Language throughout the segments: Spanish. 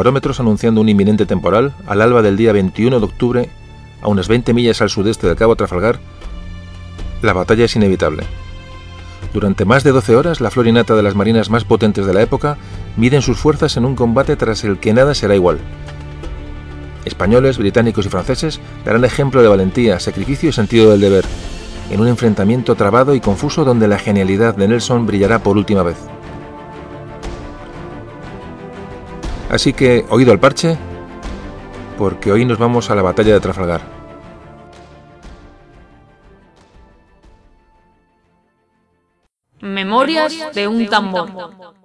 barómetros anunciando un inminente temporal, al alba del día 21 de octubre, a unas 20 millas al sudeste del Cabo Trafalgar, la batalla es inevitable. Durante más de 12 horas, la florinata de las marinas más potentes de la época miden sus fuerzas en un combate tras el que nada será igual. Españoles, británicos y franceses darán ejemplo de valentía, sacrificio y sentido del deber, en un enfrentamiento trabado y confuso donde la genialidad de Nelson brillará por última vez. Así que, oído al parche, porque hoy nos vamos a la batalla de Trafalgar. Memorias de un tambor.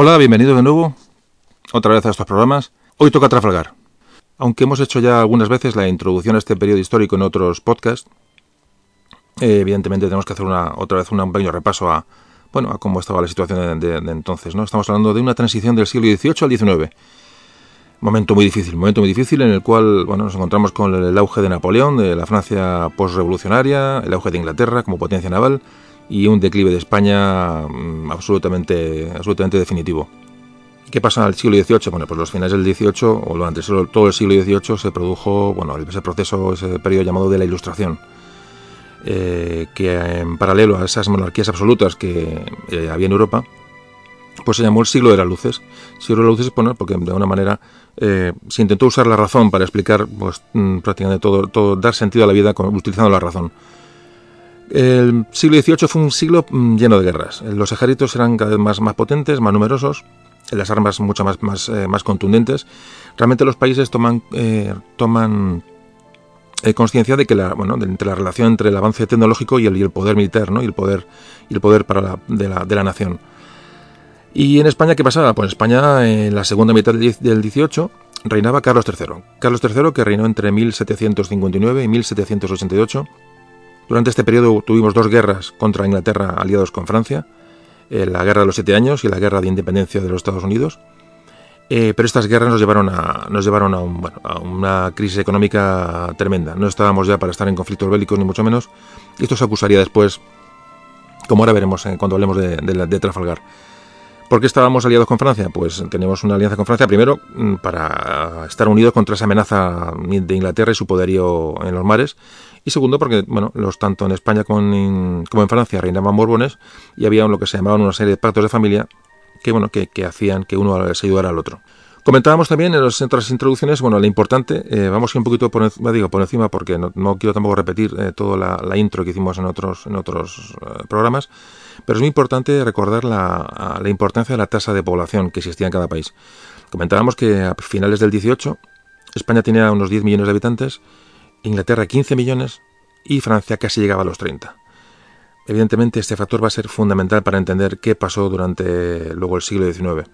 Hola, bienvenido de nuevo otra vez a estos programas. Hoy toca Trafalgar. Aunque hemos hecho ya algunas veces la introducción a este periodo histórico en otros podcasts, eh, evidentemente tenemos que hacer una, otra vez un pequeño repaso a, bueno, a cómo estaba la situación de, entonces. ¿no? Estamos hablando de una transición del siglo XVIII al XIX. Momento muy difícil, momento muy difícil en el cual bueno, nos encontramos con el, auge de Napoleón, de la Francia postrevolucionaria, el auge de Inglaterra como potencia naval y un declive de España mm, absolutamente, absolutamente definitivo. ¿Qué pasa al siglo XVIII? Bueno, pues los finales del XVIII o durante todo el siglo XVIII se produjo bueno, ese proceso, ese periodo llamado de la Ilustración, eh, que en paralelo a esas monarquías absolutas que eh, había en Europa, pues se llamó el siglo de las luces. Siglo de las luces, bueno, porque de alguna manera eh, se intentó usar la razón para explicar pues, mm, prácticamente todo, todo, dar sentido a la vida utilizando la razón. El siglo XVIII fue un siglo mm, lleno de guerras. Los ejércitos eran cada vez más, más potentes, más numerosos, las armas mucho más, más, eh, más contundentes, realmente los países toman, eh, toman eh, conciencia de que la, bueno, de, entre la relación entre el avance tecnológico y el, poder militar, ¿no? y el poder, y el poder para la, de, la, de la nación. ¿Y en España qué pasaba? Pues en España, en la segunda mitad del 18, reinaba Carlos III. Carlos III, que reinó entre 1759 y 1788. Durante este periodo tuvimos dos guerras contra Inglaterra aliados con Francia eh, la Guerra de los Siete Años y la Guerra de Independencia de los Estados Unidos. Eh, pero estas guerras nos llevaron, a, nos llevaron a, una crisis económica tremenda. No estábamos ya para estar en conflictos bélicos, ni mucho menos. Esto se acusaría después, como ahora veremos eh, cuando hablemos de, de, Trafalgar. ¿Por qué estábamos aliados con Francia? Pues teníamos una alianza con Francia, primero, mm, para estar unidos contra esa amenaza de Inglaterra y su poderío en los mares, y segundo porque bueno los tanto en España como en, Francia reinaban borbones y había lo que se llamaban una serie de pactos de familia que bueno que, hacían que uno se ayudara al otro Comentábamos también en las otras introducciones, bueno, lo importante, eh, vamos un poquito por, encima porque no, quiero tampoco repetir eh, toda la, intro que hicimos en otros, en otros eh, programas, pero es muy importante recordar la, la, importancia de la tasa de población que existía en cada país. Comentábamos que a finales del 18 España tenía unos 10 millones de habitantes Inglaterra 15 millones y Francia casi llegaba a los 30. Evidentemente este factor va a ser fundamental para entender qué pasó durante luego el siglo XIX.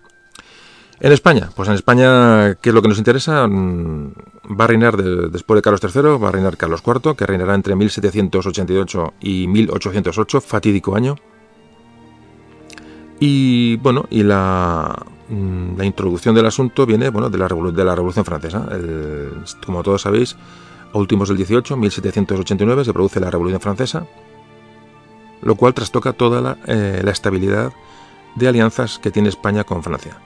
En España, pues en España, ¿qué es lo que nos interesa? Mm, va a reinar después de Carlos III, va a reinar Carlos IV, que reinará entre 1788 y 1808, fatídico año. Y bueno, y la, mm, la introducción del asunto viene bueno, de, la, la Revolución Francesa. como todos sabéis, a últimos del 18, 1789, se produce la Revolución Francesa, lo cual trastoca toda la, eh, estabilidad de alianzas que tiene España con Francia.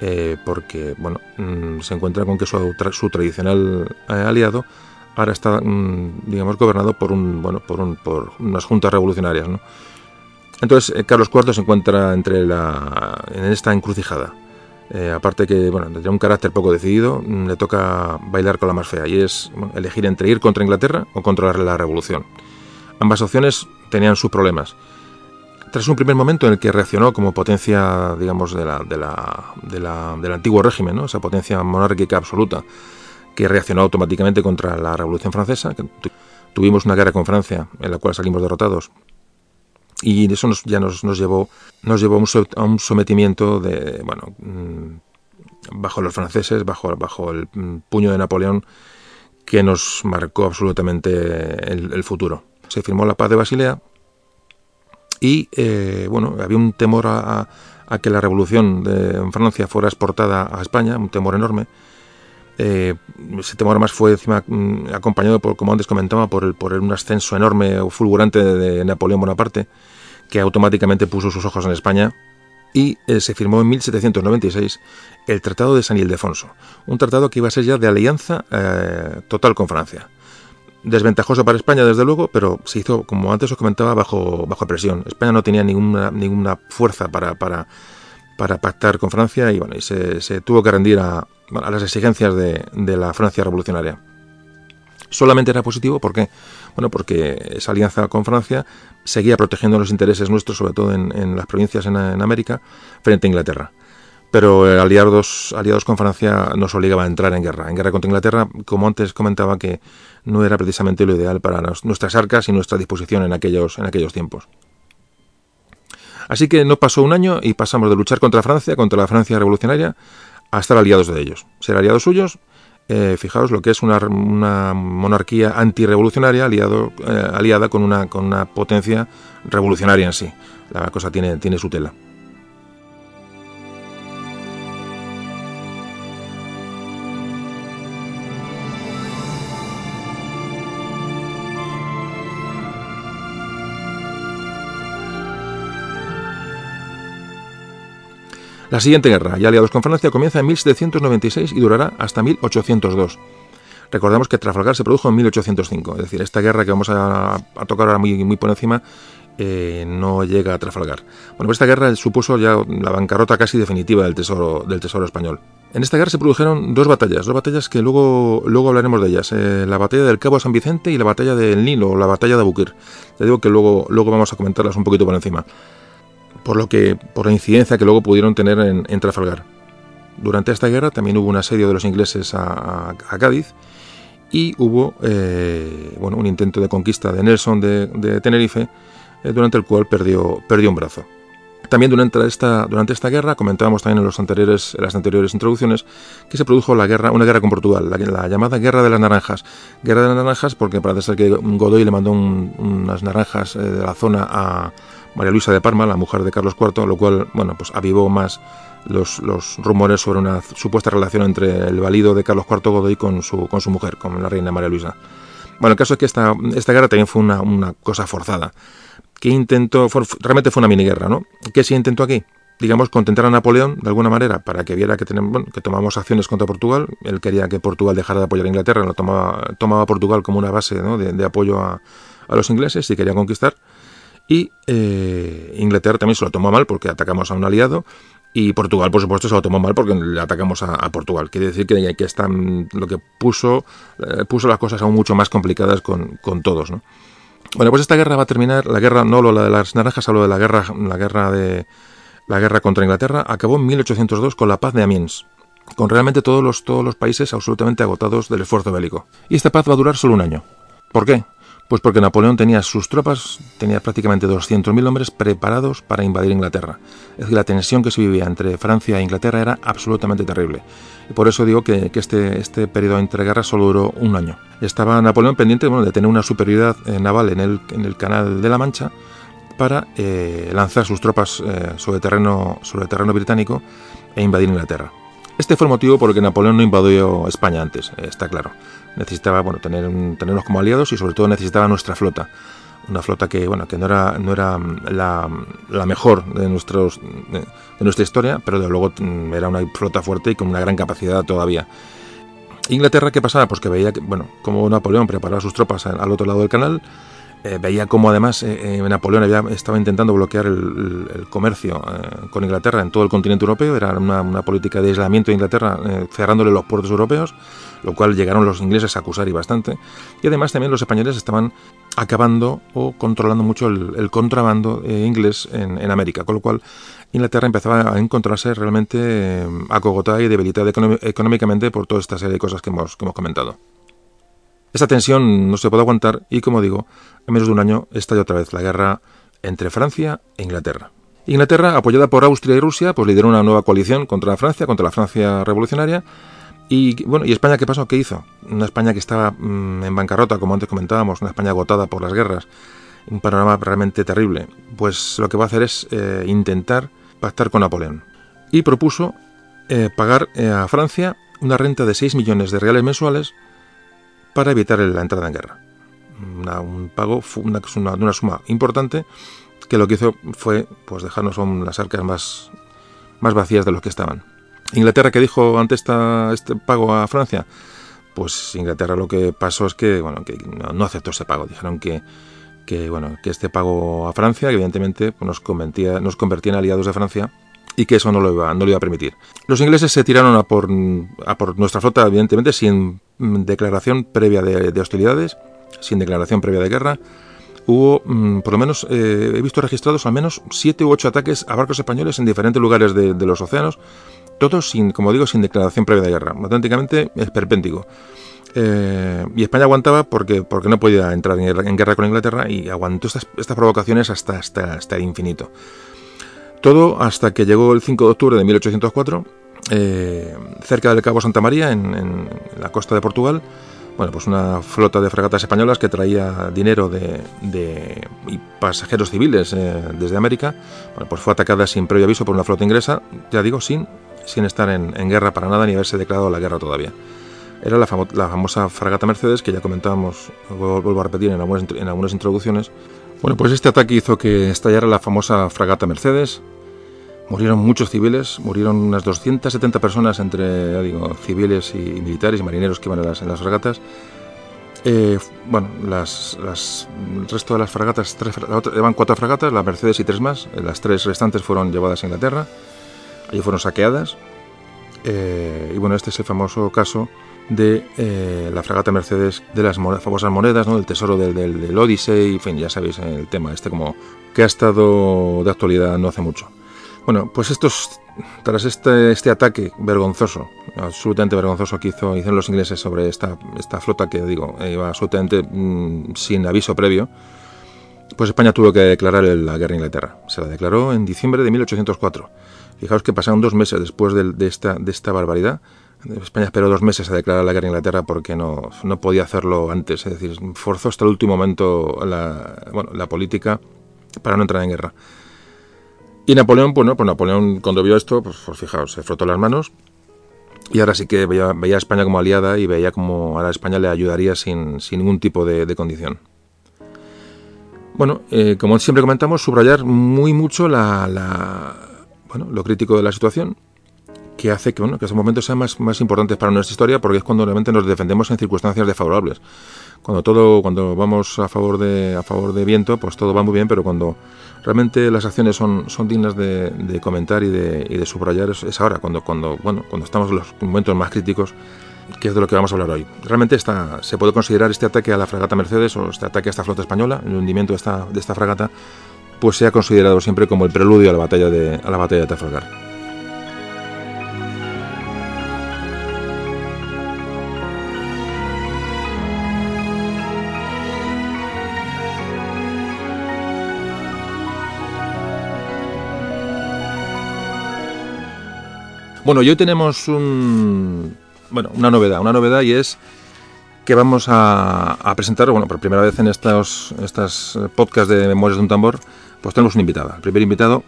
Eh, porque bueno, mm, se encuentra con que su, tradicional eh, aliado ahora está, mm, digamos, gobernado por, un, bueno, por, un, por unas juntas revolucionarias. Entonces, Carlos IV se encuentra entre la, en esta encrucijada. Eh, aparte que, bueno, tiene un carácter poco decidido, mm, le toca bailar con la más fea y es elegir entre ir contra Inglaterra o contra la revolución. Ambas opciones tenían sus problemas. Tras un primer momento en el que reaccionó como potencia, digamos, de la, de la, de la, del antiguo régimen, ¿no? esa potencia monárquica absoluta, que reaccionó automáticamente contra la Revolución Francesa, tuvimos una guerra con Francia en la cual salimos derrotados y eso nos, ya nos, nos, llevó, nos llevó a un sometimiento de, bueno, mm, bajo los franceses, bajo, bajo el mm, puño de Napoleón, que nos marcó absolutamente el, futuro. Se firmó la paz de Basilea y eh, bueno, había un temor a, que la revolución de, en Francia fuera exportada a España, un temor enorme. Eh, ese temor más fue encima mm, acompañado, por, como antes comentaba, por, el, por un ascenso enorme o fulgurante de, Napoleón Bonaparte, que automáticamente puso sus ojos en España y eh, se firmó en 1796 el Tratado de San Ildefonso, un tratado que iba a ser ya de alianza total con Francia desventajoso para España, desde luego, pero se hizo, como antes os comentaba, bajo, bajo presión. España no tenía ninguna, ninguna fuerza para, para, para pactar con Francia y, bueno, y se, tuvo que rendir a, las exigencias de, de, la Francia revolucionaria. Solamente era positivo porque, bueno, porque esa alianza con Francia seguía protegiendo los intereses nuestros, sobre todo en, en las provincias en América, frente a Inglaterra pero aliados, aliados con Francia nos obligaba a entrar en guerra, en guerra contra Inglaterra, como antes comentaba que no era precisamente lo ideal para nuestras arcas y nuestra disposición en aquellos, en aquellos tiempos. Así que no pasó un año y pasamos de luchar contra Francia, contra la Francia revolucionaria, a estar aliados de ellos. Ser aliados suyos, eh, fijaos lo que es una, una monarquía antirrevolucionaria aliado, eh, aliada con una, con una potencia revolucionaria en sí. La cosa tiene, tiene su tela. La siguiente guerra, ya aliados con Francia, comienza en 1796 y durará hasta 1802. Recordemos que Trafalgar se produjo en 1805, es decir, esta guerra que vamos a, tocar ahora muy, por encima eh, no llega a Trafalgar. Bueno, pues esta guerra supuso ya la bancarrota casi definitiva del tesoro, del tesoro español. En esta guerra se produjeron dos batallas, dos batallas que luego, luego hablaremos de ellas. Eh, la batalla del Cabo San Vicente y la batalla del Nilo, la batalla de Abukir. Ya digo que luego, luego vamos a comentarlas un poquito por encima por lo que por la incidencia que luego pudieron tener en, Trafalgar. Durante esta guerra también hubo un asedio de los ingleses a, Cádiz y hubo eh, bueno, un intento de conquista de Nelson de, Tenerife, eh, durante el cual perdió, perdió un brazo. También durante esta, durante esta guerra, comentábamos también en, los anteriores, las anteriores introducciones, que se produjo la guerra, una guerra con Portugal, la, llamada Guerra de las Naranjas. Guerra de las Naranjas porque parece ser que Godoy le mandó unas naranjas eh, de la zona a, María Luisa de Parma, la mujer de Carlos IV, lo cual, bueno, pues avivó más los, rumores sobre una supuesta relación entre el valido de Carlos IV Godoy con su, con su mujer, con la reina María Luisa. Bueno, el caso es que esta, esta guerra también fue una, cosa forzada. que intentó? realmente fue una mini guerra, ¿no? ¿Qué se intentó aquí? digamos, contentar a Napoleón de alguna manera para que viera que, tenemos, que tomamos acciones contra Portugal. Él quería que Portugal dejara de apoyar a Inglaterra, lo tomaba, tomaba Portugal como una base de, apoyo a, a, los ingleses y quería conquistar. Y eh, Inglaterra también se lo tomó mal porque atacamos a un aliado. Y Portugal, por supuesto, se lo tomó mal porque le atacamos a, Portugal. Quiere decir que, que están, lo que puso, eh, puso las cosas aún mucho más complicadas con, todos. ¿no? Bueno, pues esta guerra va a terminar, la guerra, no lo de las naranjas, hablo de la guerra, la guerra de la guerra contra Inglaterra, acabó en 1802 con la paz de Amiens, con realmente todos los, todos los países absolutamente agotados del esfuerzo bélico. Y esta paz va a durar solo un año. ¿Por qué? Pues porque Napoleón tenía sus tropas, tenía prácticamente 200.000 hombres preparados para invadir Inglaterra. Es decir, la tensión que se vivía entre Francia e Inglaterra era absolutamente terrible. Y por eso digo que, este, este periodo entre guerras solo duró un año. Estaba Napoleón pendiente de tener una superioridad eh, naval en el, en el Canal de la Mancha para eh, lanzar sus tropas eh, sobre, terreno, sobre terreno británico e invadir Inglaterra. Este fue el motivo por el que Napoleón no invadió España antes, está claro necesitaba bueno, tener, tenernos como aliados y sobre todo necesitaba nuestra flota. Una flota que, bueno, que no era, no era la, la mejor de, nuestros, de, nuestra historia, pero de luego mm, era una flota fuerte y con una gran capacidad todavía. Inglaterra, ¿qué pasaba? Pues que veía que, bueno, como Napoleón preparaba sus tropas al otro lado del canal, eh, veía cómo además eh, eh, Napoleón había, estaba intentando bloquear el, comercio con Inglaterra en todo el continente europeo, era una, política de aislamiento de Inglaterra, cerrándole los puertos europeos, lo cual llegaron los ingleses a acusar y bastante. Y además también los españoles estaban acabando o controlando mucho el, contrabando inglés en, América, con lo cual Inglaterra empezaba a encontrarse realmente acogotada y debilitada económicamente por toda esta serie de cosas que hemos, que hemos comentado. Esta tensión no se puede aguantar y, como digo, en menos de un año estalla otra vez la guerra entre Francia e Inglaterra. Inglaterra, apoyada por Austria y Rusia, pues lideró una nueva coalición contra Francia, contra la Francia revolucionaria. Y bueno, ¿y España qué pasó? ¿Qué hizo? Una España que estaba mm, en bancarrota, como antes comentábamos, una España agotada por las guerras. un panorama realmente terrible. Pues lo que va a hacer es eh, intentar pactar con Napoleón. Y propuso eh, pagar eh, a Francia una renta de 6 millones de reales mensuales para evitar la entrada en guerra. un pago, una, una, una, suma importante que lo que hizo fue pues dejarnos las arcas más, más vacías de los que estaban. Inglaterra, que dijo ante esta, este pago a Francia, pues Inglaterra lo que pasó es que, bueno, que no, aceptó ese pago. Dijeron que, que, bueno, que este pago a Francia, evidentemente nos, convertía, nos convertía en aliados de Francia, y que eso no lo iba, no lo iba a permitir. Los ingleses se tiraron a por, a por nuestra flota, evidentemente, sin declaración previa de, hostilidades, sin declaración previa de guerra. Hubo, mm, por lo menos, eh, he visto registrados al menos siete u ocho ataques a barcos españoles en diferentes lugares de, los océanos, todos sin, como digo, sin declaración previa de guerra. Auténticamente esperpéntico. Eh, y España aguantaba porque, porque no podía entrar en guerra, con Inglaterra y aguantó estas, estas provocaciones hasta, hasta, hasta el infinito. Todo hasta que llegó el 5 de octubre de 1804, eh, cerca del Cabo Santa María, en, la costa de Portugal, bueno, pues una flota de fragatas españolas que traía dinero de, y pasajeros civiles eh, desde América, bueno, pues fue atacada sin previo aviso por una flota inglesa, ya digo, sin, sin estar en, guerra para nada ni haberse declarado la guerra todavía. Era la, famosa fragata Mercedes, que ya comentábamos, vuelvo a repetir en en algunas introducciones. Bueno, pues este ataque hizo que estallara la famosa fragata Mercedes, Murieron muchos civiles, murieron unas 270 personas entre civiles y militares y marineros que iban en las, fragatas. Eh, bueno, las, el resto de las fragatas, tres, eran cuatro fragatas, la Mercedes y tres más. Las tres restantes fueron llevadas a Inglaterra, allí fueron saqueadas. Eh, y bueno, este es el famoso caso de eh, la fragata Mercedes, de las famosas monedas, ¿no? del tesoro del, del, del Odyssey, en fin, ya sabéis el tema este como que ha estado de actualidad no hace mucho. Bueno, pues estos, tras este, este ataque vergonzoso, absolutamente vergonzoso que hizo, hicieron los ingleses sobre esta, esta flota que digo, iba absolutamente mm, sin aviso previo, pues España tuvo que declarar la guerra a Inglaterra. Se la declaró en diciembre de 1804. Fijaos que pasaron dos meses después de, esta, de esta barbaridad. España esperó dos meses a declarar la guerra a Inglaterra porque no, no podía hacerlo antes. Es decir, forzó hasta el último momento la, bueno, la política para no entrar en guerra. Y Napoleón, bueno, pues Napoleón cuando vio esto, pues, pues, fijaos, se frotó las manos y ahora sí que veía, a España como aliada y veía como ahora España le ayudaría sin, ningún tipo de, condición. Bueno, eh, como siempre comentamos, subrayar muy mucho la, bueno, lo crítico de la situación, que hace que, bueno, que esos momentos sean más, más importantes para nuestra historia, porque es cuando realmente nos defendemos en circunstancias desfavorables. Cuando todo, cuando vamos a favor de, a favor de viento, pues todo va muy bien, pero cuando realmente las acciones son, son dignas de, comentar y de, y de subrayar es, ahora, cuando, cuando, bueno, cuando estamos en los momentos más críticos, que es de lo que vamos a hablar hoy. Realmente esta, se puede considerar este ataque a la fragata Mercedes o este ataque a esta flota española, el hundimiento de esta, de esta fragata, pues se ha considerado siempre como el preludio a la batalla de, a la batalla de Trafalgar. Bueno, hoy tenemos un, bueno, una novedad, una novedad y es que vamos a, presentar, bueno, por primera vez en estos estas podcasts de Memorias de un Tambor, pues tenemos un invitado. El primer invitado,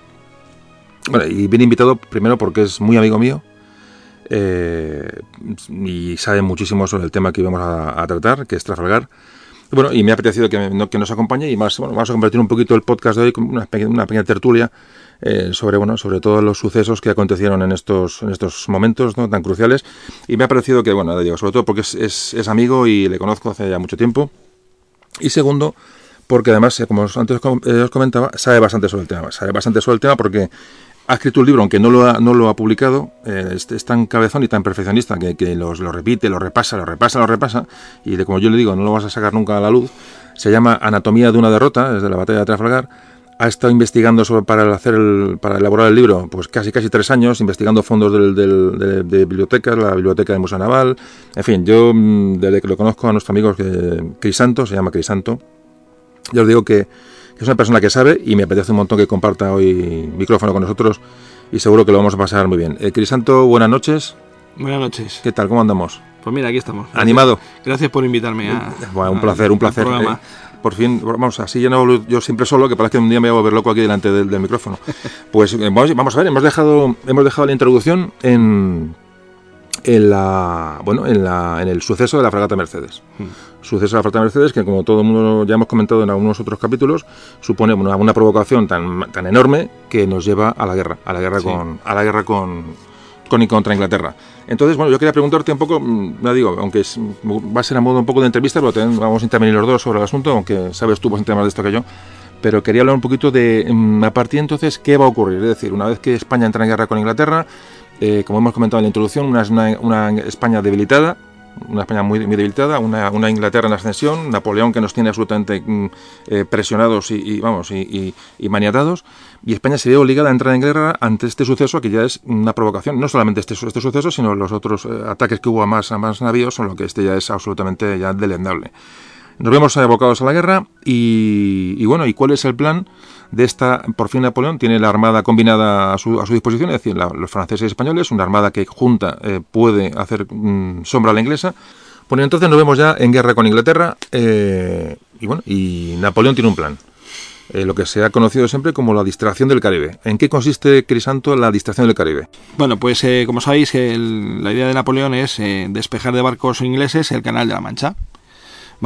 y bien invitado primero porque es muy amigo mío eh, y sabe muchísimo sobre el tema que íbamos a, tratar, que es Trafalgar. Bueno, y me ha apetecido que, que nos acompañe y más, bueno, vamos a convertir un poquito el podcast de hoy en una, una pequeña tertulia eh, sobre, bueno, sobre todos los sucesos que acontecieron en estos, en estos momentos tan cruciales. Y me ha parecido que, bueno, digo, sobre todo porque es, es, amigo y le conozco hace ya mucho tiempo. Y segundo, porque además, eh, como antes eh, os comentaba, sabe bastante sobre el tema. Sabe bastante sobre el tema porque ha escrito un libro, aunque no lo ha, no lo ha publicado, es, tan cabezón y tan perfeccionista que, que lo repite, lo repasa, lo repasa, lo repasa, y de como yo le digo, no lo vas a sacar nunca a la luz. Se llama Anatomía de una derrota, desde la batalla de Trafalgar, ha estado investigando sobre, para hacer el, para elaborar el libro pues casi casi tres años investigando fondos del, de, bibliotecas la biblioteca del museo naval. En fin yo mm, desde que lo conozco a nuestro amigo Crisanto se llama Crisanto yo os digo que, es una persona que sabe y me apetece un montón que comparta hoy micrófono con nosotros y seguro que lo vamos a pasar muy bien. Eh, Crisanto buenas noches. Buenas noches. Qué tal cómo andamos pues mira aquí estamos. Animado. Gracias por invitarme a bueno, un placer un placer por fin, vamos, así ya no yo siempre solo, que parece que un día me voy a volver loco aquí delante del, del micrófono. Pues eh, vamos, vamos a ver, hemos dejado, hemos dejado la introducción en, en la bueno en, la, en el suceso de la fragata Mercedes. Suceso de la fragata Mercedes que como todo el mundo ya hemos comentado en algunos otros capítulos supone una, una provocación tan, tan enorme que nos lleva a la guerra, a la guerra Sí. con a la guerra con, con y contra Inglaterra. Entonces, bueno, yo quería preguntarte un poco, mm, ya digo, aunque va a ser a modo un poco de entrevista, pero vamos a intervenir los dos sobre el asunto, aunque sabes tú bastante más de esto que yo. Pero quería hablar un poquito de, mm, a partir de entonces, ¿qué va a ocurrir? Es decir, una vez que España entra en guerra con Inglaterra, eh, como hemos comentado en la introducción, una, una España debilitada, una España muy, muy debilitada, una, una Inglaterra en ascensión, Napoleón que nos tiene absolutamente mm, eh, presionados y, y, vamos y, y- y maniatados, y España se ve obligada a entrar en guerra ante este suceso que ya es una provocación, no solamente este, este suceso, sino los otros eh, ataques que hubo a más, a más navíos, son lo que este ya es absolutamente ya delendable. Nos vemos abocados a la guerra y, bueno, ¿y cuál es el plan de esta? Por fin Napoleón tiene la armada combinada a su, a su disposición, es decir, los franceses y españoles, una armada que junta eh, puede hacer mm, sombra a la inglesa. Bueno, entonces nos vemos ya en guerra con Inglaterra eh, y bueno, y Napoleón tiene un plan. eh, lo que se ha conocido siempre como la distracción del Caribe. ¿En qué consiste, Crisanto, la distracción del Caribe? Bueno, pues como sabéis, el- la idea de Napoleón es despejar de barcos ingleses el canal de la Mancha.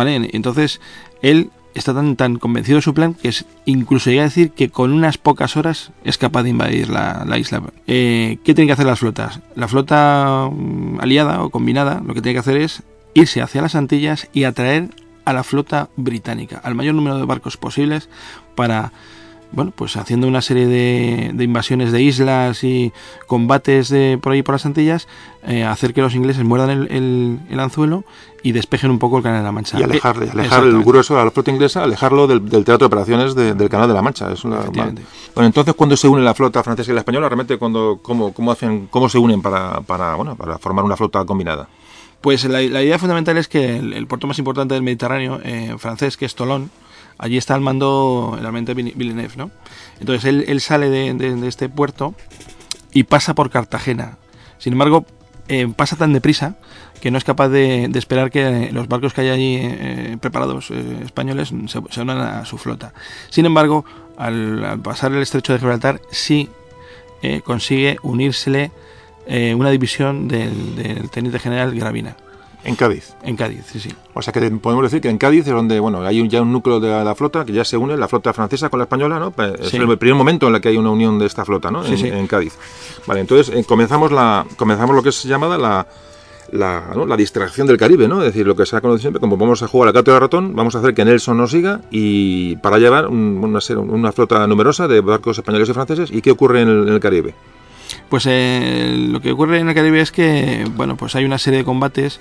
Entonces, él está tan, tan convencido de su plan que incluso llega a decir que con unas pocas horas es capaz de invadir la, la isla. Eh, ¿Qué tienen que hacer las flotas? La flota mm, aliada o combinada lo que tiene que hacer es irse hacia las Antillas y atraer a la flota británica, al mayor número de barcos posibles para bueno, pues haciendo una serie de, de invasiones de islas y combates de por ahí por las Antillas, eh, hacer que los ingleses muerdan el, el- el anzuelo y despejen un poco el canal de la Mancha. Y alejar, y alejar el grueso de la flota inglesa, alejarlo del, del teatro de operaciones de- del Canal de la Mancha. Es una-. Bueno, entonces, ¿cuándo se une la flota francesa y la española? Realmente, cuando, cómo, cómo, hacen, ¿cómo se unen para, para, bueno, para formar una flota combinada? Pues la, la idea fundamental es que el, el puerto más importante del Mediterráneo, eh, francés, que es Tolón, allí está al mando Villen- Villeneuve, ¿no? Entonces él, sale de, este puerto y pasa por Cartagena. Sin embargo, eh, pasa tan deprisa que no es capaz de, esperar que los barcos que hay allí eh, preparados eh, españoles se, unan a su flota. Sin embargo, al, pasar el estrecho de Gibraltar, sí consigue unírsele una división del, del teniente general Gravina En Cádiz. en Cádiz, sí, sí. O sea que podemos decir que en Cádiz es donde bueno hay un- ya un núcleo de la, la flota que ya se une, la flota francesa con la española, ¿no? Pues Es Sí. el primer momento en el que hay una unión de esta flota, ¿no? Sí, en, sí. en Cádiz. Vale, entonces eh, comenzamos la comenzamos lo que es llamada la la, ¿no? la distracción del Caribe, ¿no? Es decir, lo que se ha conocido siempre, como vamos a jugar al gato y al ratón, vamos a hacer que Nelson nos siga y para llevar un- una, ser- una flota numerosa de barcos españoles y franceses. ¿Y qué ocurre en el, en el Caribe? Pues eh, lo que ocurre en el Caribe es que, bueno, pues hay una serie de combates,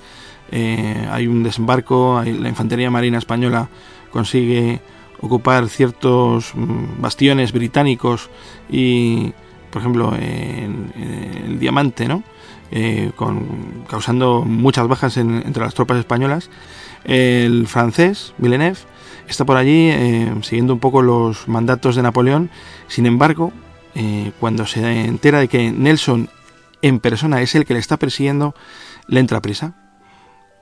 eh, hay un desembarco, hay- la infantería marina española consigue ocupar ciertos mm, bastiones británicos y, por ejemplo, en, el Diamante, ¿no? Eh, con, causando muchas bajas en- entre las tropas españolas. El francés, Villeneuve, está por allí siguiendo un poco los mandatos de Napoleón. Sin embargo, eh, cuando se entera de que Nelson en persona es el que le está persiguiendo, le entra prisa.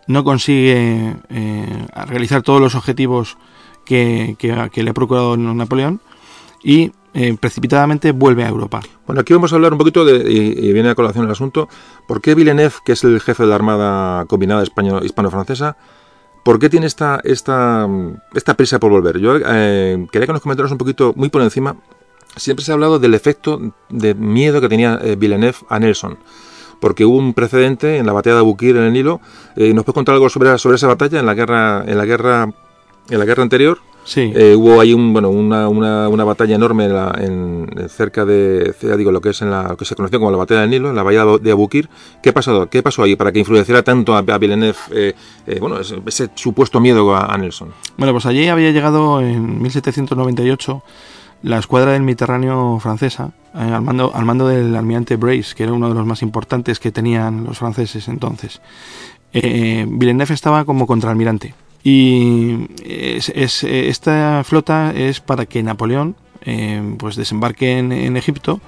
No consigue eh, realizar todos los objetivos que, le ha procurado Napoleón y eh, precipitadamente vuelve a Europa. Bueno, aquí vamos a hablar un poquito de, y, viene a colación el asunto, ¿por qué Villeneuve, que es el jefe de la Armada Combinada hispano-francesa, ¿por qué tiene esta, prisa por volver? Yo quería que nos comentaras un poquito, muy por encima, siempre se ha hablado del efecto de miedo que tenía eh, Villeneuve a Nelson. Porque hubo un precedente en la batalla de Abukir en el Nilo. Eh, ¿Nos puedes contar algo sobre, sobre esa batalla en la guerra, en la guerra, en la guerra anterior? Sí. Eh, hubo ahí un, bueno, una, una, una batalla enorme en la- en- cerca de, ya digo, lo que es en la, lo que se conoció como la batalla del Nilo, en la bahía de Abukir. ¿Qué pasó? ¿Qué pasó ahí para que influenciara tanto a, a Villeneuve, eh, eh, bueno, ese, ese supuesto miedo a, a Nelson? Bueno, pues allí había llegado en 1798 la escuadra del Mediterráneo francesa, eh, al, mando, al mando del almirante Brace, que era uno de los más importantes que tenían los franceses entonces. Eh, Villeneuve estaba como contraalmirante. Y es, es- esta flota es para que Napoleón eh, pues desembarque en, en Egipto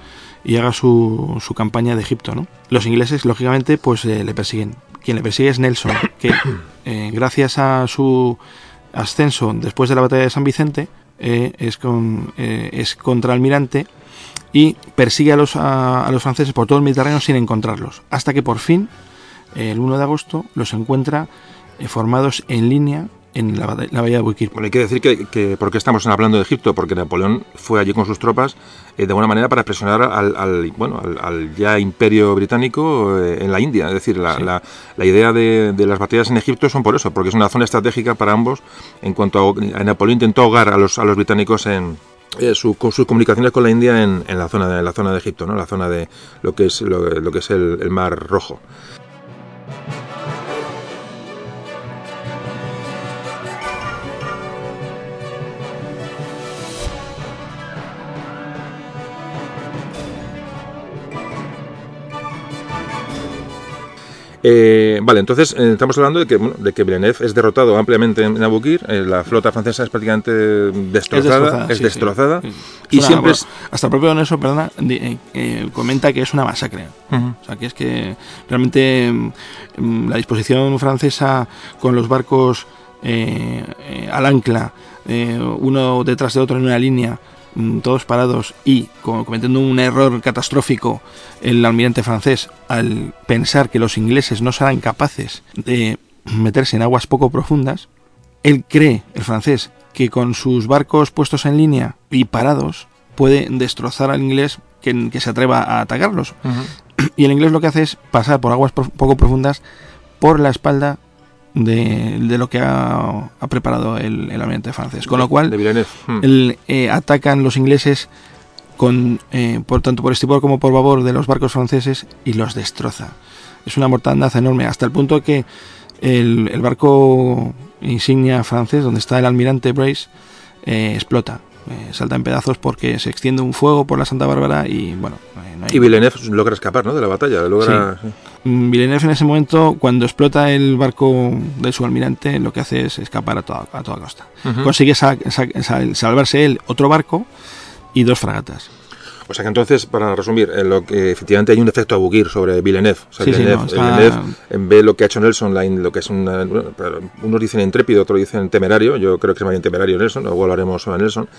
y haga su, su campaña de Egipto. ¿no? Los ingleses, lógicamente, pues le persiguen. Quien le persigue es Nelson, que gracias a su ascenso después de la batalla de San Vicente eh, es, con, eh, es contraalmirante y persigue a los, a, los franceses por todo el Mediterráneo sin encontrarlos, hasta que por fin, el 1 de agosto, los encuentra eh, formados en línea en la, la, bahía de Buquir. Bueno, hay que decir que, que ¿por qué estamos hablando de Egipto? Porque Napoleón fue allí con sus tropas eh, de alguna manera para presionar al, al bueno, al, al, ya imperio británico eh, en la India. Es decir, la, sí. la, la idea de, de, las batallas en Egipto son por eso, porque es una zona estratégica para ambos en cuanto a, a Napoleón intentó ahogar a los, a los británicos en, eh, su, con sus comunicaciones con la India en, en, la zona de en la zona de Egipto, ¿no? La zona de lo que es lo, lo que es el, el Mar Rojo. Eh, vale, entonces eh, estamos hablando de que, bueno, de que Villeneuve es derrotado ampliamente en Abukir, eh, la flota francesa es prácticamente destrozada, es destrozada, es sí, destrozada sí. y una, siempre es... hasta el propio Nelson, perdona, eh, comenta que es una masacre, uh -huh. o sea que es que realmente mm, la disposición francesa con los barcos al ancla, uno detrás de otro en una línea mm, todos parados y cometiendo un error catastrófico el almirante francés al pensar que los ingleses no serán capaces de meterse en aguas poco profundas, él cree, el francés, que con sus barcos puestos en línea y parados puede destrozar al inglés que, que se atreva a atacarlos. Uh -huh. Y el inglés lo que hace es pasar por aguas poco profundas por la espalda de, de, lo que ha, ha preparado el, el, almirante francés. Con lo cual, hmm. el, eh, atacan los ingleses con, eh, por tanto por estibor como por babor de los barcos franceses y los destroza. Es una mortandad enorme, hasta el punto que el, el barco insignia francés, donde está el almirante Brace, eh, explota. Eh, salta en pedazos porque se extiende un fuego por la Santa Bárbara y bueno. No hay... Y Villeneuve logra escapar ¿no? de la batalla. Logra... Sí. Villeneuve en ese momento, cuando explota el barco de su almirante, lo que hace es escapar a toda, a toda costa. Uh -huh. Consigue sal, sal, sal, salvarse él, otro barco y dos fragatas. O sea que entonces, para resumir, en lo que efectivamente hay un efecto Abugir sobre Villeneuve. O sea, sí, Villeneuve, sí, no, está... Villeneuve ve lo que ha hecho Nelson, la, lo que es una, bueno, unos dicen intrépido, otros dicen temerario. Yo creo que es más bien temerario Nelson, luego hablaremos sobre Nelson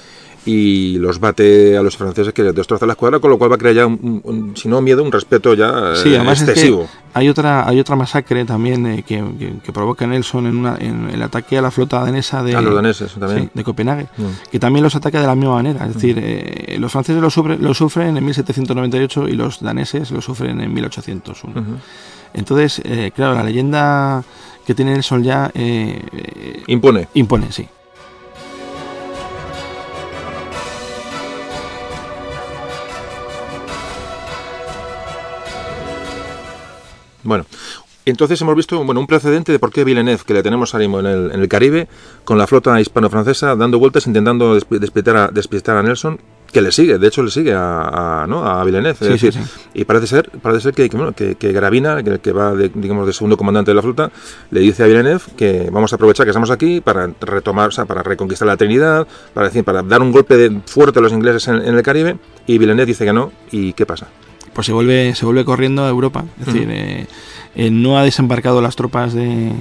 y los bate a los franceses que les destroza la escuadra, con lo cual va a crear ya, un, un, si no miedo, un respeto ya sí, además excesivo. Es que hay, otra, hay otra masacre también eh, que, que, que, provoca Nelson en, una, en, el ataque a la flota danesa de, a los daneses, también. Sí, de Copenhague, mm. que también los ataca de la misma manera. Es decir, mm. eh, los franceses lo, sufre, lo, sufren en 1798 y los daneses lo sufren en 1801. Uh -huh. Entonces, eh, claro, la leyenda que tiene Nelson ya... eh, impone. Impone, sí. Bueno, entonces hemos visto bueno, un precedente de por qué Villeneuve, que le tenemos mismo en el, en el Caribe, con la flota hispano-francesa, dando vueltas, intentando despistar a, despistar a Nelson, que le sigue, de hecho le sigue a, a, ¿no? a Villeneuve. Sí, es decir, sí, sí. Y parece ser, parece ser que, que, bueno, que, que Gravina, que, que, va de, digamos, de segundo comandante de la flota, le dice a Villeneuve que vamos a aprovechar que estamos aquí para retomar, o sea, para reconquistar la Trinidad, para, decir, para dar un golpe de, fuerte a los ingleses en, en el Caribe, y Villeneuve dice que no, ¿y qué pasa? Pues se vuelve, se vuelve corriendo a Europa. Es decir, uh -huh. eh, eh, no ha desembarcado las tropas de,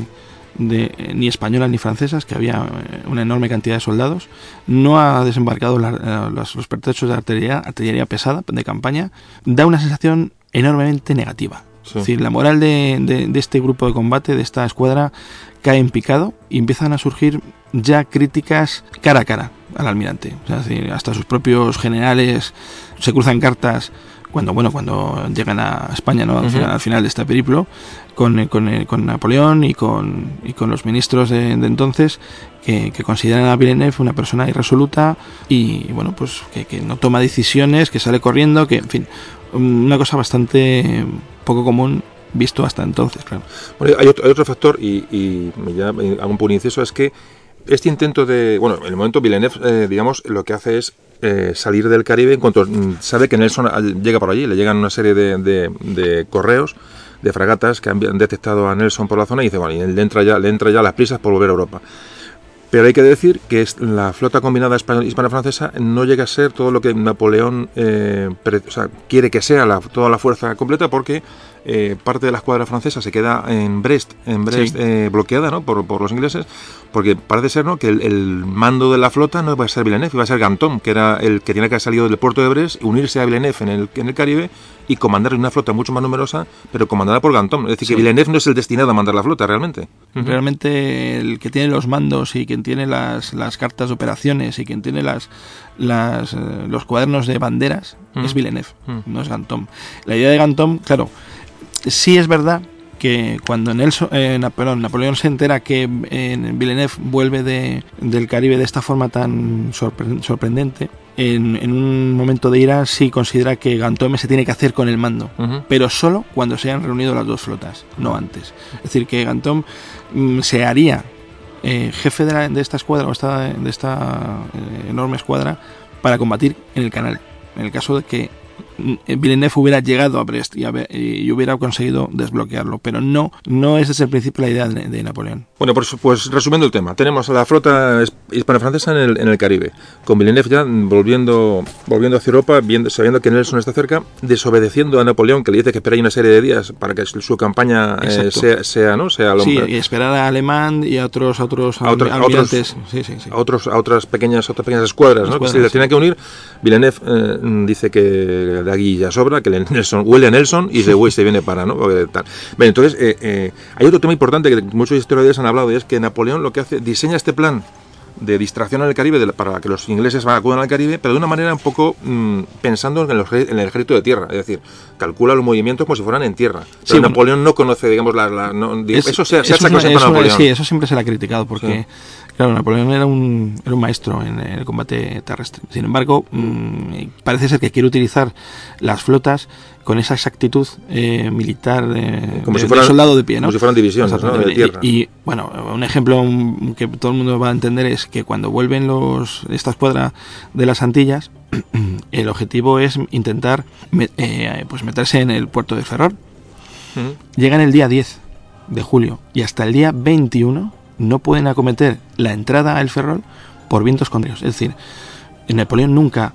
de, eh, ni españolas ni francesas, que había una enorme cantidad de soldados. No ha desembarcado la, los, los, pertrechos de artillería, artillería pesada de campaña. Da una sensación enormemente negativa. Sí. Es decir, la moral de, de, de, este grupo de combate, de esta escuadra, cae en picado y empiezan a surgir ya críticas cara a cara al almirante. O sea, es decir, hasta sus propios generales se cruzan cartas cuando bueno cuando llegan a España no al, uh -huh. final, al final, de este periplo con, con, con, Napoleón y con, y con los ministros de, de entonces que, que, consideran a Villeneuve una persona irresoluta y bueno pues que, que, no toma decisiones que sale corriendo que en fin una cosa bastante poco común visto hasta entonces claro bueno, hay, otro, hay otro factor y, y ya hago un punto inciso es que este intento de. Bueno, en el momento Villeneuve, eh, digamos, lo que hace es eh, salir del Caribe en cuanto mm, sabe que Nelson llega por allí, le llegan una serie de, de, correos de fragatas que han detectado a Nelson por la zona y dice, bueno, y le entra ya, le entra ya las prisas por volver a Europa. Pero hay que decir que la flota combinada hispano-francesa no llega a ser todo lo que Napoleón eh, quiere que sea la, toda la fuerza completa porque eh, parte de la escuadra francesa se queda en Brest, en Brest eh, bloqueada ¿no? por, por, los ingleses, porque parece ser ¿no? que el, mando de la flota no iba a ser Villeneuve, iba a ser Gantom, que era el que tenía que haber salido del puerto de Brest, unirse a Villeneuve en el, en el Caribe y comandar una flota mucho más numerosa, pero comandada por Gantom. Es decir, que Villeneuve no es el destinado a mandar la flota realmente. Realmente el que tiene los mandos y quien tiene las, las cartas de operaciones y quien tiene las, las, eh, los cuadernos de banderas es Villeneuve, no es Gantom. La idea de Gantom, claro, sí es verdad que cuando Nelson, eh, Napoleón, se entera que eh, Villeneuve vuelve de, del Caribe de esta forma tan sorprendente, en, un momento de ira sí considera que Gantome se tiene que hacer con el mando, pero solo cuando se hayan reunido las dos flotas, no antes. Es decir, que Gantom mm, se haría eh, jefe de, esta escuadra o esta, de esta enorme escuadra para combatir en el canal. En el caso de que Villeneuve hubiera llegado a Brest y, hubiera conseguido desbloquearlo, pero no, no es desde el principio la idea de, Napoleón. Bueno, pues, pues, resumiendo el tema, tenemos a la flota hispano-francesa en el, en el, Caribe, con Villeneuve ya volviendo, volviendo hacia Europa, viendo, sabiendo que Nelson está cerca, desobedeciendo a Napoleón, que le dice que espera una serie de días para que su campaña eh, sea, sea, ¿no? sea Sí, y esperar a Alemán y a otros, a otros a otros, a otros, sí, sí, a otros, a otras pequeñas, otras pequeñas escuadras, ¿no? que se les tiene que unir. Villeneuve eh, dice que de aquí ya sobra, que Nelson, huele a Nelson y de se viene para, ¿no? Tal. entonces, eh, eh, hay otro tema importante que muchos historiadores han hablado y es que Napoleón lo que hace, diseña este plan de distracción en el Caribe para que los ingleses acudan al Caribe, pero de una manera un poco mm, pensando en, en, el ejército de tierra, es decir, calcula los movimientos como si fueran en tierra. Pero Napoleón no conoce, digamos, la, eso se, se ha. Sí, eso siempre se le ha criticado porque Claro, Napoleón era un, era un maestro en el combate terrestre. Sin embargo, mm, parece ser que quiere utilizar las flotas con esa exactitud eh, militar de, como si fueran, soldado de pie, ¿no? Como si fueran divisiones de tierra. Y, bueno, un ejemplo que todo el mundo va a entender es que cuando vuelven los esta escuadra de las Antillas, el objetivo es intentar eh, pues meterse en el puerto de Ferrol. Llegan el día 10 de julio y hasta el día 21 no pueden acometer la entrada al Ferrol por vientos contrarios. Es decir, Napoleón nunca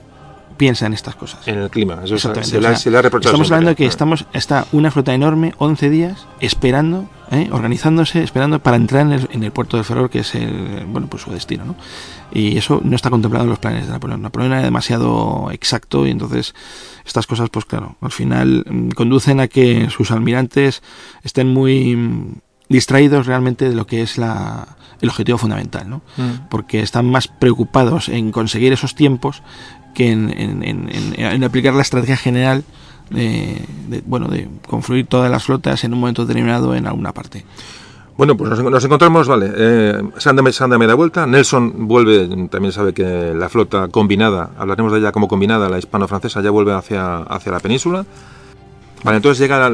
piensa en estas cosas. En el clima, eso se, Estamos hablando de que estamos, está una flota enorme, 11 días, esperando, ¿eh? organizándose, esperando para entrar en el, puerto de Ferrol, que es el, bueno, pues su destino. ¿no? Y eso no está contemplado en los planes de Napoleón. Napoleón era demasiado exacto y entonces estas cosas, pues claro, al final mm, conducen a que sus almirantes estén muy distraídos realmente de lo que es la, el objetivo fundamental, ¿no? Mm. Porque están más preocupados en conseguir esos tiempos que en, aplicar la estrategia general de, bueno, de confluir todas las flotas en un momento determinado en alguna parte. Bueno, pues nos, encontramos, vale, eh, Sanda, Sanda media vuelta, Nelson vuelve, también sabe que la flota combinada, hablaremos de ella como combinada, la hispano-francesa ya vuelve hacia, hacia la península, Vale, entonces llega,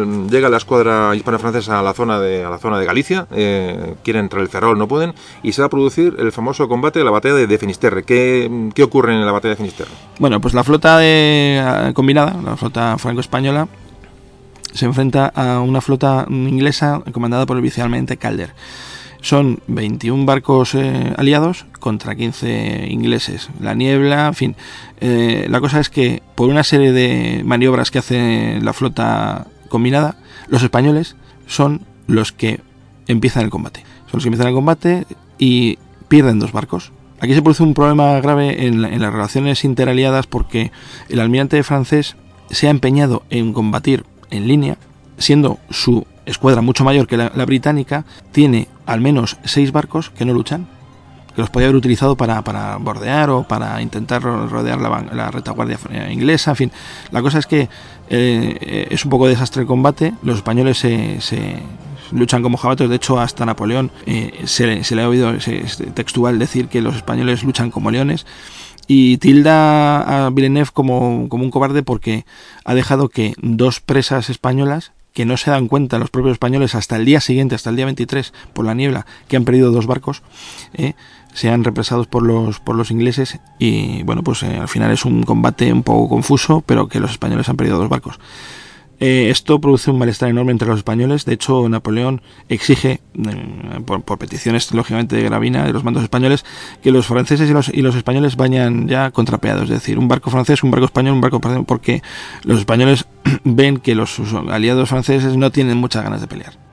la escuadra hispano-francesa a la zona de, la zona de Galicia, eh, quieren entrar el Ferrol, no pueden, y se va a producir el famoso combate de la batalla de, Finisterre. ¿Qué, ¿Qué, ocurre en la batalla de Finisterre? Bueno, pues la flota de, eh, combinada, la flota franco-española, se enfrenta a una flota inglesa comandada por el Calder. Son 21 barcos eh, aliados contra 15 ingleses. La niebla, en fin. Eh, la cosa es que por una serie de maniobras que hace la flota combinada, los españoles son los que empiezan el combate. Son los que empiezan el combate y pierden dos barcos. Aquí se produce un problema grave en, en las relaciones interaliadas porque el almirante francés se ha empeñado en combatir en línea, siendo su escuadra mucho mayor que la, británica, tiene al menos seis barcos que no luchan, que los podía haber utilizado para, para bordear o para intentar rodear la, retaguardia inglesa. En fin, la cosa es que eh, es un poco desastre el combate. Los españoles se, luchan como jabatos. De hecho, hasta Napoleón eh, se, le ha oído textual decir que los españoles luchan como leones. Y tilda a Villeneuve como, como un cobarde porque ha dejado que dos presas españolas que no se dan cuenta los propios españoles hasta el día siguiente, hasta el día 23, por la niebla, que han perdido dos barcos, eh, sean represados por los, por los ingleses y bueno, pues eh, al final es un combate un poco confuso, pero que los españoles han perdido dos barcos. Eh, esto produce un malestar enorme entre los españoles. De hecho, Napoleón exige, eh, por, peticiones lógicamente de Gravina, de los mandos españoles, que los franceses y los, españoles vayan ya contrapeados. Es decir, un barco francés, un barco español, un barco porque los españoles ven que los aliados franceses no tienen muchas ganas de pelear.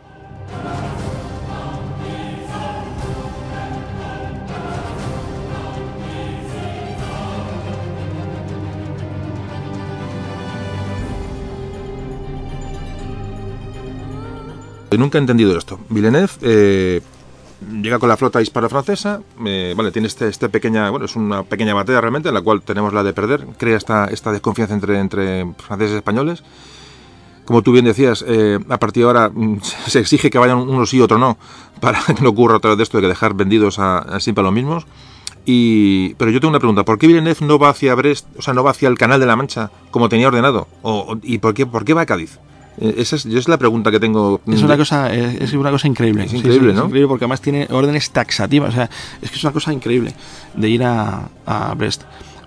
Nunca he entendido esto. Villeneuve eh, llega con la flota hispano-francesa, eh, vale, tiene este, este, pequeña, bueno, es una pequeña batalla realmente en la cual tenemos la de perder, crea esta, esta desconfianza entre, entre franceses y españoles. Como tú bien decías, eh, a partir de ahora mm, se exige que vayan unos sí y otros no, para que no ocurra otra vez de esto de que dejar vendidos a, siempre a los mismos. Y, pero yo tengo una pregunta, ¿por qué Villeneuve no va hacia Brest, o sea, no va hacia el Canal de la Mancha como tenía ordenado? O, ¿Y por qué, por qué va a Cádiz? Eh, esa es, la pregunta que tengo. Es una cosa, es una cosa increíble. Es increíble, ¿no? Es increíble porque además tiene órdenes taxativas. O sea, es que es una cosa increíble de ir a, Brest.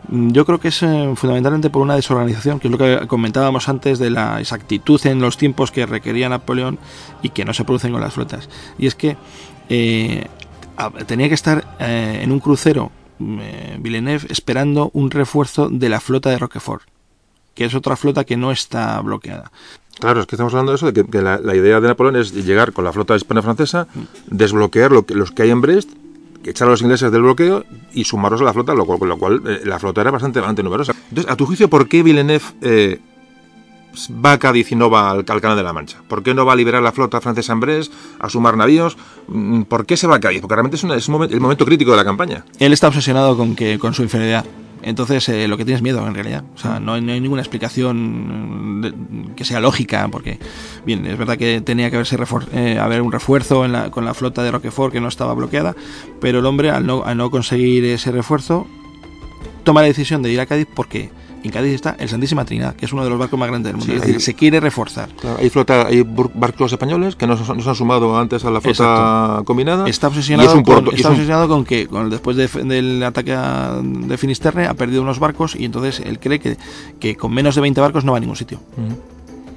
Mm, yo creo que es eh, fundamentalmente por una desorganización, que es lo que comentábamos antes de la exactitud en los tiempos que requería Napoleón y que no se producen con las flotas. Y es que eh, tenía que estar en un crucero Villeneuve esperando un refuerzo de la flota de Roquefort, que es otra flota que no está bloqueada. Claro, es que estamos hablando de eso, de que, la, idea de Napoleón es llegar con la flota hispano-francesa, desbloquear lo que, los que hay en Brest, echar a los ingleses del bloqueo y sumarlos a la flota, lo cual, con lo cual eh, la flota era bastante, bastante numerosa. Entonces, a tu juicio, ¿por qué Villeneuve eh, va a Cádiz y no va al, Canal de la Mancha? ¿Por qué no va a liberar la flota francesa en Brest, a sumar navíos? Mm, ¿Por qué se va a Cádiz? Porque realmente es, es el momento crítico de la campaña. Él está obsesionado con, que, con su inferioridad. Entonces, eh, lo que tienes miedo en realidad. O sea, no hay, ninguna explicación que sea lógica, porque, bien, es verdad que tenía que haberse eh, haber un refuerzo con la flota de Roquefort que no estaba bloqueada, pero el hombre, al no, al no conseguir ese refuerzo, toma la decisión de ir a Cádiz porque en Cádiz está el Santísima Trinidad, que es uno de los barcos más grandes del mundo. es decir, se quiere reforzar. hay flota, hay barcos españoles que no se, han sumado antes a la flota combinada. Está obsesionado, con, está obsesionado con que después del ataque de Finisterre ha perdido unos barcos y entonces él cree que, que con menos de 20 barcos no va a ningún sitio.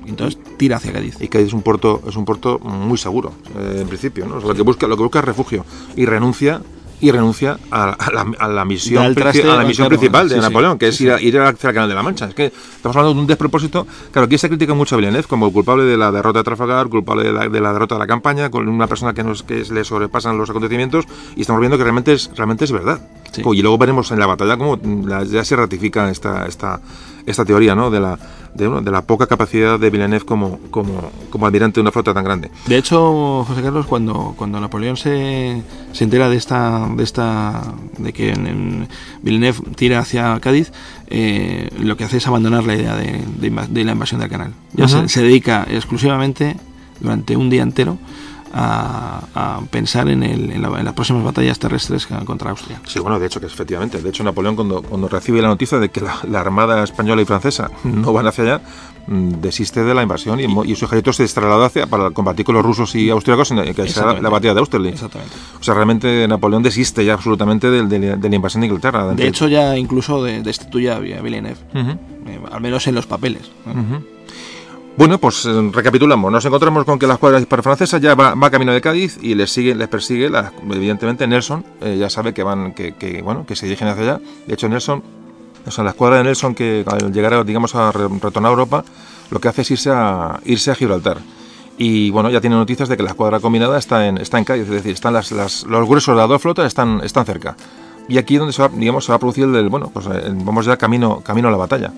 entonces tira hacia Cádiz. Y Cádiz es un puerto, es un puerto muy seguro, eh, en principio, ¿no? lo que busca, lo que busca es refugio y renuncia y renuncia a, la, misión, a la misión principal de Napoleón, que es ir, ir hacia el Canal de la Mancha. Es que estamos hablando de un despropósito. Claro, aquí se critica mucho a Villeneuve como culpable de la derrota de Trafalgar, culpable de la, derrota de la campaña, con una persona que, nos, que le sobrepasan los acontecimientos, y estamos viendo que realmente es, realmente es verdad. Y luego veremos en la batalla cómo ya se ratifica esta, esta, esta teoría ¿no? de la de, la poca capacidad de Villeneuve como, como, como, almirante de una flota tan grande. De hecho, José Carlos, cuando, cuando Napoleón se, se entera de esta, de esta, de que en, Villeneuve tira hacia Cádiz, eh, lo que hace es abandonar la idea de, de, la invasión del canal. Ya se dedica exclusivamente durante un día entero a, pensar en, el, en, las próximas batallas terrestres contra Austria. Sí, bueno, de hecho, que efectivamente. De hecho, Napoleón, cuando, cuando recibe la noticia de que la, Armada española y francesa no van hacia allá, mm, desiste de la invasión y, y, su ejército se traslada hacia para combatir con los rusos y austriacos en que será la batalla de Austerlitz. Exactamente. O sea, realmente Napoleón desiste ya absolutamente de, la invasión de Inglaterra. De, hecho, ya incluso destituye a Villeneuve, eh, al menos en los papeles. Bueno, pues eh, recapitulamos. Nos encontramos con que la escuadra francesa ya va, camino de Cádiz y les sigue, les persigue, evidentemente Nelson. Eh, ya sabe que van, que, bueno, que se dirigen hacia allá. De hecho, Nelson, o la escuadra de Nelson que al llegar, digamos, a retornar a Europa, lo que hace es irse a irse a Gibraltar. Y bueno, ya tiene noticias de que la escuadra combinada está en, está en Cádiz, es decir, están las, los gruesos de las dos flotas están, están cerca. Y aquí es donde se va, digamos, se va a producir el, bueno, pues eh, vamos ya camino, camino a la batalla.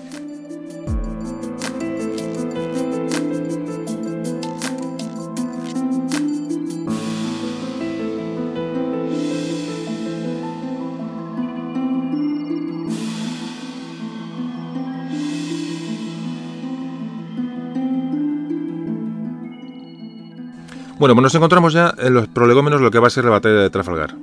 Bueno, pues nos encontramos ya en los prolegómenos lo que va a ser la batalla de Trafalgar.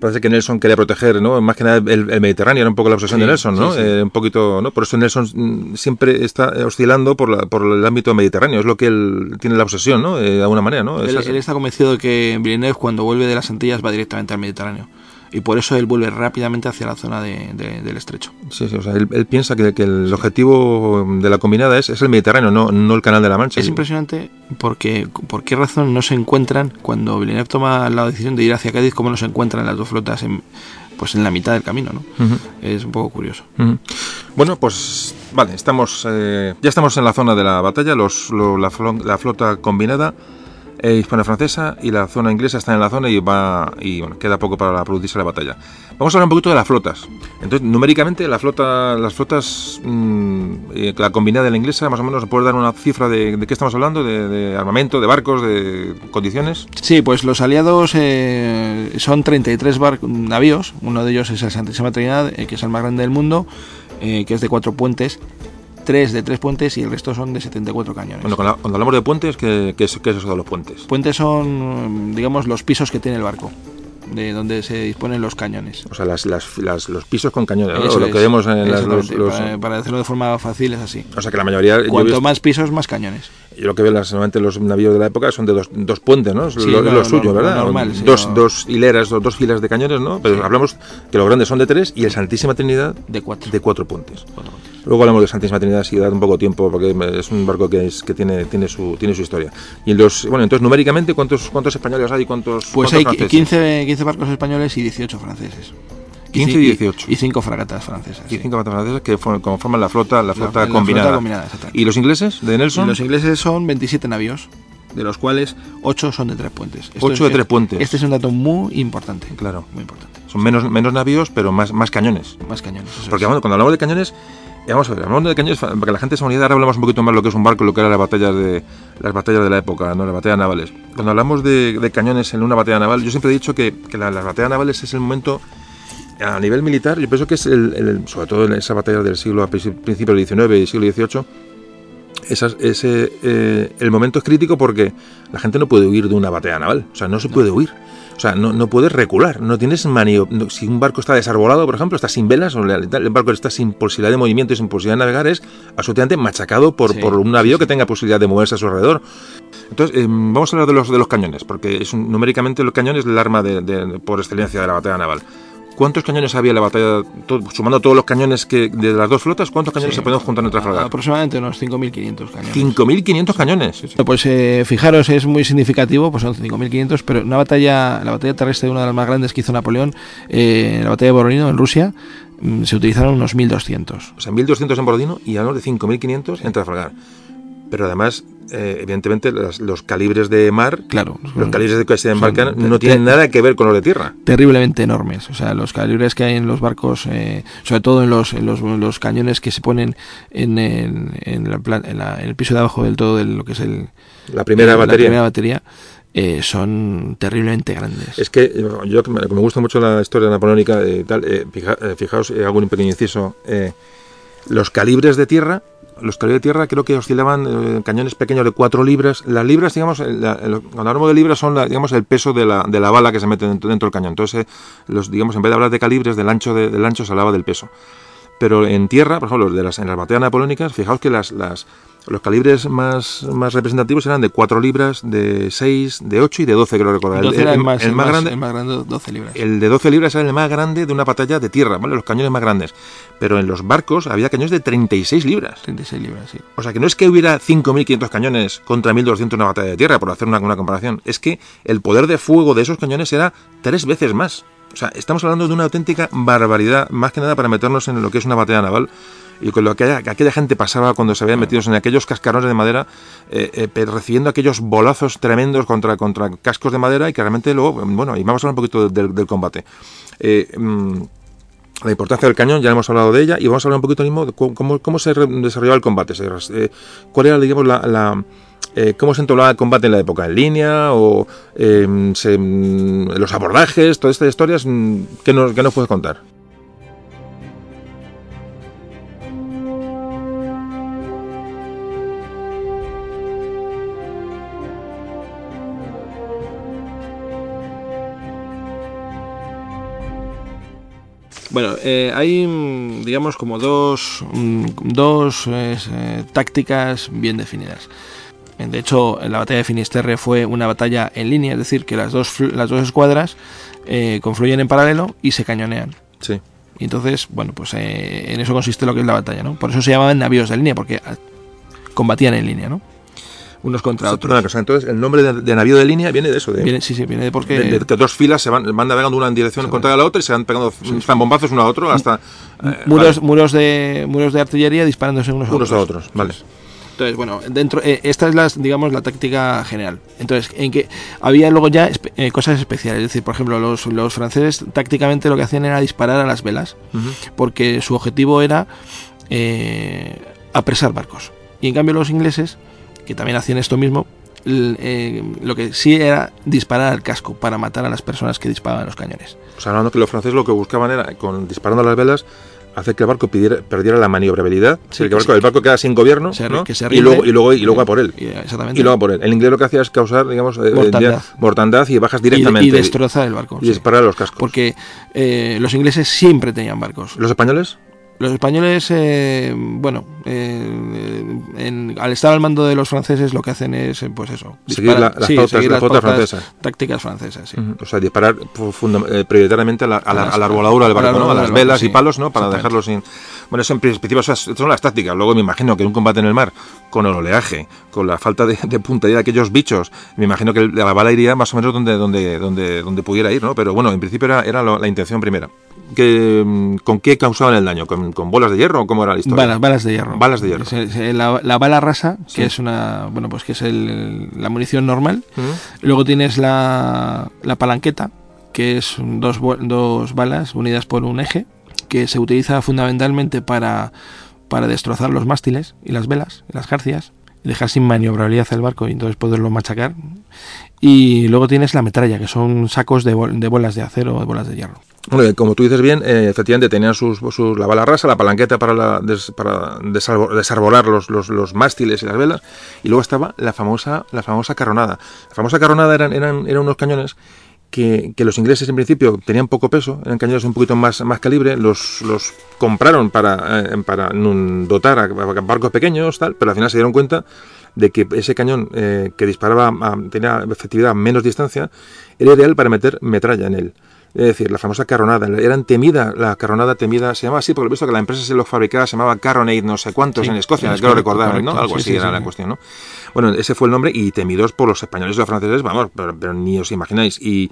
Parece que Nelson quería proteger, ¿no? Más que nada el, Mediterráneo, era un poco la obsesión de Nelson, ¿no? Eh, un poquito, ¿no? Por eso Nelson mm, siempre está oscilando por, por el ámbito mediterráneo, es lo que él tiene la obsesión, ¿no? Eh, de alguna manera, ¿no? Él, está convencido de que Villeneuve cuando vuelve de las Antillas va directamente al Mediterráneo. Y por eso él vuelve rápidamente hacia la zona de- de- del estrecho. Sí, sí, o sea, él, él piensa que, que el objetivo de la combinada es, es el Mediterráneo, no, no el Canal de la Mancha. Es impresionante porque por qué razón no se encuentran cuando Villeneuve toma la decisión de ir hacia Cádiz, cómo no se encuentran las dos flotas en, pues en la mitad del camino, ¿no? Es un poco curioso. Bueno, pues vale, estamos eh, ya estamos en la zona de la batalla, los, lo- la, la flota combinada eh, hispano-francesa y la zona inglesa está en la zona y va y bueno, queda poco para producirse la batalla. Vamos a hablar un poquito de las flotas. Entonces, numéricamente, la flota, las flotas, mm, eh, la combinada de la inglesa, más o menos, ¿se puede dar una cifra de, de qué estamos hablando? De, de armamento, de barcos, de condiciones? Sí, pues los aliados eh, son 33 bar- navíos, uno de ellos es el Santísima Trinidad, eh, que es el más grande del mundo, eh, que es de cuatro puentes, tres de tres puentes y el resto son de 74 cañones. Bueno, cuando, cuando hablamos de puentes, ¿qué, qué es, qué es eso de los puentes? Puentes son, digamos, los pisos que tiene el barco, de donde se disponen los cañones. O sea, las, las- las- los pisos con cañones, ¿no? Lo es, que vemos en las, los, para, para decirlo de forma fácil es así. O sea, que la mayoría... yo Cuanto más pisos, más cañones. Yo lo que veo normalmente los navíos de la época son de dos, dos puentes, ¿no? Sí, lo, es no, lo no, suyo, ¿verdad? normal, sí, dos, dos hileras o dos filas de cañones, ¿no? Pero hablamos que los grandes son de tres y el Santísima Trinidad De cuatro. de cuatro puentes. Cuatro puentes. Luego hablamos de Santísima Trinidad si da un poco tiempo porque es un barco que, es, que tiene, tiene, su, tiene su historia. Y los, bueno, entonces numéricamente, ¿cuántos, cuántos españoles hay? ¿Cuántos, Pues cuántos hay franceses? 15, 15 barcos españoles y 18 franceses. 15 y ci- 18. Y 5 fragatas francesas. Y sí. cinco barcos franceses que forman- conforman la flota, la flota la combinada. flota combinada. ¿Y los ingleses de Y Nelson? los ingleses son 27 navíos, de los cuales 8 son de tres puentes. Esto Ocho es- de tres puentes. Este es un dato muy importante. Claro. Muy importante. Son menos, menos navíos, pero más, más cañones. Más cañones. Porque bueno, cuando hablamos de cañones, vamos a ver, hablamos de cañones para que la gente se unida. Ahora hablamos un poquito más de lo que es un barco, lo que eran las batallas de las batallas de la época, no las batallas navales. Cuando hablamos de, de cañones en una batalla naval, yo siempre he dicho que, que la- las batallas navales es el momento a nivel militar. Yo pienso que es el, el- sobre todo en esa batalla del siglo a principios del XIX y siglo XVIII. Esas, ese, eh, el momento es crítico porque la gente no puede huir de una batalla naval. O sea, no se puede huir. O sea, no, no puedes recular. No tienes manio... no- si un barco está desarbolado, por ejemplo, está sin velas, o el barco está sin posibilidad de movimiento y sin posibilidad de navegar, es absolutamente machacado por, Sí, por un navío que tenga posibilidad de moverse a su alrededor. Entonces, eh, vamos a hablar de los, de los cañones, porque es un- numéricamente el cañón es el arma de, de- por excelencia de la batalla naval. ¿Cuántos cañones había en la batalla, sumando todos los cañones que de las dos flotas, cuántos cañones Sí. se pueden juntar en Trafalgar? Aproximadamente unos 5.500 cañones. 5.500 cañones. Pues eh, fijaros, es muy significativo, pues son 5.500, pero una batalla, la batalla terrestre, una de las más grandes que hizo Napoleón, eh, la batalla de Borodino en Rusia, mm, se utilizaron unos 1.200. O sea, 1.200 en Borodino y hablamos de 5.500 en Trafalgar. Pero además, eh, evidentemente, las- los calibres de mar, Claro, los calibres de que se embarcan, no tienen nada que ver con los de tierra. terriblemente enormes. O sea, los calibres que hay en los barcos, eh, sobre todo en los, en los, en los cañones que se ponen en el, en, la en la- en el piso de abajo del todo de lo que es el, La primera la batería. primera batería, eh, son terriblemente grandes. Es que eh, yo me, gusta mucho la historia napoleónica y tal, eh, fija- eh, fijaos, eh, hago un pequeño inciso, eh, los calibres de tierra, los calibres de tierra creo que oscilaban eh, cañones pequeños de 4 libras. Las libras, digamos, eh, el- cuando hablamos de libras son la- digamos el peso de la, de la bala que se mete dentro, dentro del cañón. Entonces, eh, los, digamos, en vez de hablar de calibres, del ancho, de- del ancho se hablaba del peso. Pero en tierra, por ejemplo, de las, en las batallas napoleónicas, fijaos que las, las, los calibres más, más representativos eran de 4 libras, de 6, de 8 y de 12, creo recordar. 12 era el, más, grande, el más grande, 12 libras. el de 12 libras era el más grande de una batalla de tierra, ¿vale? Los cañones más grandes. Pero en los barcos había cañones de 36 libras. 36 libras, sí. O sea, que no es que hubiera 5.500 cañones contra 1.200 en una batalla de tierra, por hacer una, una comparación. Es que el poder de fuego de esos cañones era tres veces más. O sea, estamos hablando de una auténtica barbaridad, más que nada para meternos en lo que es una batalla naval y con lo que aquella, que aquella gente pasaba cuando se habían metido en aquellos cascarones de madera, eh, eh, recibiendo aquellos bolazos tremendos contra, contra cascos de madera y que realmente luego, bueno, y vamos a hablar un poquito del, del combate. Eh, mm, la importancia del cañón, ya hemos hablado de ella, y vamos a hablar un poquito mismo de cómo, cómo- se desarrollaba el combate. Eh, ¿Cuál era, digamos, la, la, eh, cómo se entablaba el combate en la época? ¿En línea? ¿O se- mm, los abordajes? Todas estas historias, mm, ¿qué nos, qué nos puedes contar? Bueno, eh, hay, mm, digamos, como dos, mm, dos eh, tácticas bien definidas. De hecho, la batalla de Finisterre fue una batalla en línea, es decir, que las dos, las dos escuadras eh, confluyen en paralelo y se cañonean. Sí. Y entonces, bueno, pues eh, en eso consiste lo que es la batalla, ¿no? Por eso se llamaban navíos de línea, porque ah, combatían en línea, ¿no? Unos contra Sí, otros. perdona, cosa, entonces, el nombre de, de navío de línea viene de eso, de, Viene- sí, sí, viene de porque... de- de dos filas se van, van navegando una en dirección contra la otra y se van pegando están bombazos uno a otro hasta eh, muros, vale, muros, de, muros de artillería disparándose unos a unos a otros. otros. Vale. Entonces, bueno, dentro eh, esta es la, digamos, la táctica general. Entonces, en que había luego ya espe- eh, cosas especiales. Es decir, por ejemplo, los, los franceses tácticamente lo que hacían era disparar a las velas, porque su objetivo era eh, apresar barcos. Y en cambio los ingleses, que también hacían esto mismo, eh, lo que sí era disparar al casco para matar a las personas que disparaban los cañones. O sea, hablando que los franceses lo que buscaban era, con disparando las velas, hacer que el barco pidiera- perdiera la maniobrabilidad, Sí, que el barco, el barco queda sin gobierno, se- ¿no? que se y luego y luego y luego a por él. Eh, exactamente. Y luego a por él. El inglés lo que hacía es causar, digamos, eh, Mortandad. eh, mortandad y bajas directamente. y, destrozar el barco. y sí. disparar los cascos. Porque eh, los ingleses siempre tenían barcos. ¿Los españoles? Los españoles, eh, bueno, eh, en- al estar al mando de los franceses, lo que hacen es, eh, pues eso, Seguir disparar- la- las sí, pautas- seguir las pautas pautas francesas. tácticas francesas. sí. O sea, disparar funda- eh, prioritariamente a la, a la, A la arboladura del barco, ¿no? A las velas y palos, ¿no? Para Exactamente. dejarlo sin... Bueno, eso en principio esas son las tácticas. Luego me imagino que en un combate en el mar, con el oleaje, con la falta de, de puntería de aquellos bichos, me imagino que la bala iría más o menos donde, donde, donde, donde pudiera ir, ¿no? Pero bueno, en principio era, era lo- la intención primera. Que, mm, ¿Con qué causaban el daño? ¿Con, con bolas de hierro o cómo era la historia? Balas, balas de hierro. Balas de hierro. La, la bala rasa, que es una, bueno, pues que es el- la munición normal. Luego tienes la, la palanqueta, que es dos, dos balas unidas por un eje, que se utiliza fundamentalmente para, para destrozar los mástiles y las velas, y las jarcias, y dejar sin maniobrabilidad el barco y entonces poderlo machacar. Y luego tienes la metralla, que son sacos de, bol- de bolas de acero o de bolas de hierro. Bueno, como tú dices bien, eh, efectivamente tenían sus, la bala rasa, la palanqueta para, la, des- para desarbo- desarbolar los, mástiles y las velas, y luego estaba la famosa, la famosa carronada. La famosa carronada eran, eran, eran unos cañones que, que los ingleses en principio tenían poco peso, eran cañones un poquito más, más calibre, los, los compraron para, eh, para dotar a, barcos pequeños, tal, pero al final se dieron cuenta de que ese cañón eh, que disparaba, tenía efectividad a menos distancia, era ideal para meter metralla en él. Es decir, la famosa carronada. Eran temida, la carronada temida, se llamaba así porque he visto que la empresa se lo fabricaba, se llamaba Carronade no sé cuántos Sí, en Escocia, es creo correcto, recordar, correcto. ¿no? Algo Sí, así sí, era la cuestión, ¿no? Bueno, ese fue el nombre y temidos por los españoles y los franceses, vamos, pero, pero ni os imagináis. Y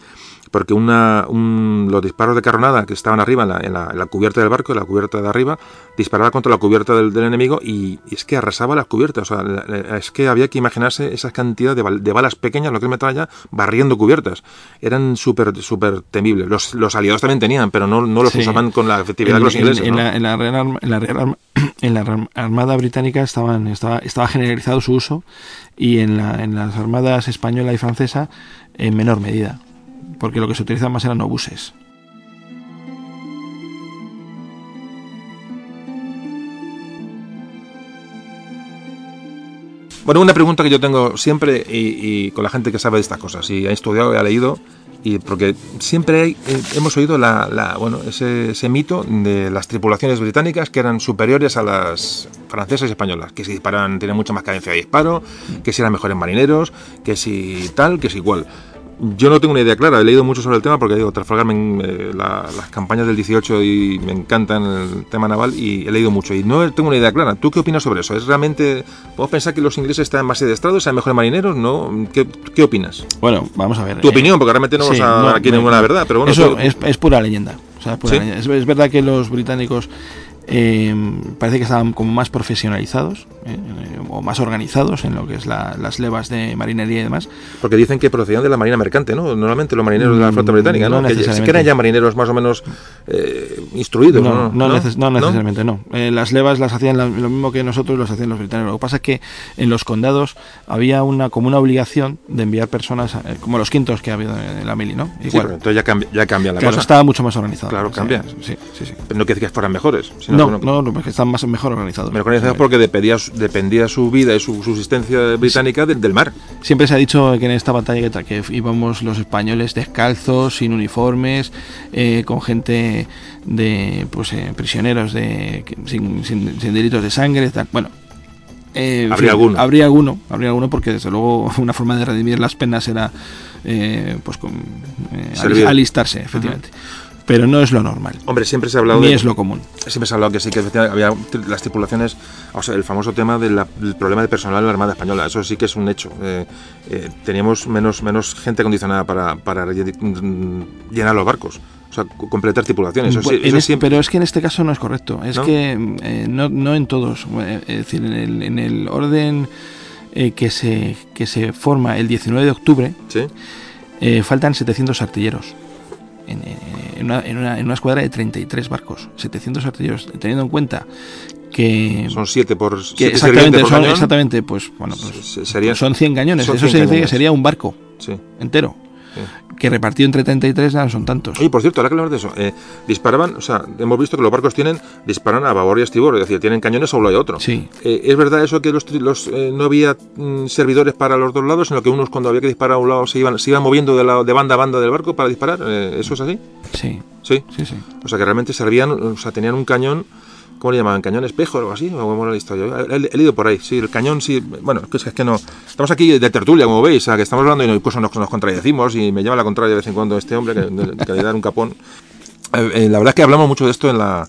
porque una, un- los disparos de carronada que estaban arriba en la, en la- en la cubierta del barco, en la cubierta de arriba, disparaba contra la cubierta del, del enemigo y, y es que arrasaba las cubiertas. O sea, la- es que había que imaginarse esa cantidad de, de balas pequeñas, lo que es metralla, barriendo cubiertas. Eran súper súper temibles. Los, los aliados también tenían, pero no, no los Sí. usaban con la efectividad En, que los ingleses. en ¿no? la, en la Real Arma- en la Real Arma- en la Arm- Armada Británica estaban, estaba, estaba generalizado su uso y en, la, en las armadas española y francesa en menor medida, porque lo que se utilizaba más eran obuses. Bueno, una pregunta que yo tengo siempre y, y con la gente que sabe de estas cosas, y ha estudiado y ha leído, y porque siempre eh, hemos oído la, ese mito de las tripulaciones británicas que eran superiores a las francesas y españolas, que si disparan tienen mucha más cadencia de disparo, que si eran mejores marineros, que si tal, que si igual. Yo no tengo una idea clara, he leído mucho sobre el tema porque digo, Trafalgar, me- eh, la- las campañas del 18 y me encantan el tema naval y he leído mucho y no tengo una idea clara. ¿Tú qué opinas sobre eso? ¿Es realmente, podemos pensar que los ingleses están más adiestrados, sean mejores marineros? ¿No? ¿Qué, qué opinas? Bueno, vamos a ver. Tu eh, opinión, porque realmente no sí, a no, aquí ninguna verdad, pero bueno, eso tú- es, es pura leyenda. o sea, es, pura ¿Sí? leyenda. Es- es verdad que los británicos eh, parece que estaban como más profesionalizados eh, eh, o más organizados en lo que es la- las levas de marinería y demás. porque dicen que procedían de la marina mercante, ¿no? Normalmente los marineros de la flota Mm, británica, ¿no? no que, que eran ya marineros más o menos eh, instruidos, No, ¿no? no, neces- no necesariamente, no. Eh, las levas las hacían la- lo mismo que nosotros los hacían los británicos. Lo que pasa es que en los condados había una como una obligación de enviar personas, eh, como los quintos que ha habido en la mili, ¿no? Sí, Igual. pero entonces ya cambia, ya cambia la claro, cosa. estaba mucho más organizado. Claro, Sí, cambia. Sí, sí, sí. Pero no quiere decir que fueran mejores. sino No, que, bueno, no, no, porque están más, mejor organizados. Mejor organizados porque dependía, su- dependía su vida y su subsistencia británica del, del mar. Siempre se ha dicho que en esta batalla que, que íbamos los españoles descalzos, sin uniformes, eh, con gente de pues eh, prisioneros de sin, sin- sin delitos de sangre, tal. Bueno, Eh, Habría alguno. Habría alguno, habría alguno porque desde luego una forma de redimir las penas era eh, pues con, eh, alistarse, efectivamente. Pero no es lo normal, Hombre, siempre se ha hablado ni de, es lo común. siempre se ha hablado que sí que había las tripulaciones, o sea, el famoso tema de del problema de personal en la Armada Española, eso sí que es un hecho. Eh, eh, teníamos menos, menos gente acondicionada para, mm, llenar los barcos, o sea, completar tripulaciones. Eso, sí- Bueno, en eso siempre- pero es que en este caso no es correcto. Es ¿No? que eh, no, no en todos. Eh, Es decir, en el, en el orden que, se, que se forma el 19 de octubre, ¿Sí? faltan 700 artilleros. En, en una, en, una, en una escuadra de 33 barcos. 700 artilleros. Teniendo en cuenta que. Son siete por que siete exactamente, por son, exactamente, pues bueno, pues, Se- serían- son 100 cañones. son Eso 100 significa que sería un barco Sí. entero. Que repartido entre 33 ya no son tantos. Oye, por cierto, ahora que hablamos de eso, eh, disparaban, o sea, hemos visto que los barcos tienen, disparan a babor y a estribor, es decir, tienen cañones a un lado y a otro. Sí. Eh, ¿Es verdad eso que los, los, eh, no había mm, servidores para los dos lados, sino que unos cuando había que disparar a un lado se iban, se iban moviendo de, la, de banda a banda del barco para disparar? ¿Eso es así? Sí, Sí. sí, sí. O sea, que realmente servían, o sea, tenían un cañón, ¿cómo le llamaban? ¿Cañón espejo o algo así? ¿O la historia? He, he- leído por ahí, sí, el cañón sí. Bueno, es que, es que no. Estamos aquí de tertulia, como veis, que estamos hablando y incluso nos, nos contradecimos y me lleva la contraria de vez en cuando este hombre, que, que le da un capón. Eh, eh, la verdad es que hablamos mucho de esto en la.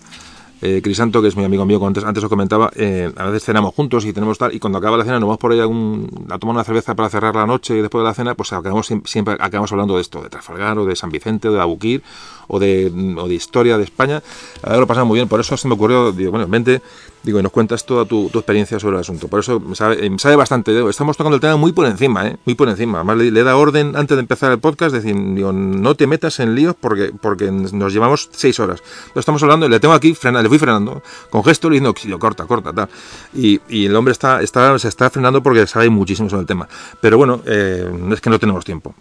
Eh, Crisanto, que es mi amigo mío, antes, antes os comentaba, eh, a veces cenamos juntos y tenemos tal, y cuando acaba la cena nos vamos por ahí a, un- a tomar una cerveza para cerrar la noche y después de la cena, pues acabamos siem- siempre acabamos hablando de esto, de Trafalgar o de San Vicente o de Abuquir o de, o de historia de España. Verdad lo pasamos muy bien, por eso se me ocurrió, digo, bueno, vente, digo, y nos cuentas toda tu, tu experiencia sobre el asunto. Por eso me sabe, eh, me sabe bastante, digo, estamos tocando el tema muy por encima, ¿eh? muy por encima. Además le, le da orden antes de empezar el podcast, decir, digo, no te metas en líos porque, porque nos llevamos seis horas. Lo estamos hablando, le tengo aquí, frena, le fui frenando, con gesto le diciendo, "Xilio, corta, corta, tal. Y, y el hombre está, está, se está frenando porque sabe muchísimo sobre el tema. Pero bueno, eh, es que no tenemos tiempo.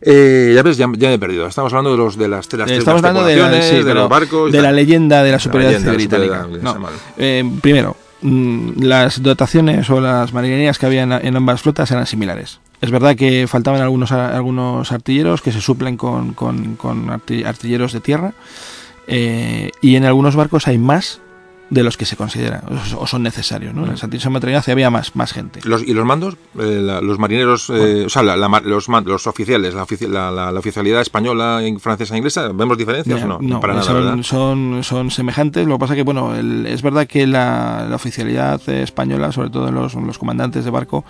Eh, ya ves, ya, ya me he perdido. Estamos hablando de los de las, de las, Estamos hablando de, la- sí, de los barcos. de la leyenda de la superioridad británica. No. Eh, primero, mm, las dotaciones o las marinerías que había en, en ambas flotas eran similares. Es verdad que faltaban algunos, algunos artilleros que se suplen con, con- con arti- artilleros de tierra eh, y en algunos barcos hay más de los que se consideran o, son necesarios. ¿no? En el Santísima Trinidad había más, más gente. Los, ¿Y los mandos? Eh, la- los marineros, eh, o sea, la- la los, los oficiales, la, ofici- la, oficialidad española, francesa e inglesa, ¿vemos diferencias o no? no, para nada, son, son, son semejantes. Lo que pasa que, bueno, el- es verdad que la, la oficialidad española, sobre todo los, los comandantes de barco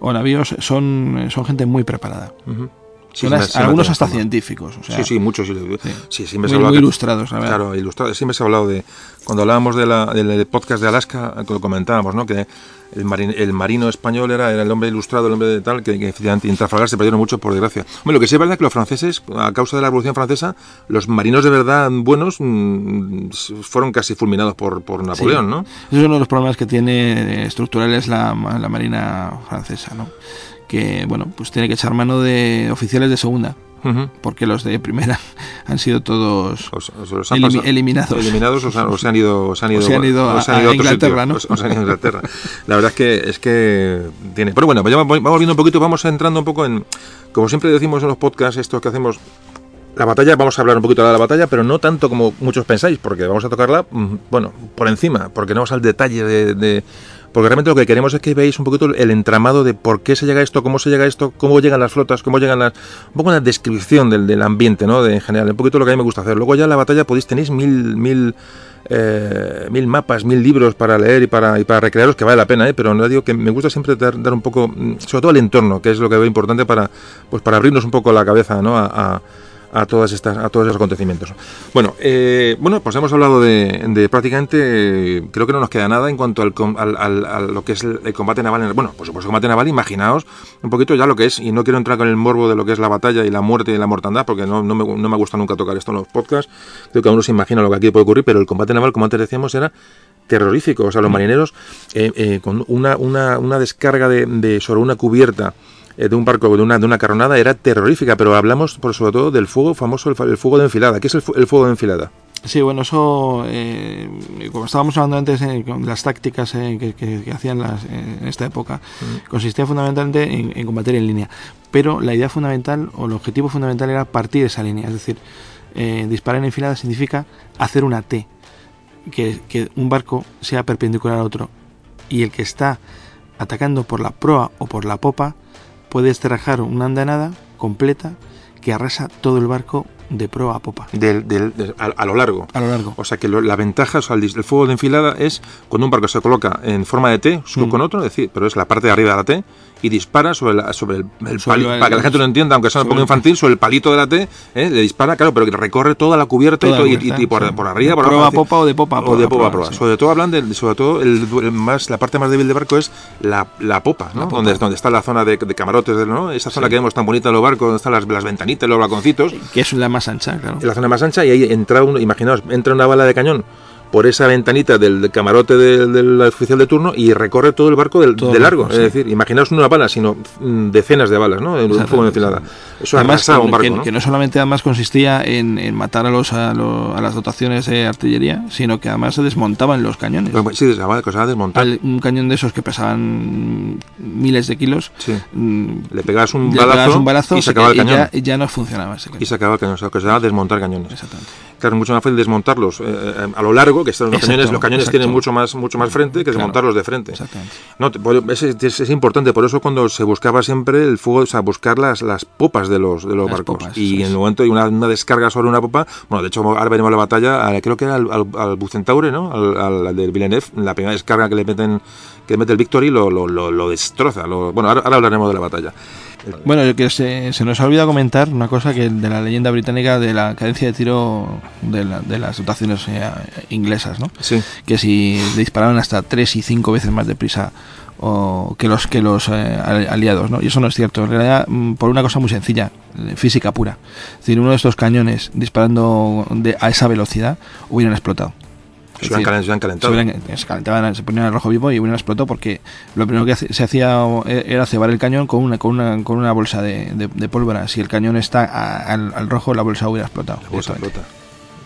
o navíos, son, son gente muy preparada. Sí, as- sí, algunos hasta científicos. O sea, sí, sí, muchos. Sí, siempre muy, muy que- ilustrados. verdad. Claro, ilustrado. Siempre se ha hablado de. Cuando hablábamos de la, del podcast de Alaska, que lo comentábamos, ¿no? Que el, marin- el marino español era, era el hombre ilustrado, el hombre de tal, que, que efectivamente en Trafalgar se perdieron mucho, por desgracia. Hombre, lo que sí es verdad es que los franceses, a causa de la Revolución Francesa, los marinos de verdad buenos mm, fueron casi fulminados por, por Napoleón, ¿no? Ese es uno de los problemas que tiene eh, estructurales la, la marina francesa, ¿no? Que, bueno, pues tiene que echar mano de oficiales de segunda, porque los de primera han sido todos han elimi- eliminados. eliminados o se han, o se han ido o se han ido, O se han ido o se a- Inglaterra, ¿no? o se- o se han ido a Inglaterra. La verdad es que es que tiene. Pero bueno, vamos viendo un poquito, vamos entrando un poco en, como siempre decimos en los podcasts estos que hacemos. La batalla, vamos a hablar un poquito de la batalla, pero no tanto como muchos pensáis, porque vamos a tocarla, mm, bueno, por encima, porque no vamos al detalle de, de- porque realmente lo que queremos es que veáis un poquito el entramado de por qué se llega a esto, cómo se llega a esto, cómo llegan las flotas, cómo llegan las... Un poco una descripción del, del ambiente, ¿no? De, en general, un poquito lo que a mí me gusta hacer. Luego ya en la batalla podéis, tenéis mil, mil, eh, mil mapas, mil libros para leer y para, y para recrearos, que vale la pena, ¿eh? Pero no digo que me gusta siempre dar, un poco, mm, sobre todo el entorno, que es lo que veo importante para, pues para abrirnos un poco la cabeza, ¿no? A, a- a todas estas a todos esos acontecimientos. Bueno eh, bueno pues hemos hablado de, prácticamente creo que no nos queda nada en cuanto al, al- al- a lo que es el, combate naval en bueno por supuesto combate naval imaginaos un poquito ya lo que es y no quiero entrar con el morbo de lo que es la batalla y la muerte y la mortandad porque no, no, me, no me gusta nunca tocar esto en los podcasts. Creo que cada uno se imagina lo que aquí puede ocurrir pero el combate naval como antes decíamos era terrorífico. O sea los marineros eh, eh, con una, una, una descarga de, sobre una cubierta de un barco, de una, de una carronada, era terrorífica, pero hablamos por sobre todo del fuego famoso, el, fuego de enfilada. ¿Qué es el, el fuego de enfilada? Sí, bueno, eso, eh, como estábamos hablando antes, eh, con las tácticas eh, que, que- que hacían las, eh, en esta época, consistía fundamentalmente en, en combatir en línea. Pero la idea fundamental o el objetivo fundamental era partir esa línea. Es decir, eh, disparar en enfilada significa hacer una T, que, que un barco sea perpendicular a otro y el que está atacando por la proa o por la popa puede estrajar una andanada completa que arrasa todo el barco de proa a popa. Del, del- de- a, a lo largo. A lo largo. O sea que lo- la ventaja, o sea, el, fuego de enfilada es cuando un barco se coloca en forma de T, Mm. con otro, es decir, pero es la parte de arriba de la T, y dispara sobre, la- sobre el, el Sobre pali- el- para que la gente lo entienda, aunque sea un poco infantil, sobre el palito de la T, ¿eh? le dispara, claro, pero que recorre toda la cubierta, Toda y, la y- cubierta, y por, sí. por arriba, por abajo, popa o de popa a o de popa a proa. sí. Sobre todo hablan de, sobre todo el, más, la parte más débil del barco es la, la popa, ¿no? La popa. Donde, donde está la zona de, de camarotes, ¿no? Esa zona que vemos tan bonita de los barcos, donde están las, las ventanitas, los balconcitos, Que es la más ancha, claro. en la zona más ancha y ahí entra uno, imaginaos, entra una bala de cañón por esa ventanita del, camarote del, del oficial de turno y recorre todo el barco del, de largo. barco, es sí. decir, imaginaos no una bala, sino mm, decenas de balas, ¿no? En un fuego de. Eso Además, un barco, que- ¿no? que no solamente además consistía en, en matar a, los, a, lo- a las dotaciones de artillería, sino que además se desmontaban los cañones. Pero, sí, se desmontar. Al- un cañón de esos que pesaban miles de kilos, Sí. mm, Le pegabas un le balazo, pegabas un balazo y se acababa el ya- cañón. Ya, no funcionaba ese cañón. Y se acaba el cañón, o sea, que se desmontar cañones. Exactamente. Claro, es mucho más fácil desmontarlos eh, eh, a lo largo, que están los Exacto, cañones, los cañones exacto. tienen mucho más, mucho más frente que Claro. desmontarlos de frente. Exactamente. No, es, es- es importante, por eso cuando se buscaba siempre el fuego, o sea, buscar las, las popas de los, de los Las barcos. popas, y en el momento hay una, una descarga sobre una popa, bueno, de hecho ahora veremos la batalla, a- creo que era al, al, al Bucentaure, ¿no? Al, al- del Villeneuve, la primera descarga que le meten, que mete el Victory lo, lo, lo, lo destroza. lo- bueno, ahora, ahora hablaremos de la batalla. Bueno, yo que se, se nos ha olvidado comentar una cosa que de la leyenda británica de la cadencia de tiro de, la- de las dotaciones eh, inglesas, ¿no? Sí. que si disparaban hasta tres y cinco veces más deprisa o que los que los eh, al- aliados, ¿no? Y eso no es cierto. En realidad, mm, por una cosa muy sencilla, eh, física pura. Es decir, uno de estos cañones disparando de, a esa velocidad hubieran explotado. Se hubieran calentado. se, hubieran- se calentaban, se ponían al rojo vivo y hubieran explotado porque lo primero que se hacía eh, era cebar el cañón con una, con una, con una bolsa de, de- de pólvora. Si el cañón está a- al, al rojo, la bolsa hubiera explotado. La bolsa flota.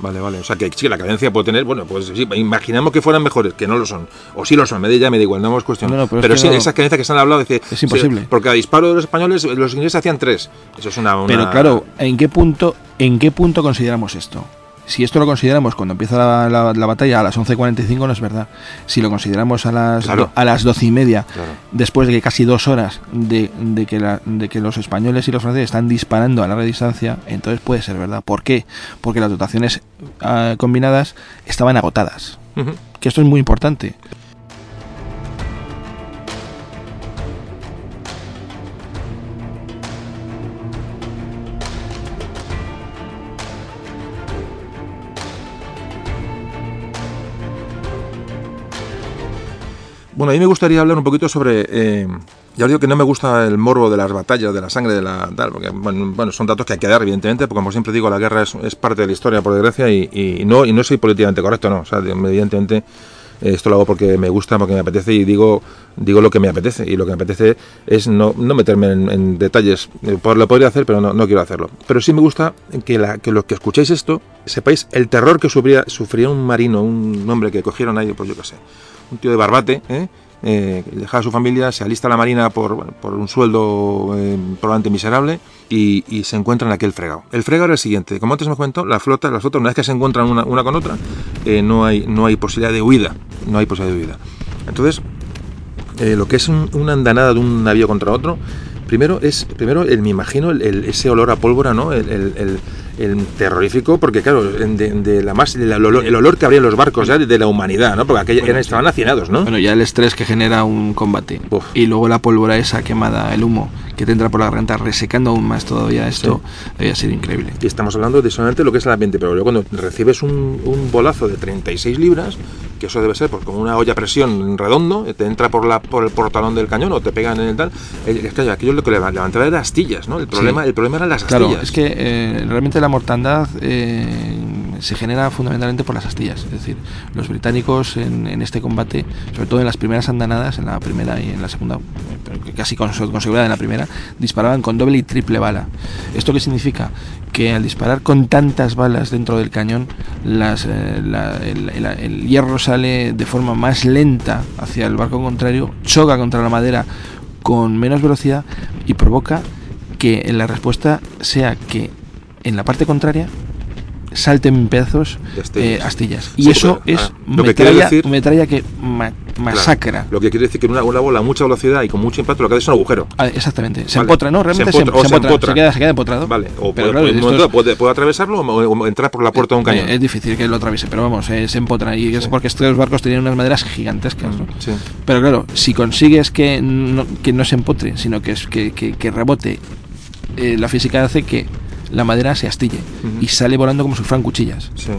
Vale, vale. O sea que sí, la cadencia puede tener, bueno, pues sí, imaginamos que fueran mejores, que no lo son. O sí lo son, me da ya me da igual, no es cuestión. No, no, pero pero es sí, no- esas cadencias que se han hablado, dice, Es imposible. sí, porque a disparo de los españoles, los ingleses hacían tres. Eso es una. una- Pero claro, ¿en qué punto, en qué punto consideramos esto? Si esto lo consideramos cuando empieza la, la- la batalla a las 11.45 no es verdad. Si lo consideramos a las, Claro. do- a las 12 y media, Claro. después de que casi dos horas de, de que la- de que los españoles y los franceses están disparando a larga distancia, entonces puede ser verdad. ¿Por qué? Porque las dotaciones ah, combinadas estaban agotadas. Que esto es muy importante. Bueno, a mí me gustaría hablar un poquito sobre. eh, ya os digo que no me gusta el morbo de las batallas, de la sangre, de la tal, porque bueno, bueno, son datos que hay que dar, evidentemente, porque como siempre digo, la guerra es, es parte de la historia, por desgracia, y, y no y no soy políticamente correcto, no. O sea, evidentemente eh, esto lo hago porque me gusta, porque me apetece y digo digo lo que me apetece. Y lo que me apetece es no, no meterme en, en detalles. Eh, Lo podría hacer, pero no, no quiero hacerlo. Pero sí me gusta que, la, que los que escuchéis esto sepáis el terror que sufría, sufría un marino, un hombre que cogieron ahí, pues yo qué sé, un tío de barbate, ¿eh? Eh, dejaba a su familia, se alista a la marina por, por un sueldo eh, probablemente miserable y, y se encuentra en aquel fregado. El fregado era el siguiente, como antes me cuento, la flota, las flotas, una vez que se encuentran una, una con otra, eh, no, hay, no hay posibilidad de huida, no hay posibilidad de huida. Entonces, lo que es un- una andanada de un navío contra otro, primero es, primero el, me imagino el, ese olor a pólvora, ¿no? El- el- terrorífico, porque claro, de, de la más, el, olor, el olor que habría en los barcos ya de, de la humanidad, ¿no? Porque aquellos eran, estaban hacinados, ¿no? Bueno, ya el estrés que genera un combate Uf. y luego la pólvora esa quemada, el humo que te entra por la garganta, resecando aún más todavía esto, debía ser increíble. Y estamos hablando de solamente lo que es el ambiente, pero luego cuando recibes un, un bolazo de 36 libras, que eso debe ser pues, como una olla a presión en redondo, te entra por, la, por el portalón del cañón o te pegan en el tal, eh, es que aquello lo que leva- levantaba era astillas, ¿no? El problema, Sí. el problema eran las astillas. Claro, es que eh, realmente la mortandad eh, se genera fundamentalmente por las astillas. Es decir, los británicos en, en este combate, sobre todo en las primeras andanadas, en la primera y en la segunda, pero casi con, con seguridad en la primera, disparaban con doble y triple bala. ¿Esto qué significa? Que al disparar con tantas balas dentro del cañón, las, eh, la- el, el- el hierro sale de forma más lenta hacia el barco contrario, choca contra la madera con menos velocidad y provoca que la respuesta sea que en la parte contraria salten en pedazos De astillas. eh, astillas. Y eso es ah, lo que quiere metralla, decir- metralla que ma- masacra. Lo que quiere decir que una, una bola a mucha velocidad y con mucho impacto lo que hace es un agujero. Ah, exactamente. Se Vale. empotra, ¿no? Realmente se, Se empotra- se empotra. empotra. Se queda, se queda empotrado. Vale, o Pero puede, claro, es- puede, puede atravesarlo o, entrar por la puerta de un cañón. Eh, es difícil que lo atraviese, pero vamos, eh, se empotra. Y es porque estos barcos tenían unas maderas gigantescas, ¿no? Sí. Pero claro, si consigues que no, que no se empotre, sino que, es- que, que- que rebote, eh, la física hace que la madera se astille Ujú. y sale volando como si fueran cuchillas. Sí.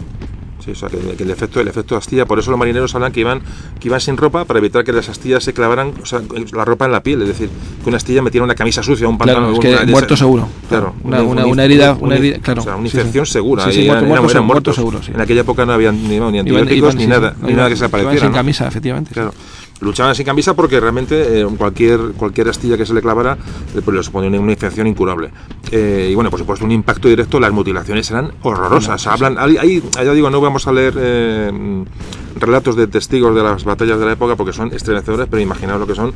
Sí, o sea, que, que el efecto el efecto astilla, por eso los marineros hablan que iban que iban sin ropa para evitar que las astillas se clavaran, o sea, la ropa en la piel, es decir, que una astilla metiera una camisa sucia, un Claro, pantalón, es que muerto seguro. Claro, Una- una- una herida- una herida, claro. O sea, una Sí, sí. infección segura. Sí, eran, muerto eran seguro, muertos. En aquella época no había ni, antibióticos iban- ni nada, ni iban- nada que se apareciera. sin ¿no? camisa, efectivamente. Claro. Luchaban sin camisa porque realmente eh, cualquier, cualquier astilla que se le clavara eh, pues le suponía una, una infección incurable. Eh, y bueno, por supuesto, un impacto directo, las mutilaciones eran horrorosas. Hablan, hay, hay- ya digo, no vamos a leer relatos de testigos de las batallas de la época porque son estremecedores, pero imaginaos lo que son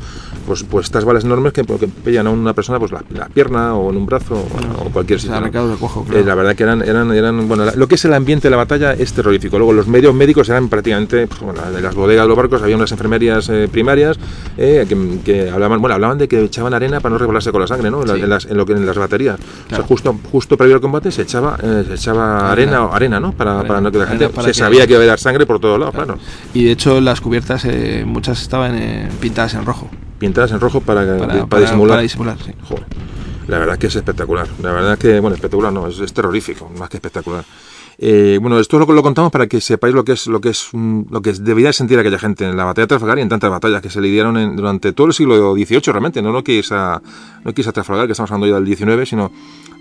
pues, pues estas balas enormes que, que pillan a una persona pues la, la pierna o en un brazo o, o cualquier sitio. ¿no? de cojo, Eh, la verdad que eran, eran, eran bueno, la- lo que es el ambiente de la batalla es terrorífico. Luego los medios médicos eran prácticamente, pues, bueno, de las bodegas de los barcos había unas enfermerías eh, primarias eh, que, que hablaban, bueno, hablaban de que echaban arena para no resbalarse con la sangre, ¿no? En, Sí. las, en lo que en las baterías. O sea, justo, justo previo al combate se echaba, se echaba Arena. arena, arena, ¿no? Para, Arena. para no que la gente se sabía que iba a haber sangre por todos lados, claro. Y de hecho las cubiertas, eh, muchas estaban eh, pintadas en rojo. Pintadas en rojo para, Para, para, para- disimular. para disimular, sí. Joder. La verdad que es espectacular. La verdad que, bueno, espectacular no, es, es terrorífico, más que espectacular. Eh, bueno, esto lo, lo contamos para que sepáis lo que es lo que es lo que debía sentir aquella gente en la batalla de Trafalgar y en tantas batallas que se lidiaron en- durante todo el siglo XVIII realmente. No, no que no que Trafalgar, que estamos hablando ya del XIX, sino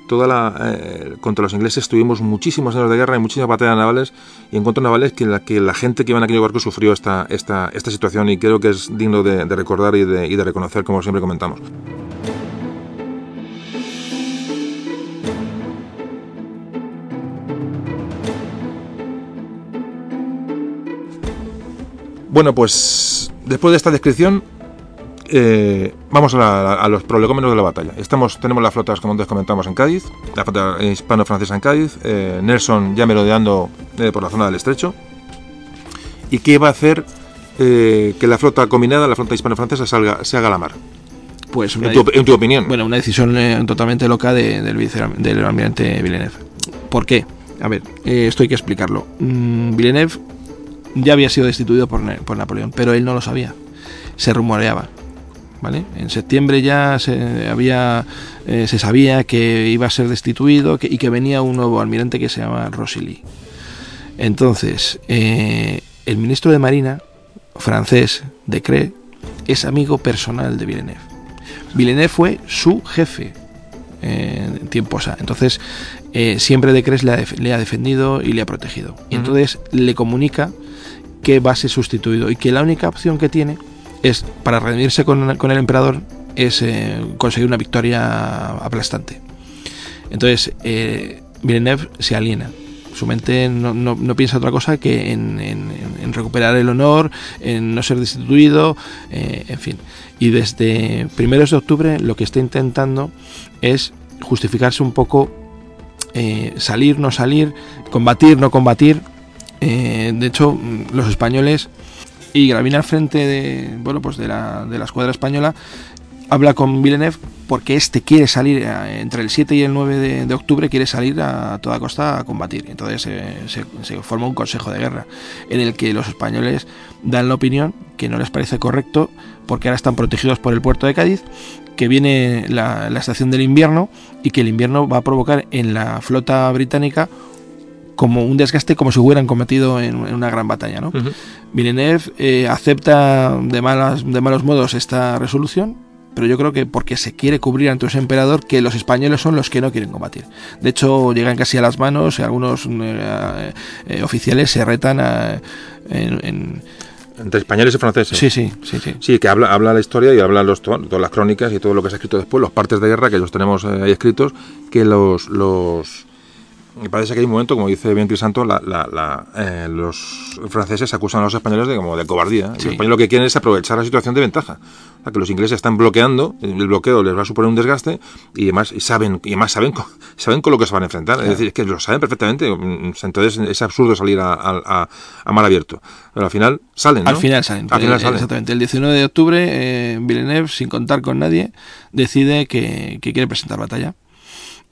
toda la eh, contra los ingleses tuvimos muchísimos años de guerra y muchísimas batallas navales y encuentros navales que la que la gente que iba en aquel barco sufrió esta esta esta situación y creo que es digno de, de recordar y de, y de reconocer como siempre comentamos. Bueno, pues después de esta descripción, eh, vamos a, la- a los prolegómenos de la batalla. Estamos, tenemos las flotas, como antes comentamos, en Cádiz, la flota hispano-francesa en Cádiz, eh, Nelson ya merodeando eh, por la zona del estrecho. ¿Y qué va a hacer que la flota combinada, la flota hispano-francesa, salga, se haga a la mar? Pues una, En tu, en tu opinión. bueno, una decisión totalmente loca de- del, vice- del almirante Villeneuve. ¿Por qué? A ver, esto hay que explicarlo. Mm, Villeneuve ya había sido destituido por Napoleón, pero él no lo sabía. Se rumoreaba. ¿Vale? En septiembre ya se, había, eh, se sabía que iba a ser destituido que- y que venía un nuevo almirante que se llama Rosilly. Entonces, eh, el ministro de Marina francés, Decré, es amigo personal de Villeneuve. Villeneuve fue su jefe eh, en tiempos A. Entonces, eh, siempre Decrés le le ha defendido y le ha protegido. Y entonces le comunica que va a ser sustituido y que la única opción que tiene es, para redimirse con, el emperador, es eh, conseguir una victoria aplastante. Entonces, eh, Villeneuve se aliena. Su mente no, no- no piensa otra cosa que en, en- recuperar el honor, en no ser destituido, eh, en fin. Y desde primeros de octubre lo que está intentando es justificarse un poco, eh, salir, no salir, combatir, no combatir. De hecho, los españoles y Gravina al frente de, bueno, pues de, la, de la escuadra española habla con Villeneuve porque este quiere salir eh, entre el 7 y el 9 de, octubre, quiere salir a toda costa a combatir. Entonces eh, se, forma un consejo de guerra en el que los españoles dan la opinión que no les parece correcto porque ahora están protegidos por el puerto de Cádiz, que viene la estación del invierno y que el invierno va a provocar en la flota británica como un desgaste como si hubieran cometido en, en una gran batalla, ¿no? Ujú. Villeneuve eh, acepta de, malas, de malos modos esta resolución, pero yo creo que porque se quiere cubrir ante ese emperador que los españoles son los que no quieren combatir. De hecho, llegan casi a las manos, y algunos eh, eh, oficiales se retan a- en, en- Entre españoles y franceses. Sí, sí, sí, sí. Sí, que habla, habla la historia y habla los, to- todas las crónicas y todo lo que se ha escrito después, los partes de guerra que los tenemos ahí escritos, que los, los me parece que hay un momento, como dice bien Crisanto, la, la, la, eh, los franceses acusan a los españoles de como de cobardía. Sí. Los españoles lo que quieren es aprovechar la situación de ventaja. O sea, que los ingleses están bloqueando, el bloqueo les va a suponer un desgaste y además y saben y además saben con, saben con lo que se van a enfrentar. Es decir, es que lo saben perfectamente. Mm, Entonces es absurdo salir a, a, a mar abierto. Pero al final salen, ¿no? Al final salen. Al final Eh, salen. Exactamente. El 19 de octubre, eh, Villeneuve, sin contar con nadie, decide que, que quiere presentar batalla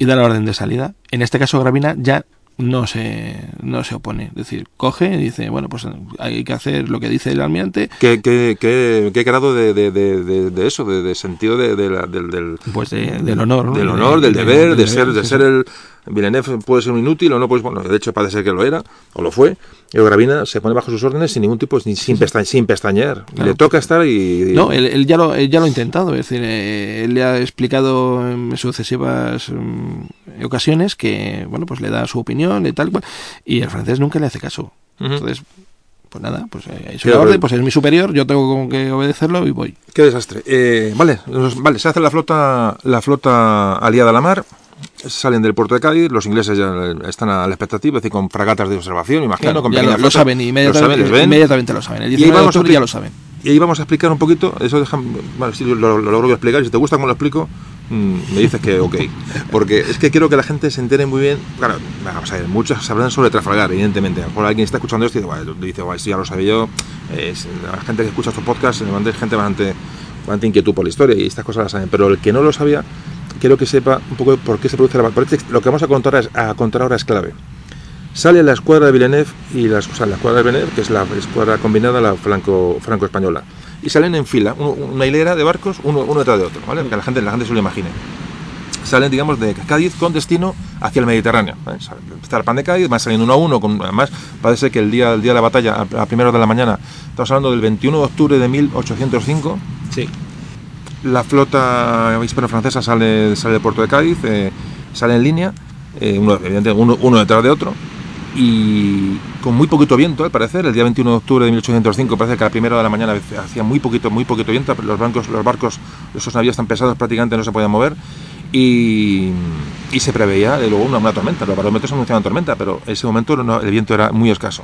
y da la orden de salida. En este caso, Gravina ya no se, no se opone. Es decir, coge y dice, bueno, pues hay que hacer lo que dice el almirante. ¿Qué, qué, qué, qué grado de, de, de, de, eso, de, sentido de, la- del, del, Pues de- del honor. ¿no? del De- honor, del de- deber, de, ser, de sí, ser el Villeneuve puede ser un inútil o no, pues bueno, de hecho parece ser que lo era, o lo fue, y Gravina se pone bajo sus órdenes sin ningún tipo, sin, sin, pesta- sin pestañear. Claro. Le toca estar y... y- No, él, él ya lo, él ya lo ha intentado, es decir, eh, él le ha explicado en sucesivas mm, ocasiones que, bueno, pues le da su opinión y tal cual, y el francés nunca le hace caso. Entonces, pues nada, pues eh, es orden, pues es mi superior, yo tengo como que obedecerlo y voy. Qué desastre. Eh, vale, vale, se hace la flota, la flota aliada a la mar, salen del puerto de Cádiz, los ingleses ya están a la expectativa, es decir, con fragatas de observación, imagino, Claro, con ya lo, lo saben, Lo inmediatamente, saben, les ven. inmediatamente lo saben. El Y ahí 19 de vamos a octubre ya lo saben. Y ahí vamos a explicar un poquito, eso si lo, lo logro explicar, si te gusta cómo lo explico, mm, me dices que ok. Porque es que quiero que la gente se entere muy bien, claro, vamos a ver, muchos sabrán sobre Trafalgar, evidentemente. A lo mejor alguien está escuchando esto y dice, "Bueno", dice, "Bueno, esto ya lo sabía yo, es, la gente que escucha estos podcasts, es gente bastante, bastante inquietud por la historia y estas cosas las saben, pero el que no lo sabía, quiero que sepa un poco por qué se produce la Lo que vamos a contar, es- a contar ahora es clave. Sale la escuadra de Villeneuve y la, o sea, la escuadra de Villeneuve, que es la escuadra combinada, la franco, franco-española. Y salen en fila, uno- una hilera de barcos, uno, uno detrás de otro, ¿vale? Que la gente, la gente se lo imagine. Salen, digamos, de Cádiz con destino hacia el Mediterráneo. ¿vale? Está el pan de Cádiz, van saliendo uno a uno. Con, además, parece que el día, el día de la batalla, a, a primera hora de la mañana, estamos hablando del 21 de octubre de 1805, Sí. la flota hispano-francesa sale, sale del puerto de Cádiz, eh, sale en línea, eh, uno, evidentemente uno, uno detrás de otro, y con muy poquito viento, al parecer. El día 21 de octubre de 1805 parece que a la primera de la mañana hacía muy poquito, muy poquito viento. Los barcos, los barcos, esos navíos tan pesados prácticamente no se podían mover. Y, y se preveía de luego una, una tormenta. Los barómetros anunciaban tormenta, pero en ese momento no- el viento era muy escaso.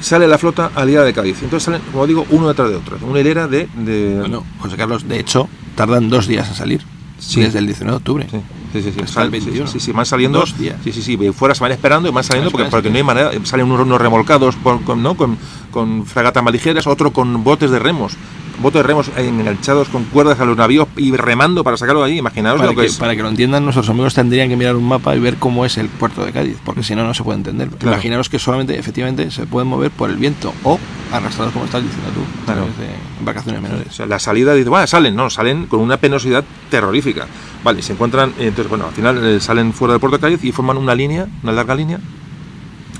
Sale la flota aliada de Cádiz. Entonces salen, como digo, uno detrás de otro. Una hilera de, de, Bueno, José Carlos, de hecho, tardan dos días en salir. Sí. Desde el 19 de octubre. Sí, sí, sí. sí. Hasta el Sal- sí, 21. Sí, sí, van saliendo. Dos días. Sí, sí, sí. Fuera se van esperando y van saliendo porque, porque no hay manera. Salen unos, unos remolcados por- con, ¿no? con, con fragatas más ligeras, otro con botes de remos. Botes de remos enganchados con cuerdas a los navíos y remando para sacarlo de ahí. Imaginaos Para lo que, que, es. para que lo entiendan, nuestros amigos tendrían que mirar un mapa y ver cómo es el puerto de Cádiz, porque si no, no se puede entender. Claro. Imaginaros que solamente, efectivamente, se pueden mover por el viento o arrastrados, como estás diciendo tú, Claro. de embarcaciones menores. O sea, la salida dice, bueno, salen, no, salen con una penosidad terrorífica. Vale, se encuentran, entonces, bueno, al final eh, salen fuera del puerto de Cádiz y forman una línea, una larga línea.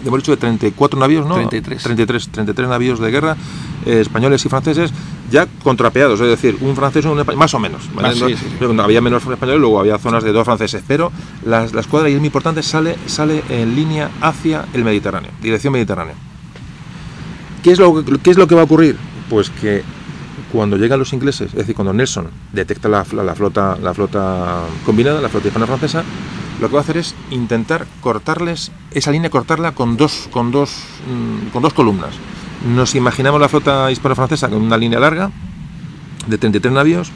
Hemos dicho de 34 navíos, ¿no? 33. 33, 33 navíos de guerra, eh, españoles y franceses, ya contrapeados, es decir, un francés y un español, más o menos. ¿vale? Ah, sí, No- sí, sí. pero cuando había menos españoles, luego había zonas de dos franceses, pero la, la escuadra, y es muy importante, sale, sale en línea hacia el Mediterráneo, dirección Mediterráneo. ¿Qué es, lo, ¿Qué es lo que va a ocurrir? Pues que cuando llegan los ingleses, es decir, cuando Nelson detecta la, la- la flota, la flota combinada, la flota hispano-francesa, lo que va a hacer es intentar cortarles esa línea, cortarla con dos, con dos, mm, con dos columnas. Nos imaginamos la flota hispano-francesa con una línea larga de 33 navíos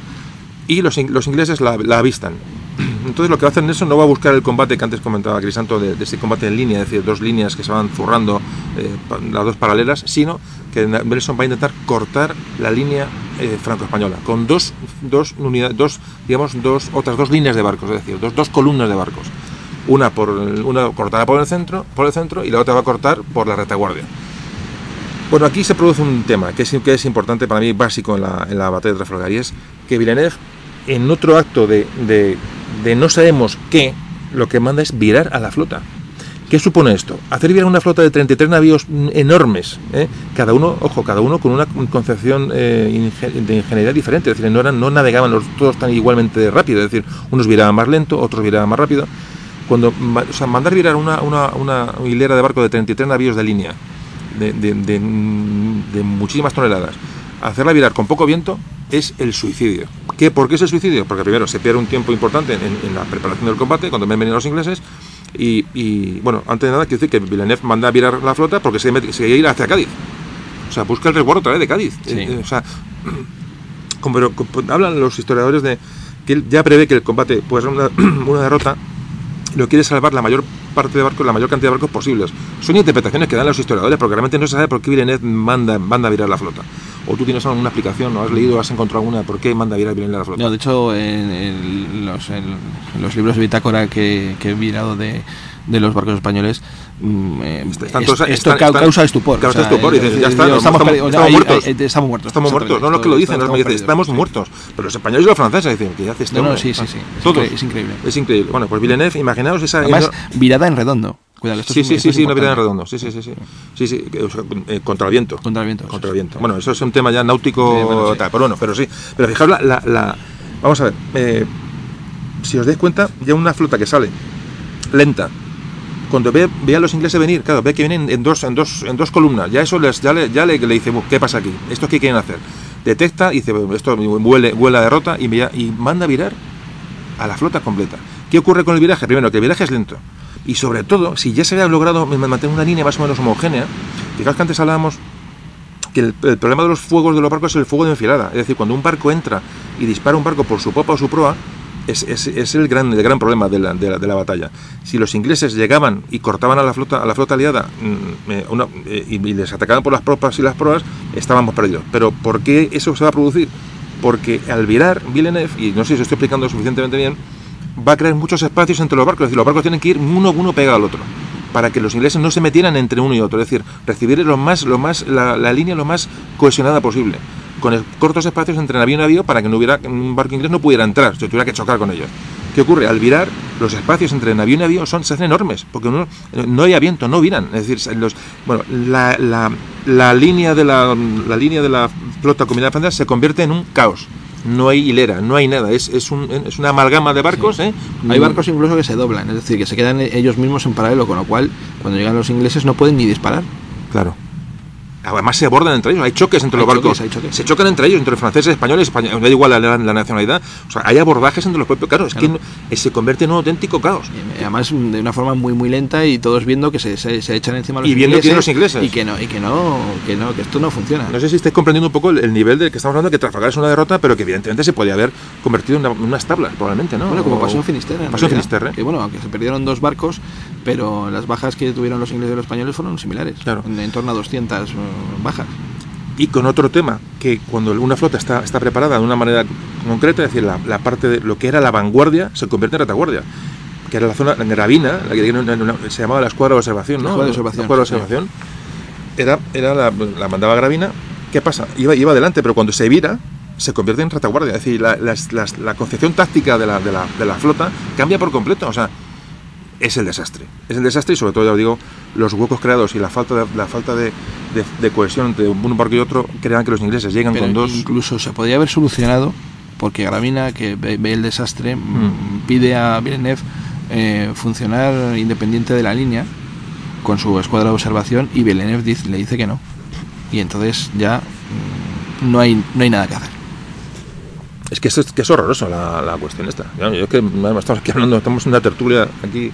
y los, los ingleses la, la avistan. Entonces lo que va a hacer Nelson no va a buscar el combate que antes comentaba Crisanto de, de ese combate en línea, es decir, dos líneas que se van zurrando, eh, las dos paralelas, sino que Nelson va a intentar cortar la línea eh, franco-española con dos, dos unidades, dos, digamos, dos, otras dos líneas de barcos, es decir, dos, dos columnas de barcos. Una, por, una cortada por el centro, por el centro y la otra va a cortar por la retaguardia. Bueno, aquí se produce un tema que es, que es importante para mí, básico en la, en la batalla de Trafalgar, y es que Villeneuve, en otro acto de, de- de no sabemos qué, lo que manda es virar a la flota. ¿Qué supone esto? Hacer virar una flota de 33 navíos enormes, ¿eh? cada uno, ojo, cada uno con una concepción eh, de ingeniería diferente, es decir, no, eran, no navegaban los, todos tan igualmente rápido, es decir, unos viraban más lento, otros viraban más rápido. Cuando, sea, mandar virar una, hilera de barco de 33 navíos de línea, de, muchísimas toneladas, hacerla virar con poco viento es el suicidio. ¿Qué, ¿Por qué es el suicidio? Porque primero se pierde un tiempo importante en, la preparación del combate, cuando ven venir los ingleses, Y, y, bueno, antes de nada, quiero decir que Villeneuve manda a virar la flota porque se, se quiere ir hacia Cádiz. O sea, busca el resguardo otra vez de Cádiz. Sí. Eh, eh, o sea, como, pero, como hablan los historiadores de que él ya prevé que el combate puede ser una, una derrota, lo quiere salvar la mayor parte de barcos, la mayor cantidad de barcos posibles. Son interpretaciones que dan los historiadores, porque realmente no se sabe por qué Villeneuve manda, manda a virar la flota. O tú tienes alguna explicación, o has leído, has encontrado alguna, por qué manda a virar Villeneuve la flota. No, de hecho, en, los, en los libros de bitácora que, que he mirado de, de los barcos españoles, mm, eh, todos- esto están- ca- están- causa estupor. causa o sea, estupor, y es dices, ya está, no, estamos- muertos. estamos muertos. Estamos muertos, no, no que lo dicen, estamos dice, estamos muertos. Pero los españoles y los franceses dicen, ¿qué hace este No, no, sí, sí, sí. Es Todos. incre- es increíble. Es increíble. Bueno, pues Villeneuve, imaginaos esa... Además, virada en redondo. Cuidado, esto Sí, es- sí, esto sí, sí, una virada en redondo. Sí, sí, sí, sí. Sí, sí, que, o sea, eh, contra el viento. Contra el viento. Contra el viento. Bueno, eso es un tema ya náutico, Sí, bueno, sí. tal, pero bueno, pero sí. Pero fijaos la, la- la- Vamos a ver. eh, si os dais cuenta, ya una flota que sale lenta. Cuando ve, ve a los ingleses venir, claro, ve que vienen en dos, en dos, en dos columnas. Ya eso les, ya le, ya le, le dice, "Bu, ¿qué pasa aquí? ¿Esto qué quieren hacer? Detecta y dice, "Bueno, esto huele, huele a derrota y, vea- y manda a virar a la flota completa. ¿Qué ocurre con el viraje? Primero, que el viraje es lento. Y sobre todo, si ya se había logrado ma- mantener una línea más o menos homogénea, fijaos que antes hablábamos que el, el problema de los fuegos de los barcos es el fuego de enfilada. Es decir, cuando un barco entra y dispara un barco por su popa o su proa, es, el, gran, el gran problema de la, de la- de la batalla. Si los ingleses llegaban y cortaban a la flota, a la flota aliada mm, eh, eh, y, y les atacaban por las propas y las proas, estábamos perdidos. Pero ¿por qué eso se va a producir? Porque al virar Villeneuve, y no sé si os estoy explicando suficientemente bien, va a crear muchos espacios entre los barcos. Es decir, los barcos tienen que ir uno uno pegado al otro para que los ingleses no se metieran entre uno y otro. Es decir, recibir lo más, lo más, la, la línea lo más cohesionada posible. Con cortos espacios entre navío y navío para que no hubiera un barco inglés no pudiera entrar, se tuviera que chocar con ellos. ¿Qué ocurre? Al virar, los espacios entre navío y navío son, se hacen enormes, porque no, no hay viento, no viran. Es decir, los, bueno, la, la, la línea de la, la línea de la flota combinada francesa se convierte en un caos. No hay hilera, no hay nada, es, es, un, es una amalgama de barcos. ¿eh? Hay barcos incluso que se doblan, es decir, que se quedan ellos mismos en paralelo, con lo cual, cuando llegan los ingleses no pueden ni disparar. Claro. Además se abordan entre ellos, hay choques entre Hay los barcos. choques, hay choques. Se chocan entre ellos, entre franceses, españoles, españoles, da igual la, la- la nacionalidad. O sea, hay abordajes entre los propios. Claro, es Claro. que no- se convierte en un auténtico caos. Y Además, de una forma muy muy lenta y todos viendo que se, se, se echan encima los Y viendo ingleses. quién los ingleses. Y que no, y que no, que no, que esto no funciona. No sé si estáis comprendiendo un poco el, el nivel del que estamos hablando, que Trafalgar es una derrota, pero que evidentemente se podía haber convertido en, una- en unas tablas, probablemente, ¿no? Bueno, como O- pasó en Finisterre. en Pasó en. Finisterre. Que bueno, aunque se perdieron dos barcos, pero las bajas que tuvieron los ingleses y los españoles fueron similares. Claro. En, en torno a 200 eh, bajas. Y con otro tema, que cuando una flota está, está preparada de una manera concreta, es decir, la, la parte de lo que era la vanguardia se convierte en retaguardia. Que era la zona en Gravina, la que se llamaba la escuadra de observación, ¿no? La escuadra de observación, La escuadra de sí. observación. Era, era la, la mandaba Gravina. ¿Qué pasa? Iba, iba adelante, pero cuando se vira, se convierte en retaguardia. Es decir, la, la concepción táctica de de, la, de la flota cambia por completo. O sea, es el desastre. Es el desastre y sobre todo, ya os digo, los huecos creados y la falta de, la falta de, de- de cohesión entre un barco y otro crean que los ingleses llegan Pero con dos... incluso se podría haber solucionado porque Gravina, que ve, ve el desastre, mm, pide a Villeneuve eh, funcionar independiente de la línea con su escuadra de observación y Villeneuve dice- le dice que no. Y entonces ya mm, no hay, no hay nada que hacer. Es que, esto es, que es horroroso la, la cuestión esta. Ya, Yo es que además, estamos aquí hablando, estamos en una tertulia aquí.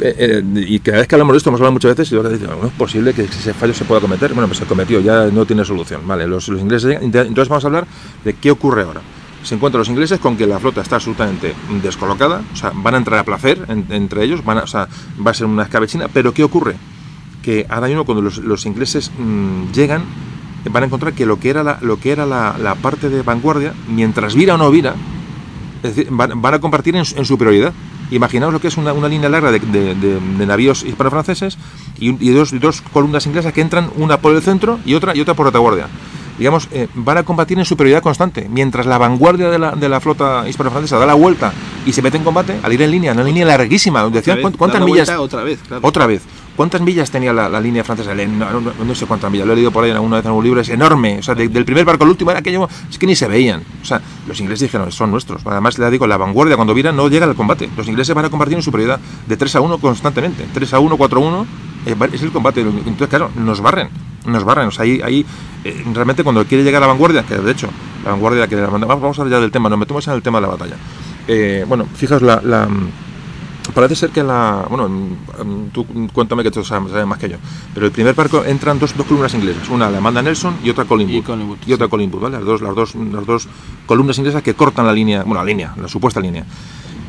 eh, eh, y cada vez que hablamos de esto, hemos hablado muchas veces y ahora dicen, no es posible que ese fallo se pueda cometer. Bueno, pues se cometió, ya no tiene solución. Vale, los, los ingleses. Entonces vamos a hablar de qué ocurre ahora. Se encuentran los ingleses con que la flota está absolutamente descolocada, o sea, van a entrar a placer en- entre ellos, van a, o sea, va a ser una escabechina, pero ¿qué ocurre? Que ahora mismo cuando los, los ingleses mm, llegan, van a encontrar que lo que era la, lo que era la, la parte de vanguardia, mientras vira o no vira, es decir, van, van a compartir en, en superioridad. Imaginaos lo que es una, una línea larga de, de- de- de navíos hispano-franceses y, dos, dos columnas inglesas que entran una por el centro y otra y otra por retaguardia. Digamos, eh, van a combatir en superioridad constante. Mientras la vanguardia de la, de la flota hispano-francesa da la vuelta y se mete en combate, al ir en línea, una línea larguísima. Decían, ¿cuántas, millas? otra vez, claro. Otra vez. ¿Cuántas millas tenía la, línea francesa? No, sé cuántas millas, lo he leído por ahí alguna vez en algún libro, es enorme. O sea, de- del primer barco al último era aquello, es que ni se veían. O sea, los ingleses dijeron, son nuestros. Además, le digo, la vanguardia cuando viran no llega al combate. Los ingleses van a compartir en superioridad de 3 a 1 constantemente. 3 a 1, 4 a 1, eh, es el combate. Entonces, claro, nos barren. Nos barren. O sea, ahí, ahí eh, realmente cuando quiere llegar a la vanguardia, que de hecho, la vanguardia que la vamos a hablar ya del tema, nos metemos en el tema de la batalla. Eh, bueno, fijaos la Parece ser que la. Bueno, tú cuéntame que tú sabes, sabes más que yo. Pero el primer barco entran dos, dos columnas inglesas. Una la manda Nelson y otra Collingwood. Y Collingwood, Y otra Collingwood, ¿vale? Las dos, las, dos, las dos columnas inglesas que cortan la línea. Bueno, la línea, la supuesta línea.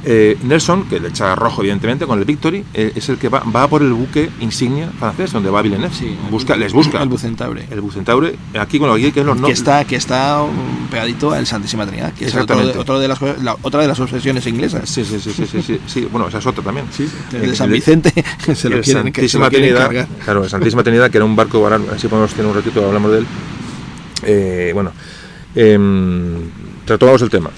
Eh, Nelson, que le echa rojo, evidentemente, con el Victory, eh, es el que va, va por el buque insignia francés, donde va Villeneuve. Sí, busca, les busca. El Bucentaure. El Bucentaure, aquí con lo que que es los que nombres. está que está um, pegadito al Santísima Trinidad que es otro de, Exactamente. otro de las la- otra de las obsesiones inglesas Sí, sí, sí, sí, sí, sí, sí. Bueno, esa es otra también. el de San Vicente se lo el quieren, que se lo Trinidad, cargar. claro, el Santísima Trinidad, que era un barco barato, así podemos tener un ratito, hablamos de él. Eh, bueno, em, retomamos el tema.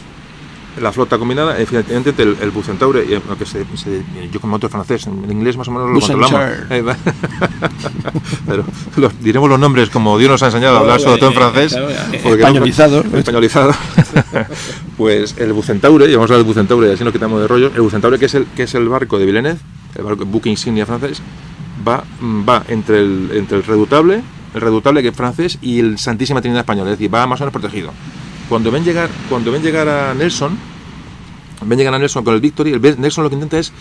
La flota combinada, efectivamente, el, el Bucentaure, eh, lo que se, se- yo como otro francés, en inglés más o menos lo controlamos. Eh. Pero los- diremos los nombres como Dios nos ha enseñado a hablar sobre todo en francés. Eh, españolizados. españolizado. pues el Bucentaure, y vamos a hablar del Bucentaure, y así nos quitamos de rollo. El Bucentaure, que es el, que es el barco de Villeneuve, el barco buque insignia francés, va, va entre, el, entre el Redoutable, el Redoutable que es francés, y el Santísima Trinidad española, es decir, va más o menos protegido. Cuando ven llegar, cuando ven llegar a Nelson, ven llegar a Nelson con el Victory, el Nelson lo que intenta es,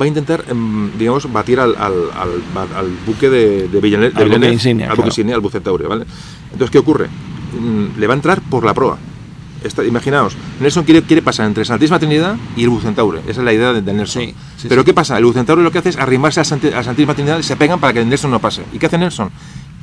va a intentar, em, digamos, batir al, al, al- al buque de, de Villeneuve, Al buque insignia, al buque claro. al Bucentaure, ¿vale? Entonces, ¿qué ocurre? Mm, Le va a entrar por la proa. Esta- imaginaos, Nelson quiere, quiere pasar entre Santísima Trinidad y el Bucentaure. Esa es la idea de, de Nelson. Sí, sí, Pero sí. ¿qué pasa? El Bucentaure lo que hace es arrimarse a, Santi- a Santísima Trinidad y se pegan para que Nelson no pase. ¿Y qué hace Nelson?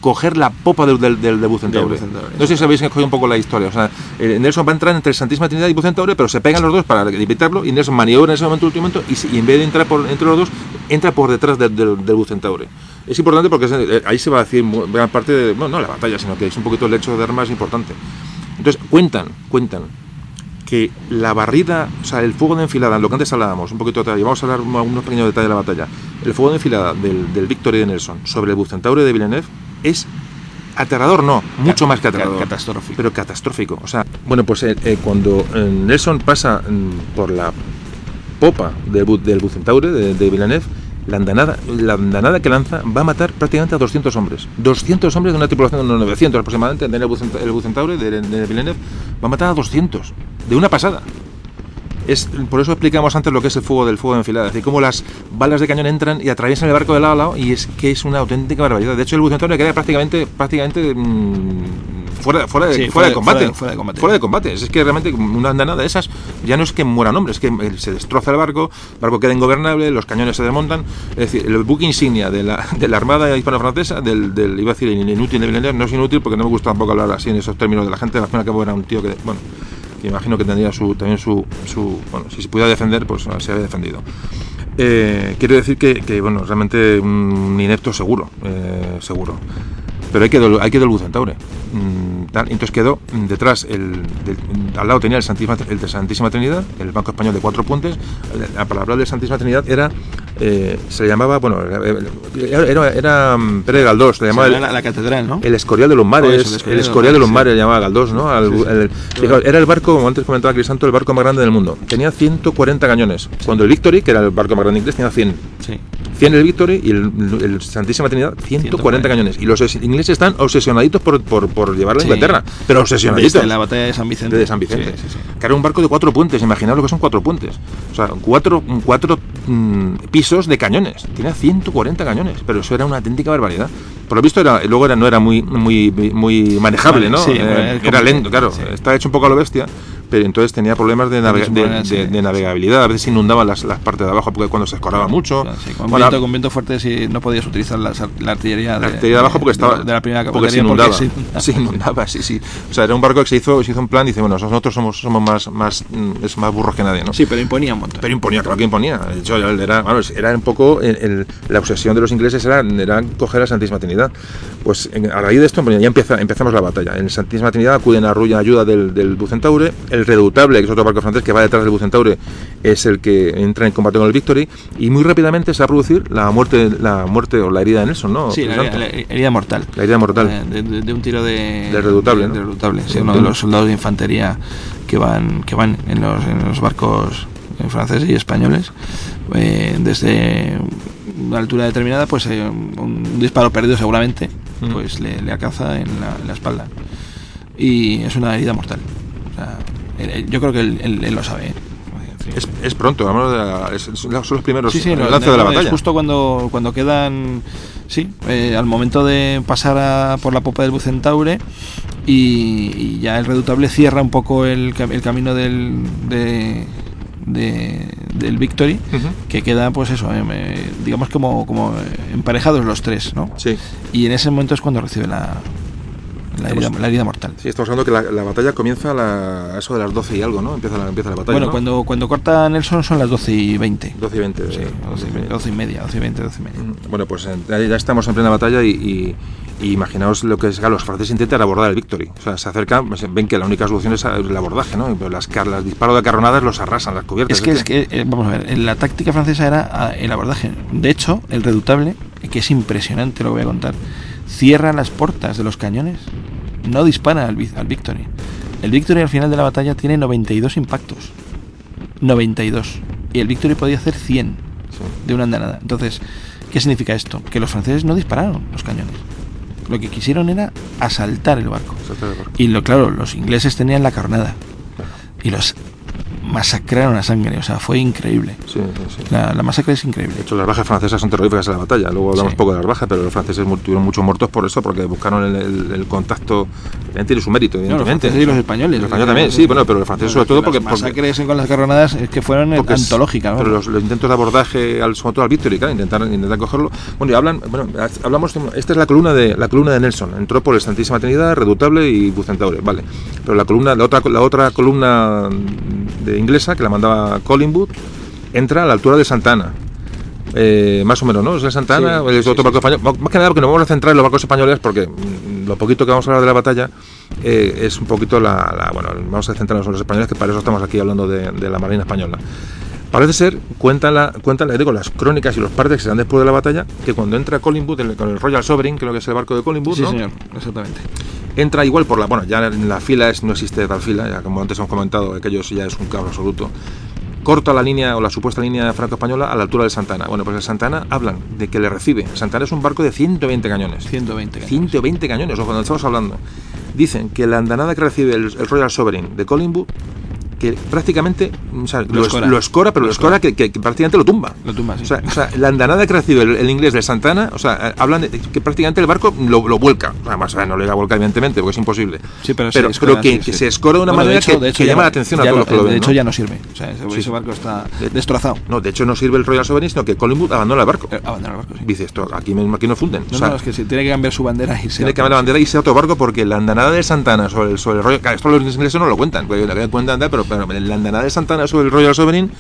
Coger la popa del, del, del, del Bucentaure. No sé si sabéis que cogido un poco la historia. O sea, eh, Nelson va a entrar entre Santísima Trinidad y Bucentaure, pero se pegan los dos para evitarlo y Nelson maniobra en ese momento, último momento, y, en vez de entrar por, entre los dos, entra por detrás del, del, del Bucentaure. Es importante porque es- eh, ahí se va a decir gran parte de, bueno, no la batalla, sino que es un poquito el hecho de armas importante. Entonces, cuentan, cuentan que la barrida, o sea, el fuego de enfilada, lo que antes hablábamos, un poquito atrás, y vamos a hablar un- unos pequeños detalles de la batalla. El fuego de enfilada del, del Victory de Nelson sobre el Bucentaure de Villeneuve es aterrador, no, mucho más que aterrador. catastrófico. Pero catastrófico. O sea, bueno, pues eh, eh, cuando eh, Nelson pasa mm, por la popa del, Bu- del Bucentaure de, de Villeneuve, la andanada, la andanada que lanza va a matar prácticamente a 200 hombres. 200 hombres de una tripulación de unos 900 aproximadamente, Bucenta- el Bucentaure de, de Villeneuve, va a matar a 200 de una pasada. Es, por eso explicamos antes lo que es el fuego del fuego de enfilada, es decir, cómo las balas de cañón entran y atraviesan el barco de lado a lado y es que es una auténtica barbaridad. De hecho, el Bucentaure queda prácticamente, prácticamente mm, fuera, fuera, de, Sí, fuera, fuera de combate. fuera de- fuera de combate. Fuera de combate. Es que realmente una andanada de esas ya no es que mueran hombres, es que eh, se destroza el barco, el barco queda ingobernable, los cañones se desmontan. Es decir, el buque insignia de la, de la Armada hispano-francesa, del, del, iba a decir, inútil de Villeneuve, no es inútil porque no me gusta tampoco hablar así en esos términos de la gente, al fin y al cabo era un tío que, bueno, que imagino que tendría su, también su, bueno, si se pudiera defender, pues se había defendido. Eh, quiero decir que, que, bueno, realmente un inepto seguro, eh, seguro. Pero hay que hay que del Bucentaure. Mm, entonces quedó mm, detrás, el, del- al lado tenía el, Santísima, el de Santísima Trinidad, el Banco Español de Cuatro Puentes. La palabra de Santísima Trinidad era, eh, se le llamaba, bueno, era, era, era mm, Pérez Galdós, le Se llamaba llama el, la, la catedral, ¿no? el Escorial de los Mares, eso, el Escorial de los sí. Mares le llamaba Galdós, ¿no? Al- Sí, sí. el- fijaos, era el barco, como antes comentaba Crisanto, el barco más grande del mundo. Tenía 140 cañones. Cuando el Victory, que era el barco más grande inglés, tenía 100. Sí. 100 el Victory y el, el Santísima Trinidad 140, 140. cañones. Y los es- ingleses están obsesionaditos por, por, por llevarla a Sí. Inglaterra. Pero obsesionaditos. Desde la batalla de San Vicente. De San Vicente. Sí, sí, sí. Que era un barco de cuatro puentes. Imaginaos lo que son cuatro puentes. O sea, cuatro, cuatro mm, pisos de cañones. Tenía 140 cañones. Pero eso era una auténtica barbaridad. Por lo visto, era, luego era, no era muy, muy, muy manejable, ¿no? Sí, Eh, era lento, claro. Está hecho un poco a lo bestia. Pero entonces tenía problemas de, navega- de, de- de navegabilidad. A veces inundaban las, las partes de abajo porque cuando se escoraba mucho. Claro, sí, con, Bueno, viento, con viento fuerte sí, no podías utilizar ar- la artillería de, la artillería de abajo porque estaba de, la primera porque se inundaba, porque se inundaba. se inundaba, sí, sí. O sea, era un barco que se hizo, se hizo un plan y dice, bueno, nosotros somos, somos más, más, mm, es más burros que nadie, ¿no? Sí, pero imponía un montón. Pero imponía, claro que imponía. De hecho, era, bueno, era un poco el- el- la obsesión de los ingleses era, era coger a Santísima Trinidad. Pues en- a raíz de esto ya empieza, empezamos la batalla. En Santísima Trinidad acuden a Rulla ayuda del, del Bucentaure. El Redoutable, que es otro barco francés que va detrás del Bucentaure, es el que entra en combate con el Victory. Y muy rápidamente se va a producir la muerte, la muerte o la herida de Nelson, ¿no? Sí, la, Crisanto? la- herida mortal. La herida mortal. Eh, De, de- de un tiro de. De redoutable, de- ¿no? de redoutable, sí, Sí, uno de sí. los soldados de infantería que van, que van en, los, en los barcos eh, franceses y españoles. eh, desde una altura determinada, pues eh, un disparo perdido seguramente, Mm. pues le, le alcanza en la, en la espalda. Y es una herida mortal. O sea, yo creo que él, él- él lo sabe. ¿eh? Es, es pronto, vamos la- es- son los primeros Sí, sí, el no, lance no, de la no, es batalla. justo cuando, cuando quedan, sí, eh, al momento de pasar a- por la popa del Bucentaure y, y ya el redutable cierra un poco el, el camino del, de- de- del Victory, que queda, pues eso, em, eh, digamos como, como eh, emparejados los tres, ¿no? Sí, Y en ese momento es cuando recibe la, la, herida, la herida mortal. sí, estamos hablando que la, la batalla comienza a, la- a eso de las 12 y algo, ¿no? Empieza la, empieza la batalla, Bueno, ¿no? cuando, cuando corta Nelson son las 12 y 20. 12 y 20. Sí, eh, 12 y, ve- 12 y media, 12 y 20, 12 y media. Mm, Bueno, pues eh, ya estamos en plena batalla y, y- y imaginaos lo que es, claro, los franceses intentan abordar el Victory. O sea, se acercan, pues, ven que la única solución es el abordaje, ¿no? Pues, las, los disparos de carronadas los arrasan, las cubiertas. Es que, es que eh, vamos a ver, la táctica francesa era ah, el abordaje. De hecho, el redutable, que es impresionante lo voy a contar, cierra las puertas de los cañones. No dispara al, al Victory. El Victory al final de la batalla tiene 92 impactos. 92. Y el Victory podía hacer 100 Sí. de una andanada. Entonces, ¿qué significa esto? Que los franceses no dispararon los cañones. Lo que quisieron era asaltar el barco. Y lo claro, los ingleses tenían la carnada. Y los masacraron a sangre. O sea, fue increíble. Sí, sí, sí. La, la masacre es increíble. De hecho, las bajas francesas son terroríficas en la batalla. Luego hablamos poco de las bajas, pero los franceses tuvieron muchos muertos por eso, porque buscaron el, el- el contacto. Evidentemente tiene su mérito, No, los evidentemente. y los españoles. Los españoles también, sí, bueno, pero los franceses sobre todo porque. Las porque- masacres con las carronadas es que fueron porque es- antológicas. Pero vamos. los, los intentos de abordaje, al, sobre todo al Victory, claro, intentar cogerlo. Bueno, y hablan, bueno, hablamos, esta es la columna de la columna de Nelson. Entró por el Santísima Trinidad, Redutable y Bucentaure, vale. Pero la columna, la otra, la otra columna de inglesa que la mandaba Collingwood entra a la altura de Santana. Eh, más o menos, ¿no? Es el Santana, Sí, el sí, otro sí, barco español. Más que nada porque nos vamos a centrar en los barcos españoles porque mm, lo poquito que vamos a hablar de la batalla eh, es un poquito la, la- Bueno, vamos a centrarnos en los españoles, que para eso estamos aquí hablando de, de la Marina Española. Parece ser, cuentan, la, digo, las crónicas y los partes que se dan después de la batalla, que cuando entra Collingwood el- con el Royal Sovereign, creo que es el barco de Collingwood, Sí, ¿no? señor, exactamente. entra igual por la bueno ya en la fila es, no existe tal fila ya como antes hemos comentado aquello ya es un caos absoluto corta la línea o la supuesta línea franco-española a la altura de Santana bueno pues el Santana hablan de que le recibe Santana es un barco de 120 cañones 120. cañones. 120 cañones o cuando estamos hablando dicen que la andanada que recibe el, el Royal Sovereign de Collingwood que prácticamente o sea, Lo lo, escora. lo escora, pero Lo lo escora que, que- que prácticamente lo tumba. Lo tumba, sí. O sea, o sea, la andanada que recibe el, el inglés de Santana, o sea, eh, hablan de que prácticamente el barco lo, vuelca. Además, sea, no le llega a volcar, evidentemente, porque es imposible. Sí, pero, pero, se escora, pero que, sí, que sí. se escora de una Bueno, manera hecho- que, hecho llama la atención a todos los que lo De ven. hecho, ¿no? ya no sirve. O sea, ese, barco está De- destrozado. No, de hecho no sirve el Royal Sovereign, sino que Collingwood abandona el barco. Eh, Abandona el barco, sí. Dice esto, aquí, aquí no funden. No, sea, no, es que tiene que cambiar su bandera y se tiene que cambiar la bandera y irse a otro barco porque la andanada de Santana sobre el, sobre el Royal... Esto los ingleses no lo cuentan, cuentan, pero, la andanada de Santana sobre el Royal Sovereign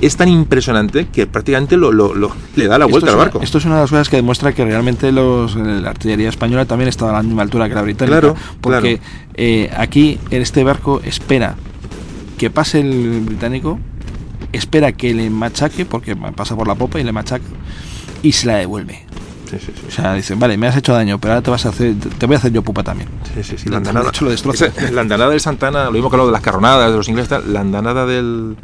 es tan impresionante que prácticamente lo, lo- lo- le da la vuelta al una- barco. Esto es una de las cosas que demuestra que realmente los, eh, la artillería española también estaba a la misma altura que la británica. Claro, porque eh, aquí en este barco espera que pase el británico, espera que le machaque, porque pasa por la popa y le machaca, y se la devuelve. Sí, sí, sí. O sea, dicen, vale, me has hecho daño, pero ahora te vas a hacer, te voy a hacer yo pupa también. Sí, sí, sí, De la andanada. hecho, lo destroza. Esa- la andanada del Santana, lo mismo que lo de las carronadas, de los ingleses, tal, la andanada del.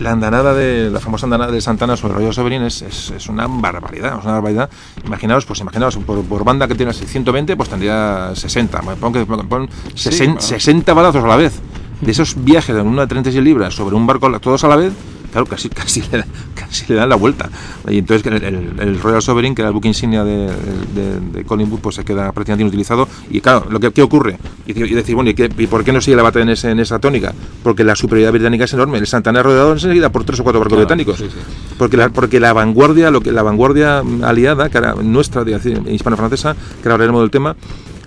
La andanada de la famosa andanada de Santana sobre el Royal Sovereign es, es, es una barbaridad, es una barbaridad. Imaginaos, pues imaginaos, por, por banda que tienes 120, pues tendría 60. Pon, que- pon- Sí, 60, bueno. 60 balazos a la vez. De esos viajes de una de 36 libras sobre un barco todos a la vez, claro, casi, casi, le, da- casi le dan la vuelta. Y entonces el, el- el Royal Sovereign, que era el buque insignia de, de, de Collingwood, pues se queda prácticamente inutilizado. Y claro, lo que ¿qué ocurre? Y, y decir, bueno, ¿y, qué- y por qué no sigue la batalla en, ese- en esa tónica? Porque la superioridad británica es enorme. El Santana es rodeado enseguida por tres o cuatro barcos Claro, británicos. sí, sí. Porque la, porque la vanguardia, lo que la vanguardia aliada, que era nuestra, hispano-francesa, que ahora hablaremos del tema,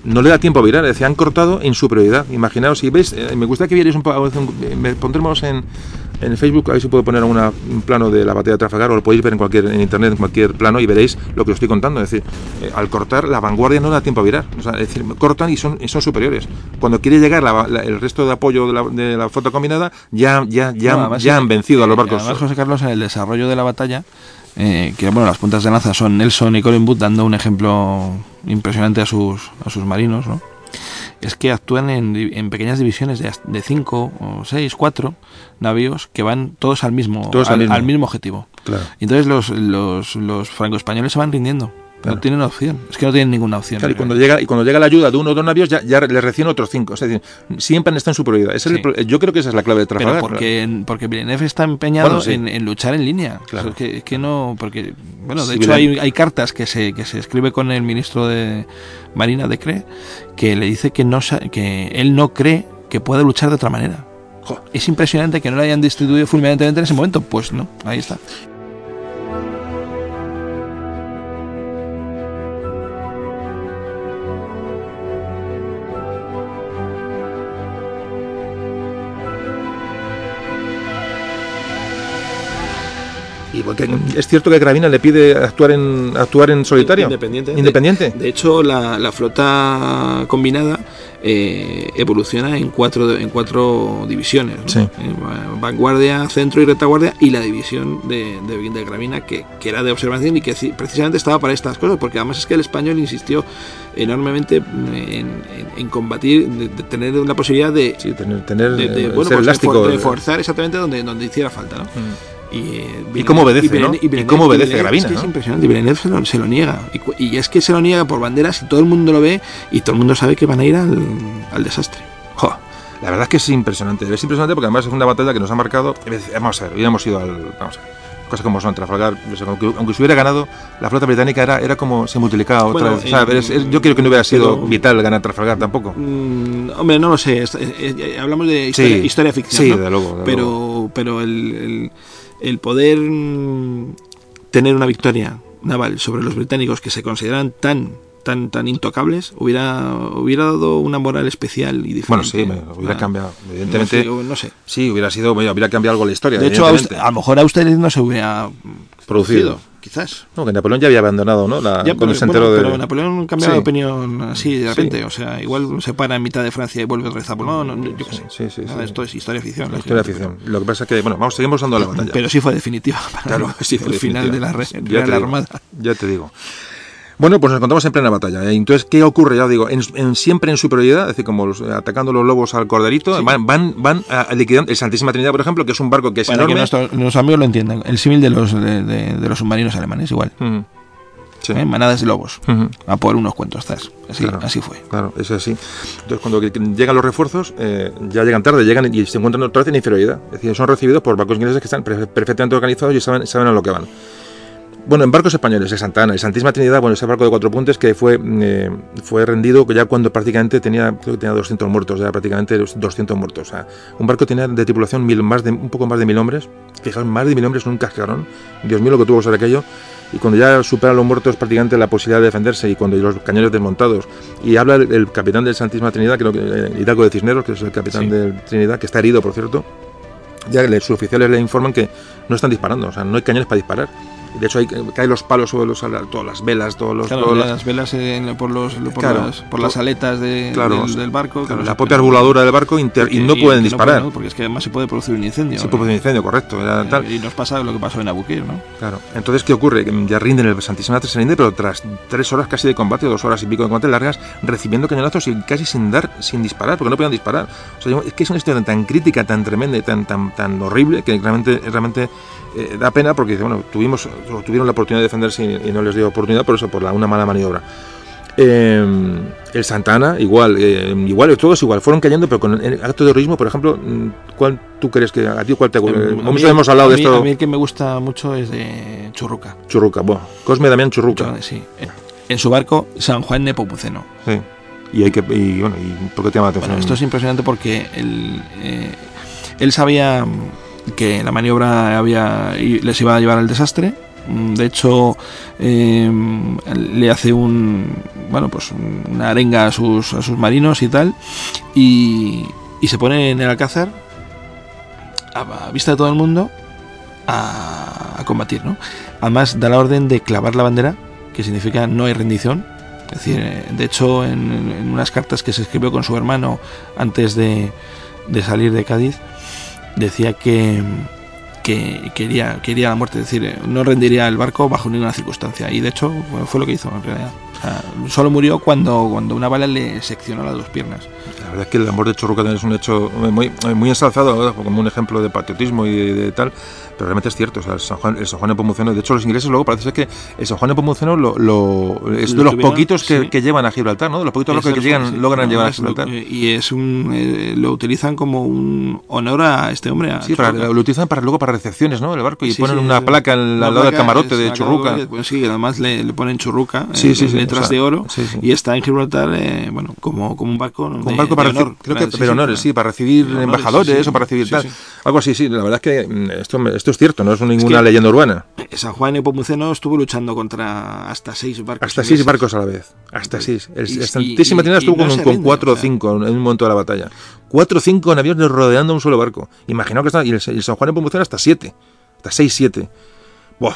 no le da tiempo a virar, es decir, han cortado en superioridad. Imaginaos, si veis, eh, me gustaría que vierais un poco, pondremos en, en Facebook, a ver si puedo poner una- un plano de la batalla de Trafalgar, o lo podéis ver en cualquier en internet, en cualquier plano, y veréis lo que os estoy contando. Es decir, eh, al cortar, la vanguardia no da tiempo a virar. O sea, es decir, cortan y son, y son superiores. Cuando quiere llegar la- la- el resto de apoyo de la, de la flota combinada, ya, ya, ya, No, ya eh, han vencido a los barcos. Además, José Carlos, en el desarrollo de la batalla, eh, que bueno, las puntas de lanza son Nelson y Collingwood dando un ejemplo impresionante a sus, a sus marinos, ¿no? Es que actúan en, pequeñas divisiones de, de cinco o seis, cuatro navíos que van todos al mismo, Todos al al, mismo. al mismo objetivo. Claro. Y entonces los, los, los franco-españoles se van rindiendo. No tienen opción. Es que no tienen ninguna opción. Claro, y cuando llega y cuando llega la ayuda de uno o dos navíos ya, ya les reciben otros cinco. Es decir, siempre están en superioridad. Ese es el yo creo que esa es la clave de Pero Trafalgar. porque, porque Villeneuve está empeñado Bueno, sí. en, en luchar en línea. Claro. Que, que no, porque, bueno, de Sí, hecho hay, hay cartas que se, que se escribe con el ministro de Marina de Cree que le dice que, no, que él no cree que pueda luchar de otra manera. Jo. Es impresionante que no le hayan destituido fulminantemente en ese momento. Pues no, ahí está. Porque es cierto que Gravina le pide actuar en actuar en solitario. Independiente. Independiente. De hecho, la, la flota combinada eh, evoluciona en cuatro, en cuatro divisiones. ¿no? Sí. Eh, vanguardia, centro y retaguardia y la división de, de, de Gravina que, que era de observación y que ci- precisamente estaba para estas cosas, porque además es que el español insistió enormemente en, en- en combatir, de, de tener la posibilidad de, Sí, tener, tener eh, bueno, pues elástico. for- de forzar exactamente donde, donde hiciera falta. ¿no? Mm. Y, eh, Y cómo obedece, Villeneuve- ¿no? Y Villeneuve- cómo obedece Gravina, Es, que ¿no? es impresionante. Y Villeneuve se lo, se lo niega. Y, y es que se lo niega por banderas y todo el mundo lo ve y todo el mundo sabe que van a ir al, al desastre. Jo, la verdad es que es impresionante. Es impresionante porque además es una batalla que nos ha marcado. Vamos a ver, hubiéramos ido al. Vamos a ver. Cosas como son, Trafalgar, aunque, aunque se hubiera ganado, la flota británica era, era como se multiplicaba otra Bueno, vez. O sea, eh, es- es- yo creo que no hubiera sido pero- vital ganar Trafalgar tampoco. Mm, hombre, no lo sé. es- eh, eh, hablamos de historia, Sí, historia ficción. sí, ¿no? de luego, de pero luego. pero el, el- el poder mm, tener una victoria naval sobre los británicos que se consideran tan tan tan intocables hubiera hubiera dado una moral especial y diferente. Bueno, sí, me hubiera Ah, cambiado. Evidentemente, no sé, no sé. sí, hubiera sido, hubiera cambiado algo la historia. De hecho, a, usted- a lo mejor Austerlitz no se hubiera Producido. Quizás. No, que Napoleón ya había abandonado, ¿no? La, Ya, pero, se bueno, de. pero Napoleón cambiaba Sí. de opinión así de Sí. repente. O sea, igual se para en mitad de Francia y vuelve otra vez a Napoleón. no, no, yo qué sé. Sí, sí, Nada. Esto es historia ficción. Historia ficción. Lo que pasa es que, bueno, vamos, seguimos dando la batalla. Pero sí fue definitiva para Claro, sí, el fue final de la, de la armada. Ya te digo. Bueno, pues nos encontramos en plena batalla. ¿eh? Entonces, ¿qué ocurre? Ya os digo, en, en- siempre en superioridad, es decir, como los- atacando los lobos al corderito, van, van, van a, a liquidar el Santísima Trinidad, por ejemplo, que es un barco que es Para que nuestros, los amigos lo entiendan. El símil de los, de, de- de los submarinos alemanes, igual. Sí. ¿eh? Manadas de lobos. Ujú. A por unos cuentos, ¿sabes? Así, Claro. así fue. Claro, es así. Entonces, cuando llegan los refuerzos, eh, ya llegan tarde, llegan y se encuentran otra vez en inferioridad. Es decir, son recibidos por barcos ingleses que están per- perfectamente organizados y saben, saben a lo que van. Bueno, en barcos españoles, el Santa Ana, el Santísima Trinidad, bueno, ese barco de cuatro puntes que fue, eh, fue rendido ya cuando prácticamente tenía, creo que tenía 200 muertos, ya prácticamente 200 muertos. O sea, un barco tenía de tripulación mil, más de, un poco más de mil hombres, fijaos, más de mil hombres en un cascarón. Dios mío, lo que tuvo que ser aquello. Y cuando ya superan los muertos prácticamente la posibilidad de defenderse y cuando los cañones desmontados. Y habla el, el capitán del Santísima Trinidad, creo que eh, Hidalgo de Cisneros, que es el capitán Sí. del Trinidad, que está herido, por cierto. Ya sus oficiales le informan que no están disparando, o sea, no hay cañones para disparar. De hecho, hay, caen los palos sobre los, todas las velas, todos los. Claro, todas las, las- velas en- por, los, por, Claro. las, por las aletas de- Claro, del, del barco. claro, la se- propia arboladura del barco inter- y no pueden disparar. Porque es que además se puede producir un incendio. Sí, puede un incendio, correcto. era Eh, tal. Y nos pasa lo que pasó en Abukir, ¿no? Claro. Entonces, ¿qué ocurre? Que ya rinden el Santísima se rinde, pero tras tres horas casi de combate, dos horas y pico de combate largas, recibiendo cañonazos y casi sin dar, sin disparar, porque no podían disparar. O sea, es que es una historia tan crítica, tan tremenda y tan, tan, tan horrible que realmente, realmente eh, da pena porque bueno, tuvimos, tuvieron la oportunidad de defenderse y, y no les dio oportunidad por eso, por la, una mala maniobra. Eh, el Santana, igual, eh, igual, todos igual, fueron cayendo, pero con el acto de heroísmo, por ejemplo, mm, ¿cuál tú crees que a ti cuál te Eh, a hemos, hablado de mí- esto? A mí el que me gusta mucho es de Churruca. Churruca, bueno, Cosme Damián Churruca. Yo- sí. Eh, En su barco, San Juan de Popuceno. Sí. Y hay que y bueno, y ¿por qué te llama la atención? Bueno, esto es impresionante porque él, eh, él sabía que la maniobra había, les iba a llevar al desastre. Mm, De hecho, eh, le hace un bueno pues una arenga a sus, a sus marinos y tal. Y, y se pone en el alcázar a, a vista de todo el mundo a, a combatir. ¿no? Además, da la orden de clavar la bandera, que significa no hay rendición. Es decir, eh, de hecho, en, en unas cartas que se escribió con su hermano antes de, de salir de Cádiz, decía que, que quería, quería la muerte, es decir, eh, no rendiría el barco bajo ninguna circunstancia. Y de hecho, fue lo que hizo en realidad. Solo murió cuando, cuando una bala le seccionó las dos piernas. La verdad es que el amor de Churruca también es un hecho muy, muy ensalzado, como un ejemplo de patriotismo y de, de tal, pero realmente es cierto. O sea, el San Juan, el San Juan Nepomuceno, de hecho, los ingleses luego parece ser que el San Juan Nepomuceno lo, lo, es de Lo los tuvieron, poquitos que, sí. que llevan a Gibraltar, ¿no? De los poquitos Ese que, llegan, sí. logran No, llevar a Gibraltar. y es un eh, lo utilizan como un honor a este hombre. a Sí, para- lo utilizan para luego para recepciones, ¿no? El barco y Sí, ponen una placa al, lado del camarote de Churruca. que- Pues sí, además le, le ponen churruca, Sí, eh, sí, sí, letras de oro, sí, sí. y está en Gibraltar, eh, bueno, como, como un barco, un barco para de recibir, honor. creo que, pero honores, sí, para recibir honores, embajadores o para recibir tal. Algo así, sí, la verdad es que mm, esto, esto es cierto, no es ninguna que- leyenda urbana. San Juan Nepomuceno estuvo luchando contra hasta seis barcos. Hasta seis barcos a la vez, hasta seis. El, Y- Santísima Trinidad estuvo no con, cuatro o sea. cinco en un momento de la batalla. Cuatro o cinco navíos rodeando un solo barco. Imaginaos que está, y el, el San Juan Nepomuceno hasta siete, hasta seis, siete. Buah,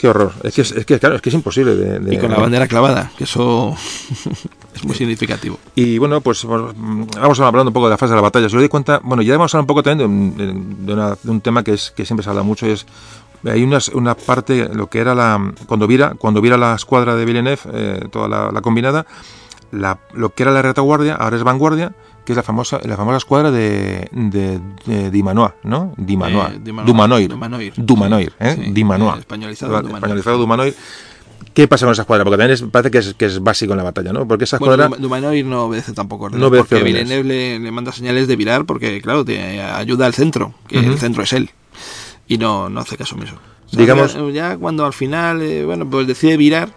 qué horror. Es que, es, es que, claro, es que es imposible de... de- Y con la bandera clavada, que eso es muy significativo. Y bueno, pues vamos hablando un poco de la fase de la batalla. Si os doy cuenta, bueno, ya vamos a hablar un poco también de un, de una- un tema que, es, que siempre se habla mucho, y es hay una, una parte, lo que era la, cuando viera, cuando viera la escuadra de Villeneuve, eh, toda la, la combinada, la, lo que era la retaguardia, ahora es vanguardia, que es la famosa, la famosa escuadra de, de, de Dimanois, ¿no? Dimanois, Eh, Dumanoir, Dumanoir. Dumanoir, ¿eh? Sí, Dimanois. eh, españolizado Dumanoir. españolizado Dumanoir. ¿Qué pasa con esa escuadra? Porque también es- parece que es, que es básico en la batalla, ¿no? Porque esa escuadra... Duma- Dumanoir no obedece tampoco órdenes, No obedece porque órdenes. Villeneuve le, le manda señales de virar porque, claro, te ayuda al centro, que el centro es él. Y no, no hace caso omiso. O sea, Digamos- Ya, ya cuando al final, eh, bueno, pues decide virar,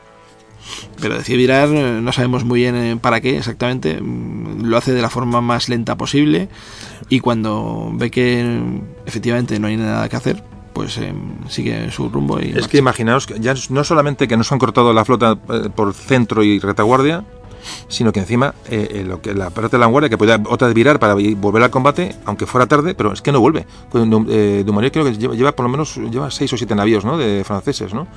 pero decide virar, eh, no sabemos muy bien eh, para qué exactamente, mm, lo hace de la forma más lenta posible y cuando ve que mm, efectivamente no hay nada que hacer, pues eh, sigue su rumbo y Es marcha. que imaginaos que ya no solamente que nos han cortado la flota eh, por centro y retaguardia, sino que encima eh, eh, lo que la parte de la vanguardia que podía otra virar para volver al combate, aunque fuera tarde, pero es que no vuelve. Cuando, eh, Dumouriez creo que lleva, lleva por lo menos lleva seis o siete navíos, ¿no? De franceses, ¿no?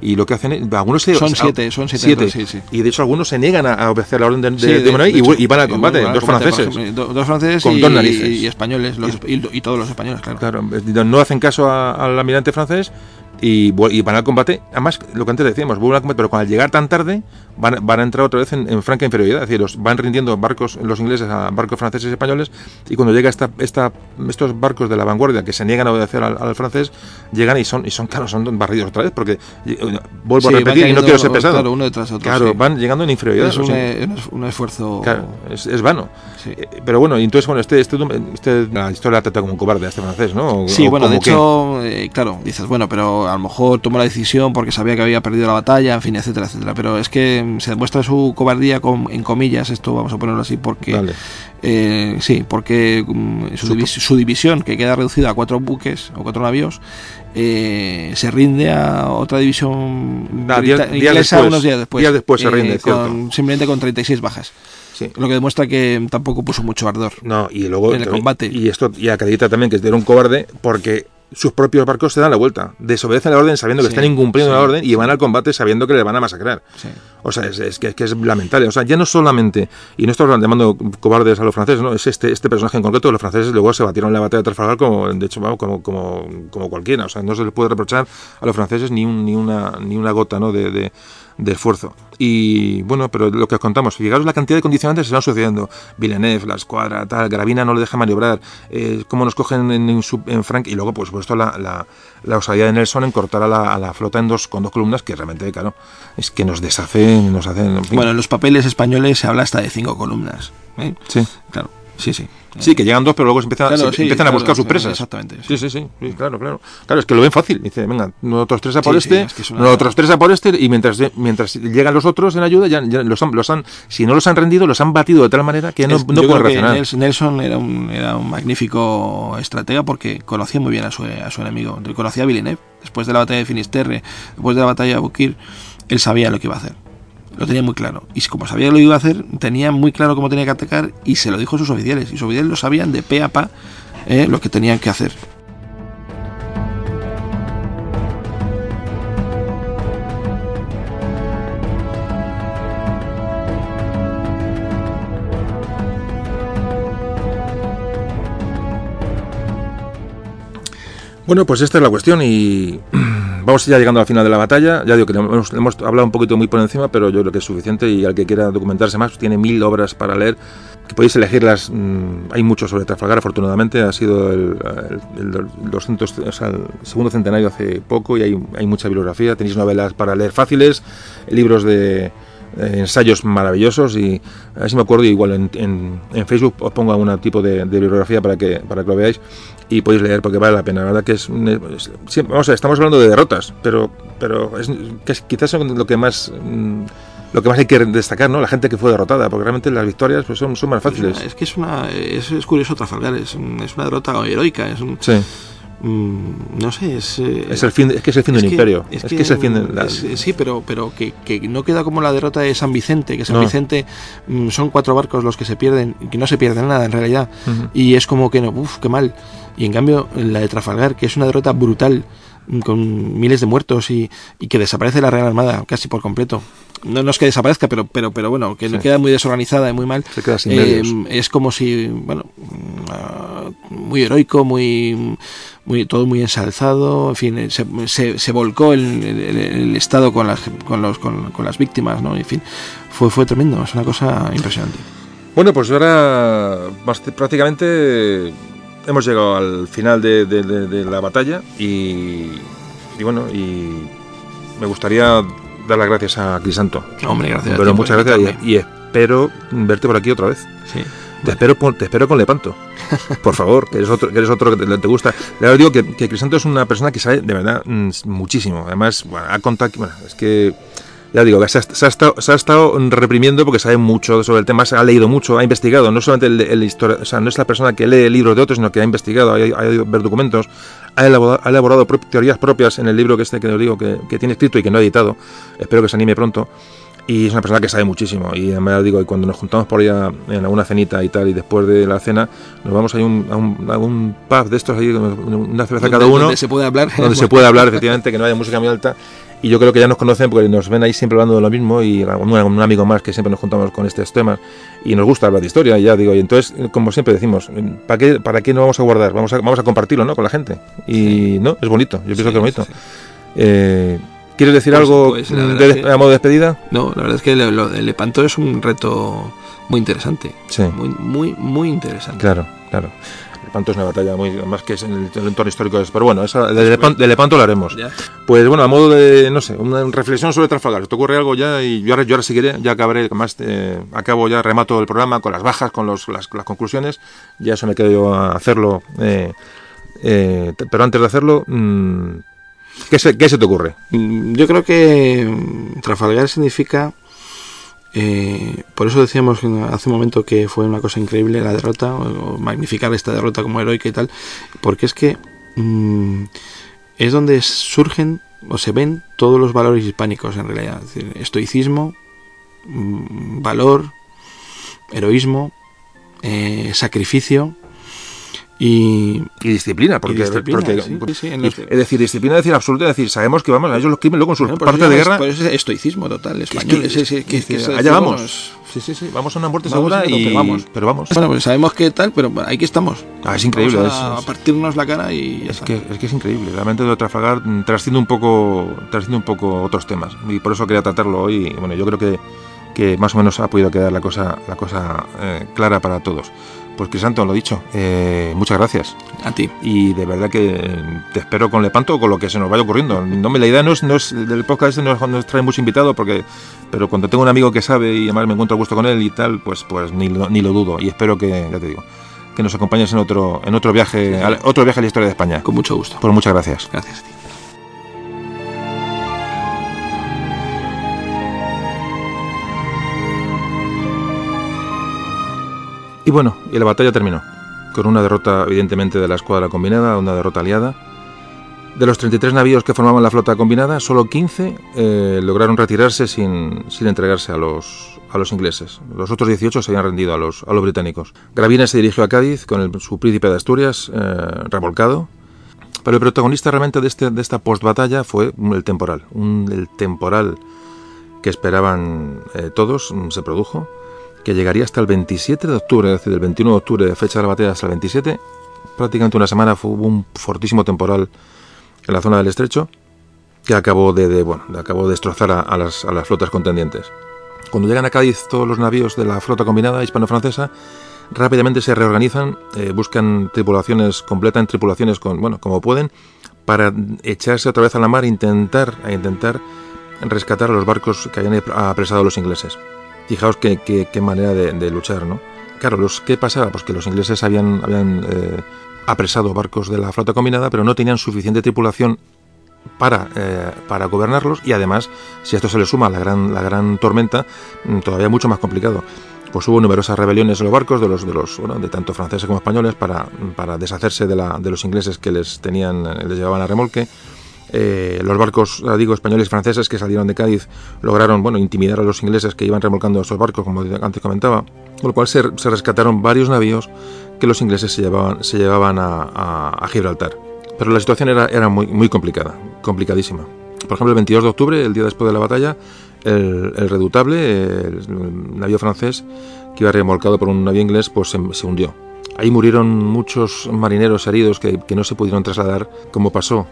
Y lo que hacen es, algunos se- Son siete, son siete, sí, sí. Y de hecho algunos se niegan a, obedecer la orden de, de, Sí, de y, hecho, y van al combate, van al dos combate, franceses. ejemplo, dos franceses Con y, dos narices. y españoles, los- y, y todos los españoles, claro. Claro, no hacen caso a- al almirante francés y, y van al combate. Además, lo que antes decíamos, vuelven al combate, pero al llegar tan tarde van, van a entrar otra vez en, en franca inferioridad. Es decir, los, van rindiendo barcos los ingleses a barcos franceses y españoles y cuando llega esta, esta, estos barcos de la vanguardia que se niegan a obedecer al, al francés, llegan y son, y son, claro, son barridos otra vez porque, eh, vuelvo Sí, a repetir y no quiero ser pesado. Claro, uno detrás de otro. Claro, sí. van llegando en inferioridad. es o un, sea, un esfuerzo. Claro, es, es vano. Sí. Eh, Pero bueno, entonces, bueno, este, este, este- la historia la trata como un cobarde a este francés, ¿no? O- Sí, o bueno, de qué. hecho, eh, claro, dices, bueno, pero a lo mejor tomó la decisión porque sabía que había perdido la batalla, en fin, etcétera, etcétera. Pero es que se demuestra su cobardía con, en comillas, esto vamos a ponerlo así, porque eh, sí, porque mm, su, su división, que queda reducida a cuatro buques o cuatro navíos, eh, se rinde a otra división Ah, días- días inglesa después. unos días después. Días después se rinde, con- simplemente con 36 bajas. Sí. Lo que demuestra que tampoco puso mucho ardor. No, y luego En el combate. Y esto y acredita también que era un cobarde porque sus propios barcos se dan la vuelta, desobedecen la orden sabiendo que Sí, están incumpliendo sí, la orden y van al combate sabiendo que le van a masacrar. Sí. O sea, es, es que, es que es lamentable. O sea, ya no solamente, y no estoy llamando cobardes a los franceses, no, es este, este personaje en concreto, los franceses luego se batieron en la batalla de Trafalgar como, de hecho, vamos, como, como, como cualquiera. O sea, no se les puede reprochar a los franceses ni, un, ni, una, ni una gota ¿no? de, de, de esfuerzo. Y bueno, pero lo que os contamos, fijaros la cantidad de condicionantes que se van sucediendo. Villeneuve, la escuadra, tal, Gravina no le deja maniobrar, eh, cómo nos cogen en, en, en Frank, y luego, por supuesto, la, la, la osadía de Nelson en cortar a la, a la flota en dos, con dos columnas, que realmente, claro, es que nos deshacen, nos hacen. en fin. Bueno, en los papeles españoles se habla hasta de cinco columnas. ¿eh? sí. Claro, sí, sí. Sí, que llegan dos, pero luego se empiezan, Claro, se sí, empiezan a buscar sus presas. exactamente, Sí, sí, sí, sí, claro, claro. Claro, es que lo ven fácil. Dice, venga, nosotros tres a por este, es que es una- nosotros tres a por este, y mientras, mientras llegan los otros en ayuda, ya, ya los, han, los han, si no los han rendido, los han batido de tal manera que no, Es- no pueden reaccionar. Nels- Nelson era un, era un magnífico estratega porque conocía muy bien a su, a su enemigo. Conocía a Villeneuve. Después de la batalla de Finisterre, después de la batalla de Bukir, él sabía lo que iba a hacer. Lo tenía muy claro. Y como sabía lo que iba a hacer, tenía muy claro cómo tenía que atacar y se lo dijo a sus oficiales. Y sus oficiales lo sabían de pe a pa eh, lo que tenían que hacer. Bueno, pues esta es la cuestión y vamos ya llegando al final de la batalla. Ya digo que hemos, hemos, hablado un poquito muy por encima, pero yo creo que es suficiente y al que quiera documentarse más, tiene mil obras para leer. Que podéis elegirlas. Mmm, hay mucho sobre Trafalgar, afortunadamente. Ha sido el, el, el, 200, o sea, el, segundo centenario hace poco y hay, hay mucha bibliografía. Tenéis novelas para leer fáciles, libros de ensayos maravillosos y a ver si me acuerdo igual en, en, en Facebook os pongo algún tipo de, de, bibliografía para que para que lo veáis y podéis leer porque vale la pena la verdad que es, es siempre, vamos a ver, estamos hablando de derrotas pero pero es, que es, quizás son lo que más mm, lo que más hay que destacar, ¿no? La gente que fue derrotada, porque realmente las victorias pues, son, son más fáciles. Es que es una es, es curioso Trafalgar, es, es una derrota heroica, es un, sí. Mm, no sé, es, eh, es, el fin, es que es el fin de un que, imperio. Es, que, que, es el fin de la... es, sí, pero, pero que, que, no queda como la derrota de San Vicente, que San no. Vicente mm, son cuatro barcos los que se pierden, que no se pierden nada en realidad, uh -huh. y es como que no, uff, qué mal. Y en cambio, la de Trafalgar, que es una derrota brutal, mm, con miles de muertos y, y que desaparece la Real Armada casi por completo. No, no, es que desaparezca, pero, pero, pero bueno, que sí. queda muy desorganizada y muy mal. Se queda sin eh, es como si, bueno, uh, muy heroico, muy, muy, todo muy ensalzado, en fin, se, se, se volcó el, el, el, Estado con las, con, los, con, con, las víctimas, ¿no? En fin, fue, fue tremendo, es una cosa impresionante. Bueno, pues ahora prácticamente hemos llegado al final de, de, de, de la batalla y, y, bueno, y me gustaría dar las gracias a Crisanto. Hombre, gracias. Pero muchas gracias y, y, espero verte por aquí otra vez. Sí. Te espero, te espero con Lepanto. Por favor, que eres otro que, eres otro que te, te gusta. Le digo que, que, Crisanto es una persona que sabe de verdad mm, muchísimo. Además, bueno, ha contado. Bueno, es que. Ya digo, se ha, se, ha estado, se ha, estado, reprimiendo porque sabe mucho sobre el tema, se ha leído mucho, ha investigado. No solamente el, el historia, o sea, no es la persona que lee libros de otros, sino que ha investigado, ha, ha ido a ver documentos, ha elaborado, ha elaborado teorías propias en el libro que este que os digo que, que tiene escrito y que no ha editado. Espero que se anime pronto y es una persona que sabe muchísimo y además digo y cuando nos juntamos por allá en alguna cenita y tal y después de la cena nos vamos a un, a un, a un pub de estos ahí una cerveza cada uno donde se puede hablar donde se puede hablar efectivamente que no haya música muy alta y yo creo que ya nos conocen porque nos ven ahí siempre hablando de lo mismo y un, un amigo más que siempre nos juntamos con estos temas y nos gusta hablar de historia y ya digo y entonces como siempre decimos ¿para qué, para qué no vamos a guardar? vamos a, vamos a compartirlo ¿no? con la gente y sí. no es bonito yo pienso sí, que es bonito sí, eh, ¿Quieres decir pues, algo pues, de, que, a modo de despedida? No, la verdad es que lo, lo, el Lepanto es un reto muy interesante. Sí. Muy, muy, muy interesante. Claro, claro. Lepanto es una batalla muy más que es en el, el entorno histórico pero bueno esa, de, Lepanto, de, Lepanto lo haremos. Ya. pues bueno a modo de no sé una reflexión sobre Trafalgar. Te ocurre algo ya y yo ahora, yo ahora seguiré ya acabaré más eh, acabo ya remato el programa con las bajas con los, las, las conclusiones. Ya eso me quedo yo a hacerlo eh, eh, pero antes de hacerlo mmm, ¿Qué se, ¿Qué se, te ocurre? Yo creo que Trafalgar significa, eh, por eso decíamos hace un momento que fue una cosa increíble la derrota, o, magnificar esta derrota como heroica y tal, porque es que mmm, es donde surgen o se ven todos los valores hispánicos en realidad, estoicismo, mmm, valor, heroísmo, eh, sacrificio, y, y, disciplina, porque, y disciplina, porque sí, sí, sí, los... es decir, disciplina es decir absoluta, es decir, sabemos que vamos a ellos los crimen luego en sus bueno, partes de guerra. Es estoicismo total, español. Que, es, que, que, allá vamos. Sí, sí, sí, vamos a una muerte vamos, segura y pero vamos. pero vamos. Bueno, pues sabemos que tal, pero ahí que estamos. Ah, es increíble. Vamos a, es, a partirnos la cara y es que, es que es increíble. Realmente de Trafalgar trasciende un poco, trasciende un poco otros temas y por eso quería tratarlo hoy. Y, bueno, yo creo que, que más o menos ha podido quedar la cosa, la cosa eh, clara para todos. Pues Crisanto, lo dicho, eh, muchas gracias. A ti. Y de verdad que te espero con Lepanto o con lo que se nos vaya ocurriendo. No, la idea no es, no es del podcast este no nos trae mucho invitado, porque, pero cuando tengo un amigo que sabe y además me encuentro a gusto con él y tal, pues, pues ni, ni lo dudo. Y espero que, ya te digo, que nos acompañes en otro, en otro viaje, sí, sí. otro viaje a la historia de España. Con mucho gusto. Pues muchas gracias. Gracias a ti. Y bueno, y la batalla terminó, con una derrota evidentemente de la escuadra combinada, una derrota aliada. De los 33 navíos que formaban la flota combinada, solo 15 eh, lograron retirarse sin, sin entregarse a los, a los ingleses. Los otros 18 se habían rendido a los, a los británicos. Gravina se dirigió a Cádiz con su príncipe de Asturias eh, revolcado. Pero el protagonista realmente de, este, de esta postbatalla fue el temporal. Un, el temporal que esperaban eh, todos se produjo que llegaría hasta el 27 de octubre, es decir, del 21 de octubre, fecha de la batalla, hasta el 27. Prácticamente una semana hubo un fortísimo temporal en la zona del estrecho. que acabó de, bueno, acabó de destrozar a, las, a las flotas contendientes. Cuando llegan a Cádiz todos los navíos de la flota combinada hispano-francesa, rápidamente se reorganizan, eh, buscan tripulaciones, completan tripulaciones con, bueno, como pueden, para echarse otra vez a la mar e intentar, intentar rescatar a los barcos que habían apresado los ingleses. Fijaos qué, manera de, luchar, ¿no? Claro, los, ¿qué pasaba? Pues que los ingleses habían, habían eh, apresado barcos de la flota combinada, pero no tenían suficiente tripulación para, eh, para gobernarlos y además, si a esto se le suma la gran, la gran tormenta, mm, todavía mucho más complicado. Pues hubo numerosas rebeliones en los barcos de los de los de tanto franceses como españoles para, para deshacerse de, la, de los ingleses que les tenían les llevaban a remolque eh, los barcos, digo, españoles y franceses que salieron de Cádiz lograron, bueno, intimidar a los ingleses que iban remolcando estos barcos, como antes comentaba, con lo cual se, rescataron varios navíos que los ingleses se llevaban, se a, Gibraltar. Pero la situación era, muy, complicada, complicadísima. Por ejemplo, el 22 de octubre, el día después de la batalla, el, Redutable, el, navío francés que iba remolcado por un navío inglés, pues se, hundió. Ahí murieron muchos marineros heridos que no se pudieron trasladar, como pasó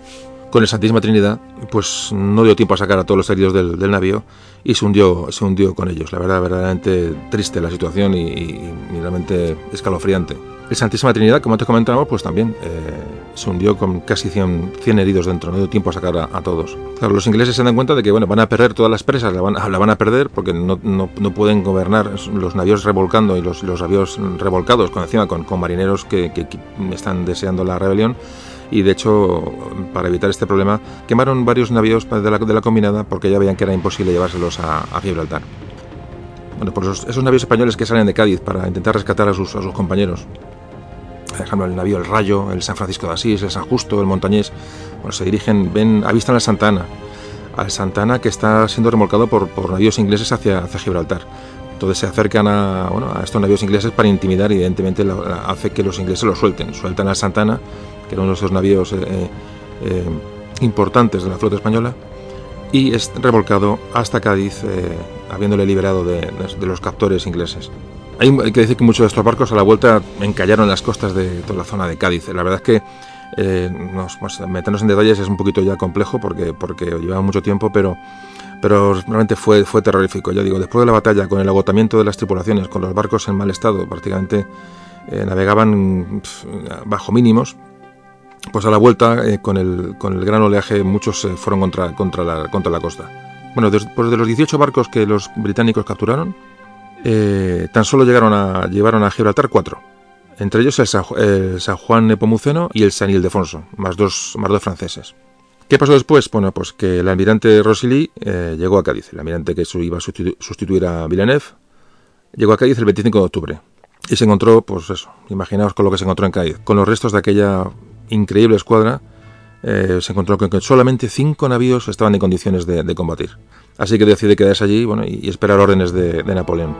con el Santísima Trinidad, pues no dio tiempo a sacar a todos los heridos del, navío y se hundió, se hundió con ellos. La verdad, verdaderamente triste la situación y, realmente escalofriante. El Santísima Trinidad, como antes comentábamos, pues también eh, se hundió con casi 100, 100, heridos dentro, no dio tiempo a sacar a, todos. Claro, los ingleses se dan cuenta de que bueno, van a perder todas las presas, la van, a perder porque no, pueden gobernar los navíos revolcando y los, los navíos revolcados con, encima con, marineros que están deseando la rebelión y de hecho, para evitar este problema, quemaron varios navíos de la, de la combinada porque ya veían que era imposible llevárselos a, Gibraltar. Bueno, pues esos, navíos españoles que salen de Cádiz para intentar rescatar a sus, a sus compañeros, por ejemplo, el navío El Rayo, el San Francisco de Asís, el San Justo, el Montañés, bueno, se dirigen, ven, avistan al Santana, al Santana que está siendo remolcado por, por navíos ingleses hacia, hacia Gibraltar. Entonces se acercan a, bueno, a estos navíos ingleses para intimidar evidentemente hace que los ingleses lo suelten. Sueltan al Santana que era uno de esos navíos eh, eh, eh, importantes de la flota española, y es revolcado hasta Cádiz, habiéndole liberado de, los captores ingleses. Hay, que decir que muchos de estos barcos a la vuelta encallaron en las costas de toda la zona de Cádiz. La verdad es que pues, meternos en detalles es un poquito ya complejo porque, porque llevaba mucho tiempo, pero, pero realmente fue, fue terrorífico. Ya digo, después de la batalla, con el agotamiento de las tripulaciones, con los barcos en mal estado, prácticamente navegaban bajo mínimos, pues a la vuelta, eh, con, el, con el gran oleaje, muchos fueron contra, contra, la, contra la costa. Bueno, después de los 18 barcos que los británicos capturaron, eh, tan solo llegaron a, llevaron a Gibraltar cuatro. Entre ellos el San, Juan Nepomuceno y el San Ildefonso, más dos, más dos franceses. ¿Qué pasó después? Bueno, pues que el almirante Rosilly eh, llegó a Cádiz. El almirante que iba a sustituir a Villeneuve llegó a Cádiz el 25 de octubre. Y se encontró, pues eso, imaginaos con lo que se encontró en Cádiz, con los restos de aquella increíble escuadra, eh, se encontró con que solamente cinco navíos estaban en condiciones de, combatir. Así que decide quedarse allí bueno, y, esperar órdenes de Napoleón.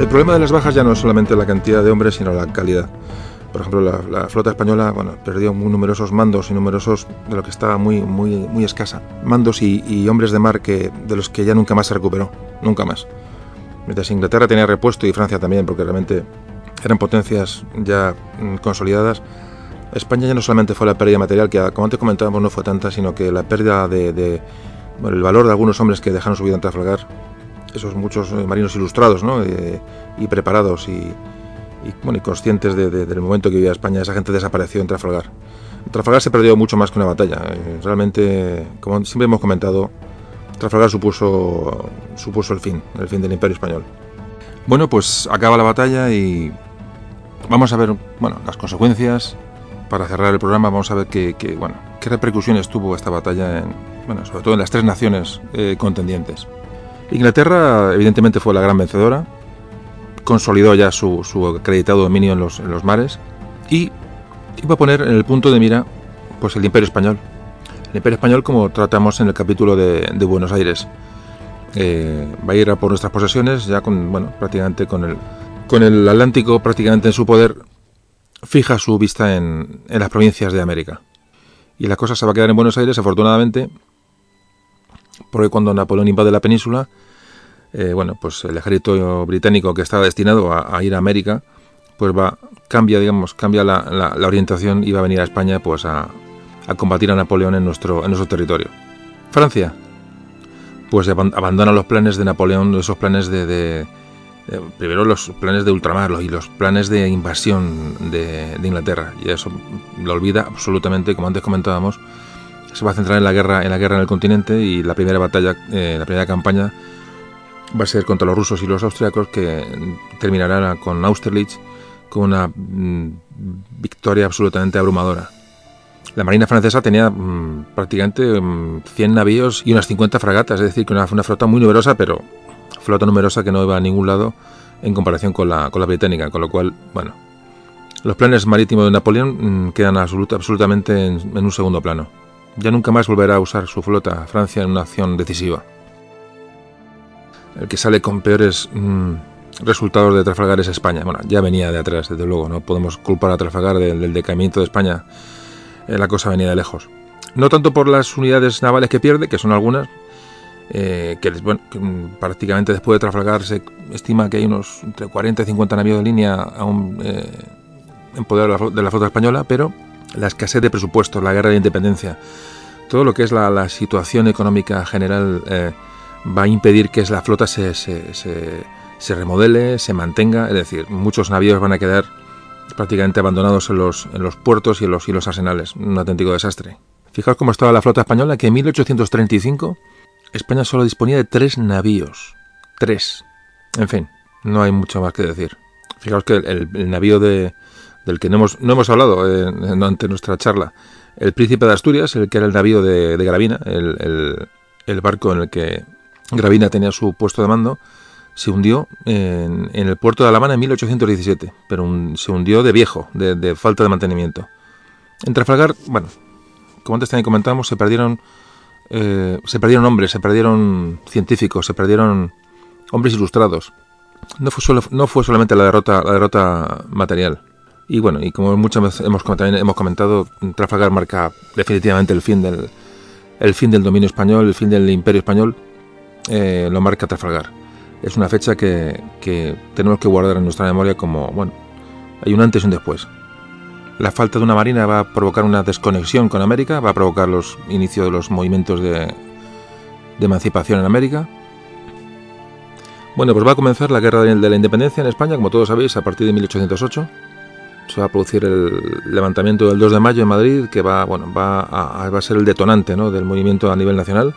El problema de las bajas ya no es solamente la cantidad de hombres, sino la calidad. Por ejemplo, la, flota española bueno, perdió muy numerosos mandos y numerosos de lo que estaba muy, muy, muy escasa. Mandos y, hombres de mar que, de los que ya nunca más se recuperó, nunca más. Mientras Inglaterra tenía repuesto y Francia también, porque realmente eran potencias ya mm, consolidadas, España ya no solamente fue la pérdida material, que como antes comentábamos no fue tanta, sino que la pérdida de, el valor de algunos hombres que dejaron su vida en Trafalgar, esos muchos eh, marinos ilustrados ¿no? Eh, y preparados y, y, bueno, y conscientes del momento que vivía España, esa gente desapareció en Trafalgar. Trafalgar se perdió mucho más que una batalla. Eh, realmente, como siempre hemos comentado, Trafalgar supuso, supuso el fin, el fin del Imperio Español. Bueno, pues acaba la batalla y vamos a ver bueno, las consecuencias. Para cerrar el programa vamos a ver qué, bueno, qué repercusiones tuvo esta batalla, en, bueno, sobre todo en las tres naciones eh, contendientes. Inglaterra evidentemente fue la gran vencedora, consolidó ya su, acreditado dominio en los, mares y iba a poner en el punto de mira pues el Imperio Español. El Imperio Español, como tratamos en el capítulo de, Buenos Aires, eh, va a ir a por nuestras posesiones ya con, bueno, prácticamente con el, con el Atlántico prácticamente en su poder, fija su vista en, las provincias de América. Y la cosa se va a quedar en Buenos Aires, afortunadamente, porque cuando Napoleón invade la península, eh, bueno, pues el ejército británico que estaba destinado a, ir a América, pues va, cambia, digamos, cambia la, orientación y va a venir a España, pues a, combatir a Napoleón en nuestro, en nuestro territorio. Francia, pues abandona los planes de Napoleón, esos planes de, primero los planes de ultramar y los planes de invasión de, Inglaterra, y eso lo olvida absolutamente, como antes comentábamos, se va a centrar en la guerra, en la guerra en el continente y la primera batalla, eh, la primera campaña va a ser contra los rusos y los austriacos que terminará con Austerlitz con una mm, victoria absolutamente abrumadora. La Marina francesa tenía mm, prácticamente 100 mm, navíos y unas 50 fragatas, es decir, que una, una flota muy numerosa, pero flota numerosa que no iba a ningún lado en comparación con la, con la británica, con lo cual, bueno, los planes marítimos de Napoleón quedan absolutamente en un segundo plano. Ya nunca más volverá a usar su flota Francia en una acción decisiva. El que sale con peores mm, resultados de Trafalgar es España. Bueno, ya venía de atrás, desde luego, no podemos culpar a Trafalgar del, decaimiento de España. Eh, la cosa venía de lejos. No tanto por las unidades navales que pierde, que son algunas, eh, que, bueno, mm, prácticamente después de Trafalgar se estima que hay unos entre 40 y 50 navíos de línea aún eh, en poder de la flota española, pero la escasez de presupuestos, la guerra de independencia, todo lo que es la, situación económica general eh, va a impedir que la flota se, se, remodele, se mantenga, es decir, muchos navíos van a quedar prácticamente abandonados en los, en los puertos y en los, y los arsenales, un auténtico desastre. Fijaos cómo estaba la flota española, que en 1835 España solo disponía de tres navíos. Tres. En fin, no hay mucho más que decir. Fijaos que el navío de, del que no hemos, no hemos hablado eh, nuestra charla. El Príncipe de Asturias, el que era el navío de, Gravina, el, el, barco en el que Gravina tenía su puesto de mando, se hundió en, el puerto de Alamana en 1817, pero se hundió de viejo, de, falta de mantenimiento. En Trafalgar, bueno, como antes también comentamos, se perdieron, eh, se perdieron hombres, se perdieron científicos, se perdieron hombres ilustrados. No fue, solo, no fue solamente la derrota, la derrota material. Y bueno, y como muchas veces hemos, hemos comentado, Trafalgar marca definitivamente el fin del, el fin del dominio español, el fin del imperio español, eh, lo marca Trafalgar. Es una fecha que, tenemos que guardar en nuestra memoria como, bueno, hay un antes y un después. La falta de una marina va a provocar una desconexión con América, va a provocar los inicios de los movimientos de, de emancipación en América. Bueno, pues va a comenzar la guerra de la independencia en España, como todos sabéis, a partir de 1808 se va a producir el levantamiento del 2 de mayo en Madrid, que va, bueno, va, a, va a ser el detonante ¿no? del movimiento a nivel nacional.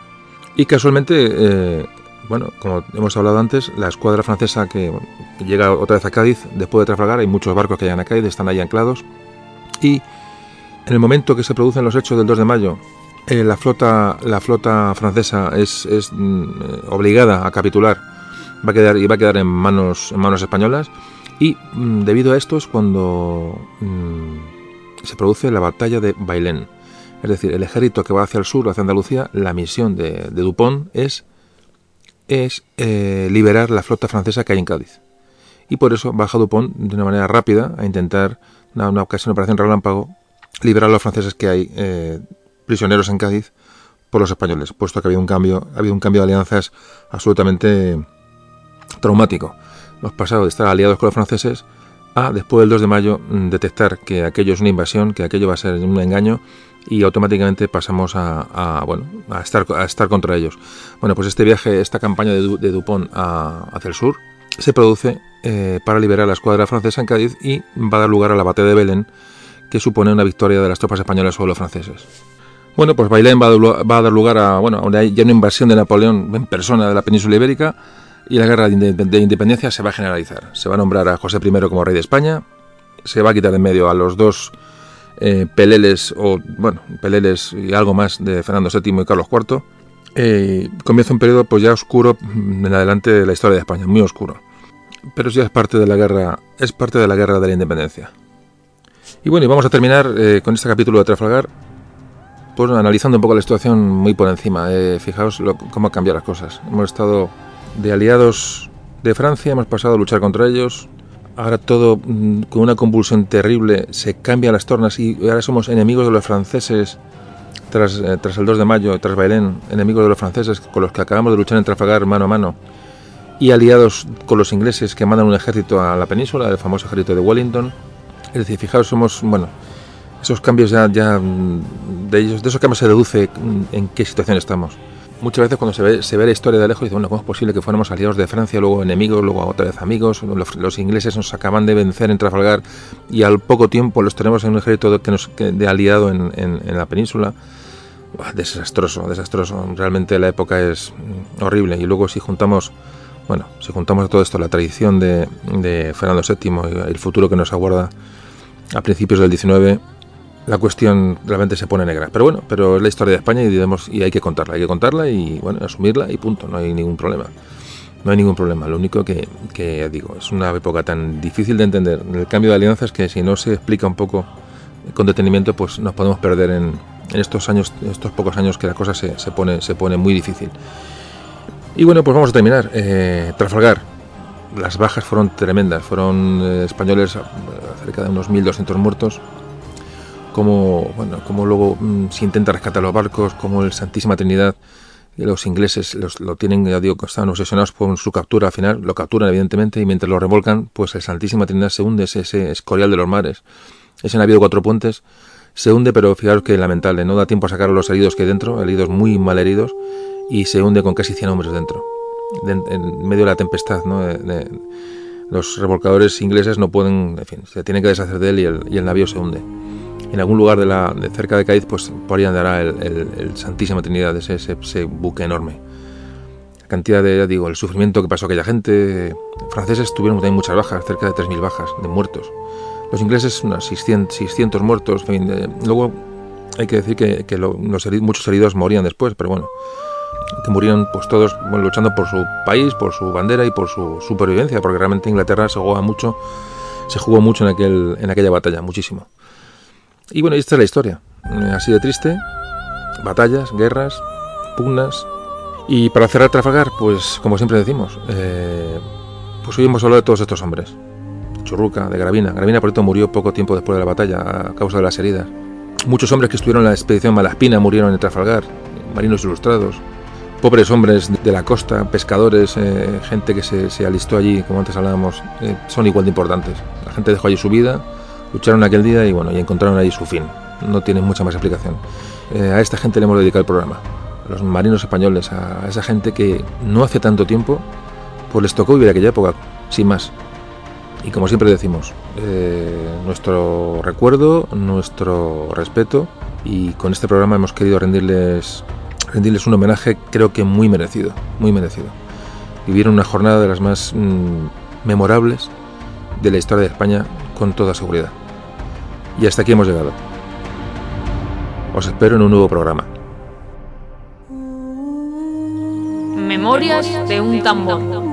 Y casualmente, eh, bueno, como hemos hablado antes, la escuadra francesa que, llega otra vez a Cádiz, después de Trafalgar, hay muchos barcos que llegan a Cádiz, están ahí anclados. Y en el momento que se producen los hechos del 2 de mayo, eh, la, flota, la flota francesa es, es mm, obligada a capitular va a quedar, y va a quedar en manos, en manos españolas y mm, debido a esto es cuando mm, se produce la batalla de Bailén. Es decir, el ejército que va hacia el sur, hacia Andalucía, la misión de, Dupont es, eh, liberar la flota francesa que hay en Cádiz. Y por eso baja Dupont de una manera rápida a intentar, una, una ocasión, operación relámpago, liberar a los franceses que hay eh, prisioneros en Cádiz por los españoles, puesto que ha habido un cambio, ha habido un cambio de alianzas absolutamente traumático hemos pasado de estar aliados con los franceses a, después del 2 de mayo, mm, detectar que aquello es una invasión, que aquello va a ser un engaño y automáticamente pasamos a, bueno, a, estar, a estar contra ellos. Bueno, pues este viaje, esta campaña de, Dupont hacia el sur, se produce eh, para liberar a la escuadra francesa en Cádiz y va a dar lugar a la batalla de Belén, que supone una victoria de las tropas españolas sobre los franceses. Bueno, pues Bailén va a, dar lugar a, bueno, a ya una invasión de Napoleón en persona de la península ibérica, y la guerra de independencia se va a generalizar. Se va a nombrar a José I como rey de España, se va a quitar en medio a los dos eh, peleles, o bueno, peleles y algo más de Fernando VII y Carlos IV. Eh, comienza un periodo pues ya oscuro en adelante de la historia de España, muy oscuro. Pero ya es parte de la guerra, es parte de la guerra de la independencia. Y bueno, vamos a terminar eh, con este capítulo de Trafalgar, pues analizando un poco la situación muy por encima. fijaos cómo cambian las cosas. Hemos estado de aliados de Francia, hemos pasado a luchar contra ellos. Ahora todo mm, con una convulsión terrible se cambian las tornas y ahora somos enemigos de los franceses tras, eh, tras el 2 de mayo, tras Bailén, enemigos de los franceses con los que acabamos de luchar en Trafalgar mano a mano, y aliados con los ingleses que mandan un ejército a la península, el famoso ejército de Wellington. Es decir, fijaos, somos, bueno, esos cambios ya, ya mm, de ellos, de esos cambios se deduce en qué situación estamos. Muchas veces cuando se ve, se ve la historia de lejos, dice, bueno, ¿cómo es posible que fuéramos aliados de Francia, luego enemigos, luego otra vez amigos? Los, ingleses nos acaban de vencer en Trafalgar y al poco tiempo los tenemos en un ejército que nos, que, de aliado en, en, la península. Desastroso, desastroso. Realmente la época es mm, horrible. Y luego si juntamos bueno, si juntamos todo esto, la tradición de, de Fernando VII y el futuro que nos aguarda a principios del XIX, la cuestión realmente se pone negra. Pero bueno, pero es la historia de España y, y hay que contarla, hay que contarla y bueno, asumirla y punto, no hay ningún problema. No hay ningún problema, lo único que, digo, es una época tan difícil de entender, el cambio de alianzas que si no se explica un poco con detenimiento, pues nos podemos perder en, estos años, estos pocos años que la cosa se, se, pone, se pone muy difícil. Y bueno, pues vamos a terminar. Eh, Trafalgar. Las bajas fueron tremendas. Fueron eh, españoles cerca de unos 1.200 muertos. Como, bueno, como luego mmm, se intenta rescatar los barcos, como el Santísima Trinidad. Los ingleses los, lo tienen, ya digo, están obsesionados con su captura al final. Lo capturan, evidentemente, y mientras lo revolcan, pues el Santísima Trinidad se hunde, ese, ese escorial de los mares. Ese navío de cuatro puentes se hunde, pero fijaros que lamentable, no da tiempo a sacar a los heridos que hay dentro, heridos muy mal heridos y se hunde con casi 100 hombres dentro, de, en medio de la tempestad. ¿no? De, de, los revolcadores ingleses no pueden, en fin, se tienen que deshacer de él y el, y el navío se hunde. En algún lugar de, la, de cerca de Cádiz, pues por ahí andará el, el, el Santísima Trinidad, ese, ese, ese, buque enorme. La cantidad de, ya digo, el sufrimiento que pasó aquella gente. Franceses tuvieron también muchas bajas, cerca de 3.000 bajas de muertos. Los ingleses, unas 600, 600 muertos. En fin, de, luego hay que decir que, que lo, los heridos, muchos heridos morían después, pero bueno, que murieron pues todos bueno, luchando por su país, por su bandera y por su supervivencia, porque realmente Inglaterra se jugó mucho, se jugó mucho en, aquel, en aquella batalla, muchísimo. Y bueno, esta es la historia, así de triste, batallas, guerras, pugnas. Y para cerrar Trafalgar, pues como siempre decimos, eh, pues hoy hemos hablado de todos estos hombres. Churruca, de Gravina. Gravina, por cierto, murió poco tiempo después de la batalla a causa de las heridas. Muchos hombres que estuvieron en la expedición Malaspina murieron en Trafalgar, marinos ilustrados, pobres hombres de la costa, pescadores, eh, gente que se, se, alistó allí, como antes hablábamos, eh, son igual de importantes. La gente dejó allí su vida, lucharon aquel día y bueno, y encontraron allí su fin. No tiene mucha más explicación. Eh, a esta gente le hemos dedicado el programa, a los marinos españoles, a, esa gente que no hace tanto tiempo, pues les tocó vivir aquella época, sin más. Y como siempre decimos, eh, nuestro recuerdo, nuestro respeto y con este programa hemos querido rendirles rendirles un homenaje creo que muy merecido, muy merecido. Vivieron una jornada de las más mmm, memorables de la historia de España con toda seguridad. Y hasta aquí hemos llegado. Os espero en un nuevo programa. Memorias de un tambor.